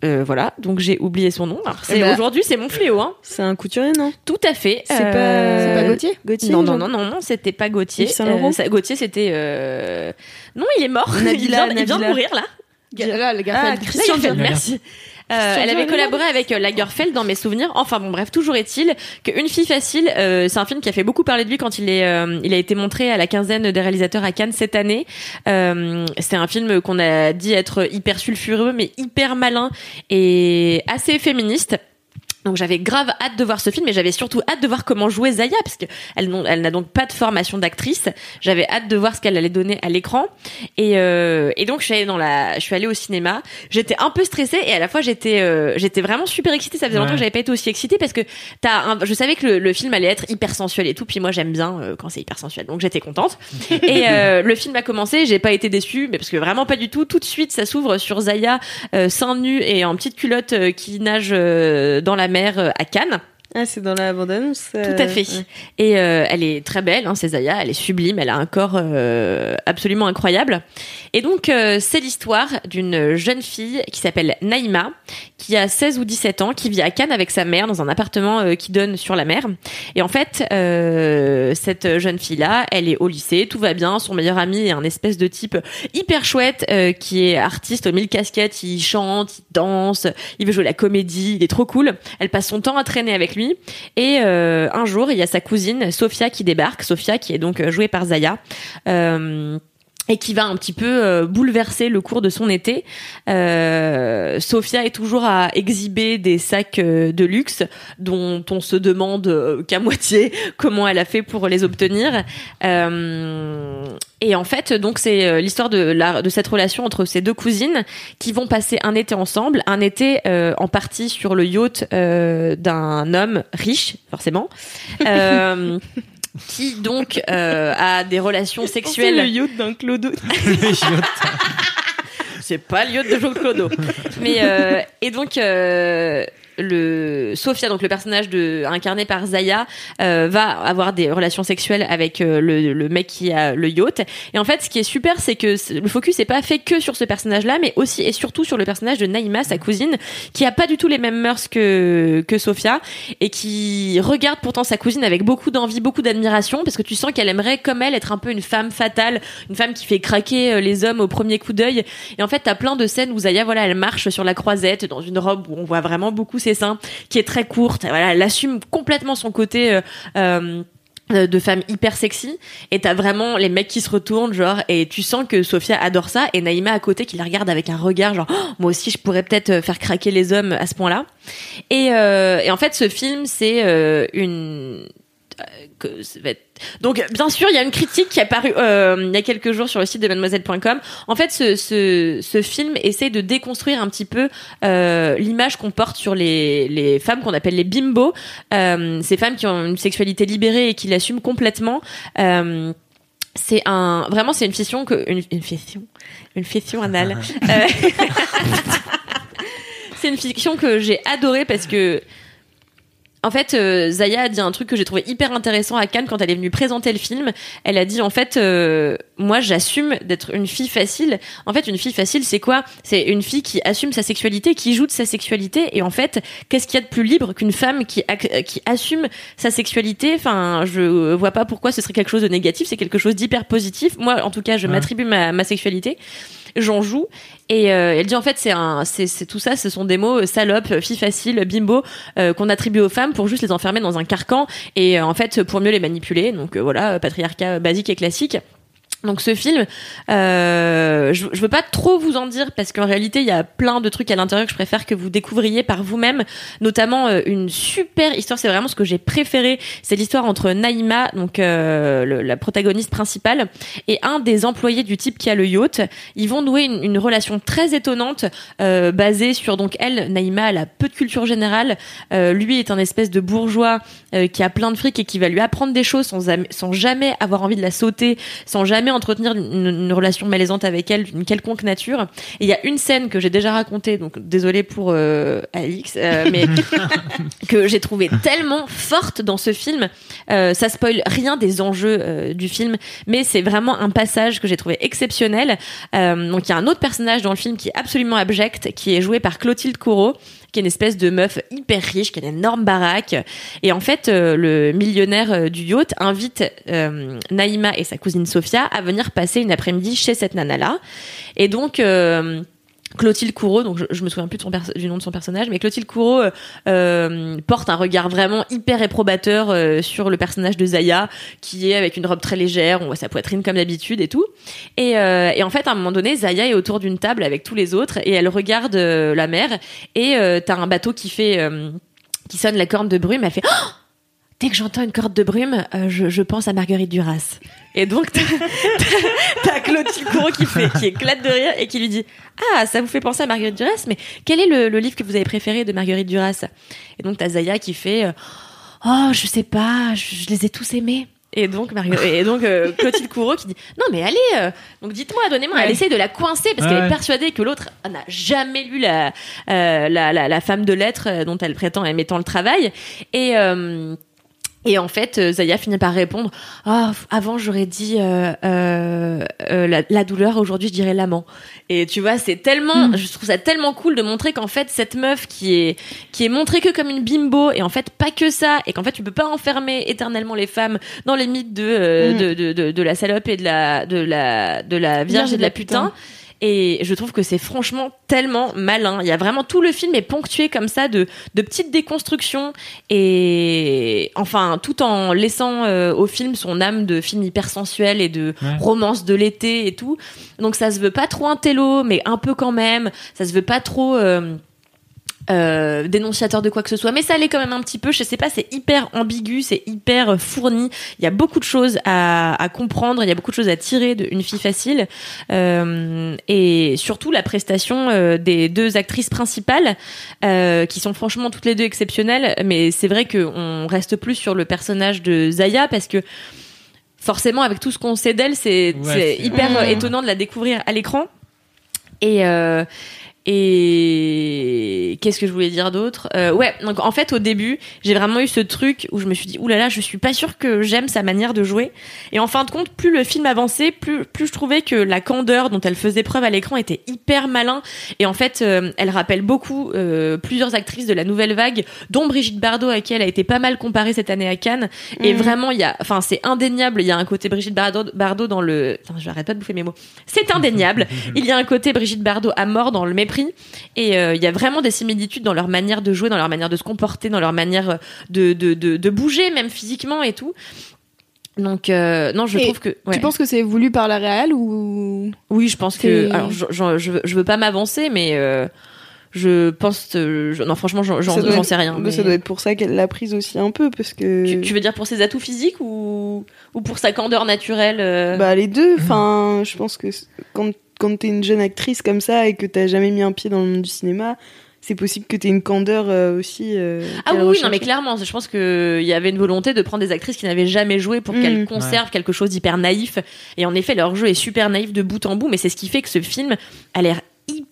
euh, voilà. Donc j'ai oublié son nom. C'est Eh ben- aujourd'hui c'est mon fléau. Hein. C'est un couturier, non? Tout à fait. C'est Euh, pas- pas Gauthier? Gauthier non, non, non, non, non, c'était pas Gauthier. Euh, ça- Gauthier, c'était. euh, Non, il est mort. il, Nabila, vient, il vient de mourir là. Là, le Ah, fait- Christian Lagerfeld, Dior. merci. Euh, elle avait collaboré avec euh, Lagerfeld dans mes souvenirs. Enfin bon, bref, toujours est-il qu'Une fille facile, euh, c'est un film qui a fait beaucoup parler de lui quand il est, euh, il a été montré à la quinzaine des réalisateurs à Cannes cette année. Euh, c'est un film qu'on a dit être hyper sulfureux, mais hyper malin et assez féministe. Donc j'avais grave hâte de voir ce film, mais j'avais surtout hâte de voir comment jouer Zaya, parce que elle, n'a donc pas de formation d'actrice. J'avais hâte de voir ce qu'elle allait donner à l'écran. Et, euh, et donc je suis allée dans la, je suis allée au cinéma. J'étais un peu stressée et à la fois j'étais, euh, j'étais vraiment super excitée. Ça faisait longtemps que j'avais pas été aussi excitée parce que t'as, un, je savais que le, le film allait être hyper sensuel et tout. Puis moi j'aime bien euh, quand c'est hyper sensuel, donc j'étais contente. et le film a commencé, j'ai pas été déçue, mais parce que vraiment pas du tout. Tout de suite ça s'ouvre sur Zaya seins nus et en petite culotte qui nage dans la mer euh, à Cannes. Ah, c'est dans la bande-annonce euh, Tout à fait. ouais. Et euh, elle est très belle, hein, c'est Zaya, elle est sublime, elle a un corps euh, absolument incroyable. Et donc, euh, c'est l'histoire d'une jeune fille qui s'appelle Naïma, qui a 16 ou 17 ans, qui vit à Cannes avec sa mère dans un appartement euh, qui donne sur la mer. Et en fait, euh, cette jeune fille-là, elle est au lycée, tout va bien, son meilleur ami est un espèce de type hyper chouette euh, qui est artiste aux mille casquettes, il chante, il danse, il veut jouer la comédie, il est trop cool. Elle passe son temps à traîner avec lui. Et euh, un jour, il y a sa cousine Sophia qui débarque. Sophia qui est donc jouée par Zaya. Euh, et qui va un petit peu euh, bouleverser le cours de son été. Euh, Sophia est toujours à exhiber des sacs euh, de luxe dont on se demande euh, qu'à moitié comment elle a fait pour les obtenir. Et en fait, donc c'est l'histoire de, la, de cette relation entre ces deux cousines qui vont passer un été ensemble, un été en partie sur le yacht d'un homme riche, forcément. Qui donc euh, a des relations sexuelles. le yacht d'un clodo. C'est pas le yacht de Jean Clodo. Mais euh, et donc euh, le Sophia, donc le personnage de incarné par Zaya, euh, va avoir des relations sexuelles avec euh, le, le mec qui a le yacht. Et en fait, ce qui est super, c'est que le focus n'est pas fait que sur ce personnage-là, mais aussi et surtout sur le personnage de Naïma, sa cousine, qui a pas du tout les mêmes mœurs que que Sophia et qui regarde pourtant sa cousine avec beaucoup d'envie, beaucoup d'admiration, parce que tu sens qu'elle aimerait, comme elle, être un peu une femme fatale, une femme qui fait craquer euh, les hommes au premier coup d'œil. Et en fait, t'as plein de scènes où Zaya, voilà, elle marche sur la croisette dans une robe où on voit vraiment beaucoup ses seins, qui est très courte. Voilà, elle assume complètement son côté. euh, euh, euh, de femme hyper sexy et t'as vraiment les mecs qui se retournent genre et tu sens que Sophia adore ça et Naïma à côté qui la regarde avec un regard genre Oh, moi aussi je pourrais peut-être faire craquer les hommes à ce point là et, euh, et en fait ce film c'est euh, une que ça va être- donc bien sûr il y a une critique qui est apparue euh, il y a quelques jours sur le site de mademoiselle.com en fait ce, ce, ce film essaie de déconstruire un petit peu euh, l'image qu'on porte sur les, les femmes qu'on appelle les bimbos euh, ces femmes qui ont une sexualité libérée et qui l'assument complètement. C'est un vraiment c'est une fiction que une, une fiction une fiction anale. C'est une fiction que j'ai adorée parce que en fait, euh, Zaya a dit un truc que j'ai trouvé hyper intéressant à Cannes quand elle est venue présenter le film. Elle a dit en fait, euh, moi j'assume d'être une fille facile. En fait, une fille facile, c'est quoi? C'est une fille qui assume sa sexualité, qui joue de sa sexualité. Et en fait, qu'est-ce qu'il y a de plus libre qu'une femme qui, ac- qui assume sa sexualité? Enfin, je vois pas pourquoi ce serait quelque chose de négatif. C'est quelque chose d'hyper positif. Moi, en tout cas, je m'attribue ma, ma sexualité. J'en joue. Et euh, elle dit en fait c'est un c'est tout ça ce sont des mots euh, salope fille facile bimbo euh, qu'on attribue aux femmes pour juste les enfermer dans un carcan et euh, en fait pour mieux les manipuler. Donc euh, voilà euh, patriarcat basique et classique donc ce film, euh, je, je veux pas trop vous en dire parce qu'en réalité il y a plein de trucs à l'intérieur que je préfère que vous découvriez par vous-même, notamment euh, une super histoire. C'est vraiment ce que j'ai préféré. C'est l'histoire entre Naïma, donc euh, la protagoniste principale, et un des employés du type qui a le yacht. Ils vont nouer une, relation très étonnante basée sur donc elle, Naïma, elle a peu de culture générale. Lui est un espèce de bourgeois qui a plein de fric et qui va lui apprendre des choses sans, sans jamais avoir envie de la sauter, sans jamais entretenir une, une relation malaisante avec elle d'une quelconque nature. Et il y a une scène que j'ai déjà racontée, donc désolée pour euh, Alix, euh, mais que j'ai trouvé tellement forte dans ce film. Euh, ça spoil rien des enjeux du film, mais c'est vraiment un passage que j'ai trouvé exceptionnel. Donc il y a un autre personnage dans le film qui est absolument abject, qui est joué par Clotilde Courreau qui est une espèce de meuf hyper riche, qui a une énorme baraque. Et en fait, euh, le millionnaire euh, du yacht invite euh, Naïma et sa cousine Sophia à venir passer une après-midi chez cette nana-là. Et donc... euh, Clotilde Courreau, donc je, je me souviens plus du nom de son personnage, mais Clotilde Courreau euh, euh, porte un regard vraiment hyper réprobateur euh, sur le personnage de Zaya, qui est avec une robe très légère, on voit sa poitrine comme d'habitude et tout. Et, euh, en fait, à un moment donné, Zaya est autour d'une table avec tous les autres et elle regarde la mer et t'as un bateau qui fait qui sonne la corne de brume. Elle fait Oh Dès que j'entends une corde de brume, euh, je, je pense à Marguerite Duras. Et donc t'as Clotilde Courreau qui fait qui éclate de rire et qui lui dit Ah, ça vous fait penser à Marguerite Duras, mais quel est le, le livre que vous avez préféré de Marguerite Duras? Et donc t'as Zaya qui fait euh, Oh, je sais pas, je, je les ai tous aimés. Et donc, Marguerite- et donc euh, Clotilde Courreau qui dit non mais allez euh, donc dites-moi donnez-moi elle essaye de la coincer parce Ouais, qu'elle est ouais. persuadée que l'autre n'a jamais lu la, euh, la, la la femme de lettres dont elle prétend aimer tant le travail et et en fait, euh, Zaya finit par répondre Ah, f- avant j'aurais dit euh, euh, euh, la, la douleur, aujourd'hui je dirais l'amant. Et tu vois, c'est tellement, je trouve ça tellement cool de montrer qu'en fait cette meuf qui est qui est montrée que comme une bimbo et en fait pas que ça et qu'en fait tu peux pas enfermer éternellement les femmes dans les mythes de euh, de, de, de, de la salope et de la de la de la vierge et de la putain. Et je trouve que c'est franchement tellement malin. Il y a vraiment tout le film est ponctué comme ça de, de petites déconstructions et enfin tout en laissant euh, au film son âme de film hyper sensuel et de Ouais. romance de l'été et tout. Donc ça se veut pas trop un télo, mais un peu quand même. Ça se veut pas trop. euh, euh, dénonciateur de quoi que ce soit, mais ça l'est quand même un petit peu. Je sais pas, c'est hyper ambigu, c'est hyper fourni. Il y a beaucoup de choses à, à comprendre, il y a beaucoup de choses à tirer d'une fille facile, Euh, et surtout la prestation euh, des deux actrices principales, euh, qui sont franchement toutes les deux exceptionnelles. Mais c'est vrai qu'on reste plus sur le personnage de Zaya parce que forcément, avec tout ce qu'on sait d'elle, c'est Ouais, hyper étonnant de la découvrir à l'écran. Et euh, et qu'est-ce que je voulais dire d'autre? Euh, Ouais, donc en fait au début, j'ai vraiment eu ce truc où je me suis dit oulala, je suis pas sûre que j'aime sa manière de jouer. Et en fin de compte, plus le film avançait, plus plus je trouvais que la candeur dont elle faisait preuve à l'écran était hyper malin. Et en fait, euh, elle rappelle beaucoup euh, plusieurs actrices de la nouvelle vague, dont Brigitte Bardot, à qui elle a été pas mal comparée cette année à Cannes. Et Mhm. vraiment, il y a, enfin, c'est indéniable. Il y a un côté Brigitte Bardot, Bardot dans le. Putain, je arrête pas de bouffer mes mots. C'est indéniable. Il y a un côté Brigitte Bardot à mort dans le mépris. Et euh, il y a vraiment des similitudes dans leur manière de jouer, dans leur manière de se comporter, dans leur manière euh, de, de, de, de bouger, même physiquement et tout. Donc, euh, non, je Et trouve que. ouais. Tu penses que c'est voulu par la réal ou? Oui, je pense que. Alors, je, je, je veux- pas m'avancer, mais. euh, je pense. je- non, franchement, j'en sais rien. mais- Ça doit être pour ça qu'elle l'a prise aussi un peu, parce que. Tu, tu veux dire pour ses atouts physiques ou, ou pour sa candeur naturelle euh? Bah les deux. Enfin, je pense que quand quand t'es une jeune actrice comme ça et que t'as jamais mis un pied dans le monde du cinéma, c'est possible que t'aies une candeur euh, aussi. euh, Ah oui, non, mais clairement, je pense qu'il y avait une volonté de prendre des actrices qui n'avaient jamais joué pour qu'elles Mm. conservent quelque chose d'hyper naïf. Et en effet, leur jeu est super naïf de bout en bout, mais c'est ce qui fait que ce film a l'air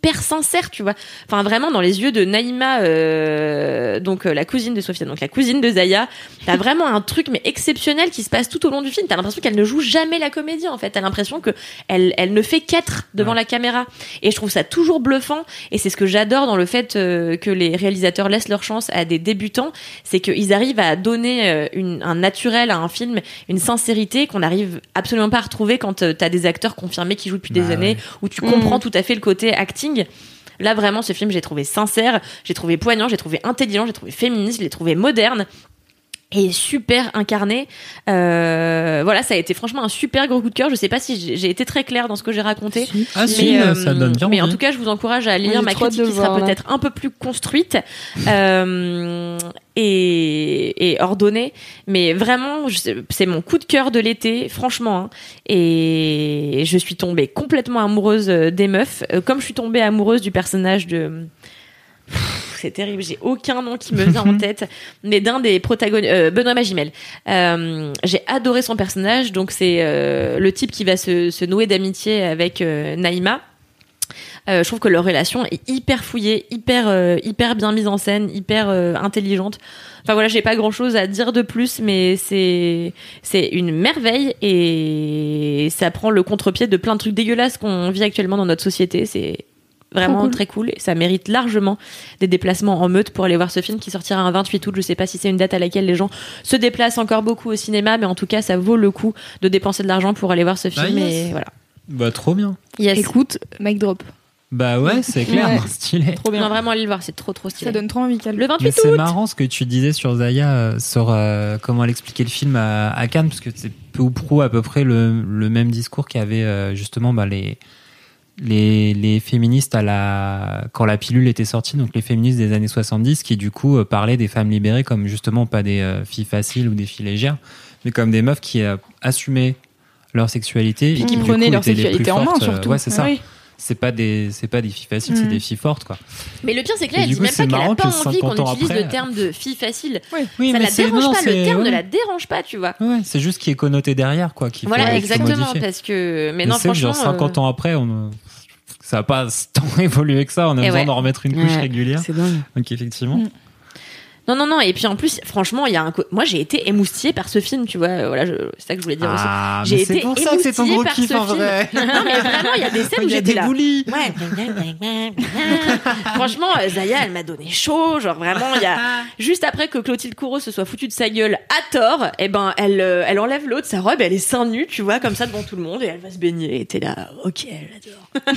hyper sincère, tu vois. Enfin, vraiment, dans les yeux de Naïma, euh, donc euh, la cousine de Sophia, donc la cousine de Zaya, t'as vraiment un truc mais exceptionnel qui se passe tout au long du film. T'as l'impression qu'elle ne joue jamais la comédie, en fait. T'as l'impression que elle, elle ne fait qu'être devant Ouais. la caméra. Et je trouve ça toujours bluffant. Et c'est ce que j'adore dans le fait euh, que les réalisateurs laissent leur chance à des débutants, c'est qu'ils arrivent à donner euh, une, un naturel à un film, une sincérité qu'on n'arrive absolument pas à retrouver quand t'as des acteurs confirmés qui jouent depuis des Bah années, où tu comprends tout à fait le côté acting. Là, vraiment, ce film, j'ai trouvé sincère, j'ai trouvé poignant, j'ai trouvé intelligent, j'ai trouvé féministe, je l'ai trouvé moderne et super incarné. Euh, voilà, ça a été franchement un super gros coup de cœur. Je sais pas si j'ai- été très claire dans ce que j'ai raconté. Ah si, euh, ça donne bien mais en tout cas, je vous encourage à lire ma critique qui sera là. peut-être un peu plus construite euh, et, et ordonnée. Mais vraiment, je sais- c'est mon coup de cœur de l'été, franchement. hein. Et je suis tombée complètement amoureuse euh, des meufs, euh, comme je suis tombée amoureuse du personnage de. C'est terrible, j'ai aucun nom qui me vient en tête, mais d'un des protagonistes, euh, Benoît Magimel. Euh, j'ai adoré son personnage, donc c'est euh, le type qui va se, se nouer d'amitié avec Naïma. Je trouve que leur relation est hyper fouillée, hyper hyper bien mise en scène, hyper intelligente. Enfin voilà, j'ai pas grand chose à dire de plus, mais c'est c'est une merveille et ça prend le contre-pied de plein de trucs dégueulasses qu'on vit actuellement dans notre société. C'est vraiment cool. très cool et ça mérite largement des déplacements en meute pour aller voir ce film qui sortira un 28 août. Je sais pas si c'est une date à laquelle les gens se déplacent encore beaucoup au cinéma, mais en tout cas, ça vaut le coup de dépenser de l'argent pour aller voir ce film. Ah, yes. Et voilà. Bah trop bien. Yes. Écoute, mic drop. Bah ouais, c'est clair, Ouais. stylé. Trop bien. Non, vraiment, allez le voir, c'est trop trop stylé. Ça donne trop envie. Le 28 Mais c'est août. marrant ce que tu disais sur Zaya, euh, sur euh, comment elle expliquait le film à, à Cannes, parce que c'est peu ou prou à peu près le, le même discours qu'avaient euh, justement bah, les, les, les féministes à la, quand la pilule était sortie, donc les féministes des années 70, qui du coup euh, parlaient des femmes libérées comme justement pas des euh, filles faciles ou des filles légères, mais comme des meufs qui euh, assumaient leur sexualité et qui Qui prenaient leur sexualité en main, surtout. ouais, c'est ça. Oui. C'est pas des, c'est pas des filles faciles, c'est Mm. des filles fortes, quoi. Mais le pire, c'est que là, Et elle dit coup, même pas qu'elle marrant a pas que envie qu'on 50 ans utilise après- le terme de fille facile. Oui, ça mais la dérange non, pas, le terme ne la dérange pas, tu vois. Ouais, c'est juste qui est connoté derrière, quoi. Faut- Voilà, exactement, parce que. Mais Mais non, franchement. genre 50 euh, ans après, on... ça n'a pas tant évolué que ça. On a Et besoin ouais. d'en remettre une couche Ouais, régulière. C'est dingue. Donc effectivement. Mm. Non, non, non. Et puis en plus, franchement, il y a un. Moi, j'ai été émoustillée par ce film, tu vois. euh, Voilà, je... c'est ça que je voulais dire Ah, aussi. J'ai été pour ça que c'est ton gros par kiff ce en film. vrai. non, mais vraiment, il y a des scènes où j'étais des là. boulis. Ouais. Franchement, euh, Zaya, elle m'a donné chaud. Genre vraiment, il y a juste après que Clotilde Courreau se soit foutue de sa gueule à tort, et ben elle, euh, elle enlève l'autre sa robe, elle est seins nus, tu vois, comme ça devant tout le monde, et elle va se baigner. Et t'es là, ok, j'adore.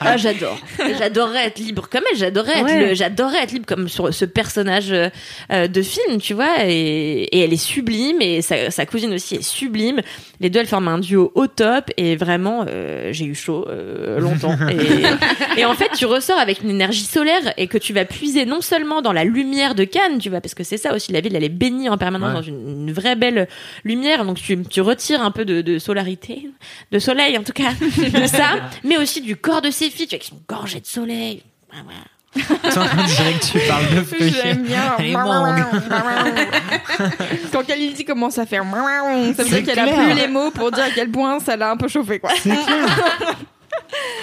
ah, j'adore. J'adorerais être libre comme elle. J'adorerais être, Ouais. le- j'adorerais être libre comme sur ce personnage euh, euh, de film, tu vois. Et, et elle est sublime, et sa, sa cousine aussi est sublime. Les deux, elles forment un duo au top, et vraiment, euh, j'ai eu chaud euh, longtemps. Et, et en fait, tu ressors avec une énergie solaire et que tu vas puiser non seulement dans la lumière de Cannes, tu vois, parce que c'est ça aussi, la ville, elle est bénie en permanence Ouais. dans une, une vraie belle lumière, donc tu, tu retires un peu de, de solarité, de soleil en tout cas, de ça, mais aussi du corps de ces filles, tu vois, qui sont gorgées de soleil. Dirait que tu parles de fruits. J'aime bien. Elle est longue. Quand Kalindi commence à faire ça veut dire qu'elle a plus les mots pour dire à quel point ça l'a un peu chauffé quoi. C'est clair.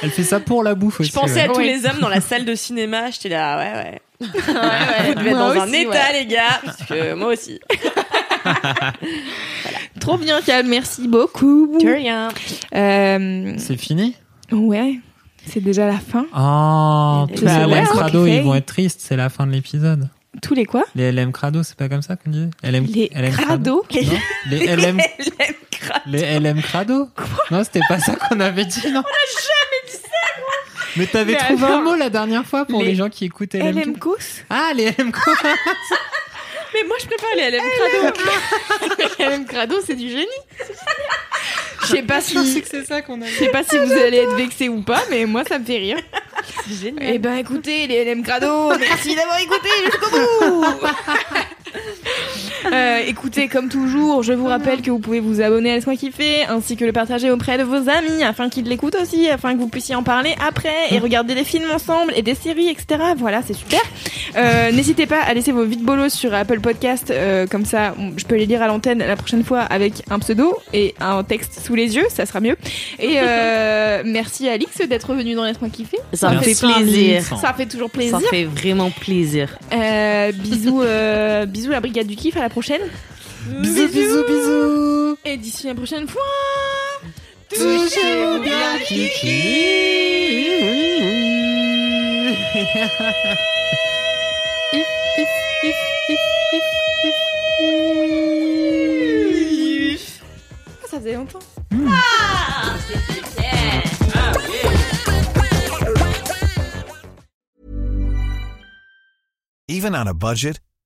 Elle fait ça pour la bouffe aussi. Je pensais à tous les hommes dans la salle de cinéma, j'étais là, ouais, ouais. ouais. Vous devez être dans un état, ouais. les gars, parce que moi aussi. Trop bien Cal, merci beaucoup. De rien. Euh, C'est fini? Ouais, c'est déjà la fin. Oh, tous bah les LM hein, Crado, ils vont être tristes, c'est la fin de l'épisode. Tous les quoi Les LM Crado, c'est pas comme ça qu'on disait LM, Les LM Crado Non Les LM, les LM Crado Non, c'était pas ça qu'on avait dit, non On a jamais dit ça, Mais t'avais trouvé un mot la dernière fois pour les, Les gens qui écoutent LM. LM Ah, les LM Crado Mais moi, je préfère les LM Crado. LM Crado, c'est du génie. Je sais pas si c'est ça qu'on a je sais pas si vous allez être vexés ou pas, mais moi ça me fait rire. C'est génial. Eh ben écoutez les LM Crado, merci d'avoir écouté jusqu'au bout. Euh, écoutez, comme toujours, je vous rappelle que vous pouvez vous abonner à Laisse-moi kiffer, ainsi que le partager auprès de vos amis, afin qu'ils l'écoutent aussi, afin que vous puissiez en parler après et regarder des films ensemble et des séries, etc. Voilà, c'est super. Euh, N'hésitez pas à laisser vos vides bolos sur Apple Podcast, euh, comme ça, on- je peux les lire à l'antenne la prochaine fois avec un pseudo et un texte sous les yeux, ça sera mieux. Et euh, merci Alix d'être venu dans Laisse-moi kiffer. Ça me Merci, fait plaisir. Alix. Ça fait toujours plaisir. Ça fait vraiment plaisir. Euh, bisous, euh, bisous la brigade du kiff, à la prochaine. Bisous, bisous, bisous Et d'ici la prochaine fois. Toujours bien Ah, ça faisait longtemps. Even on a budget,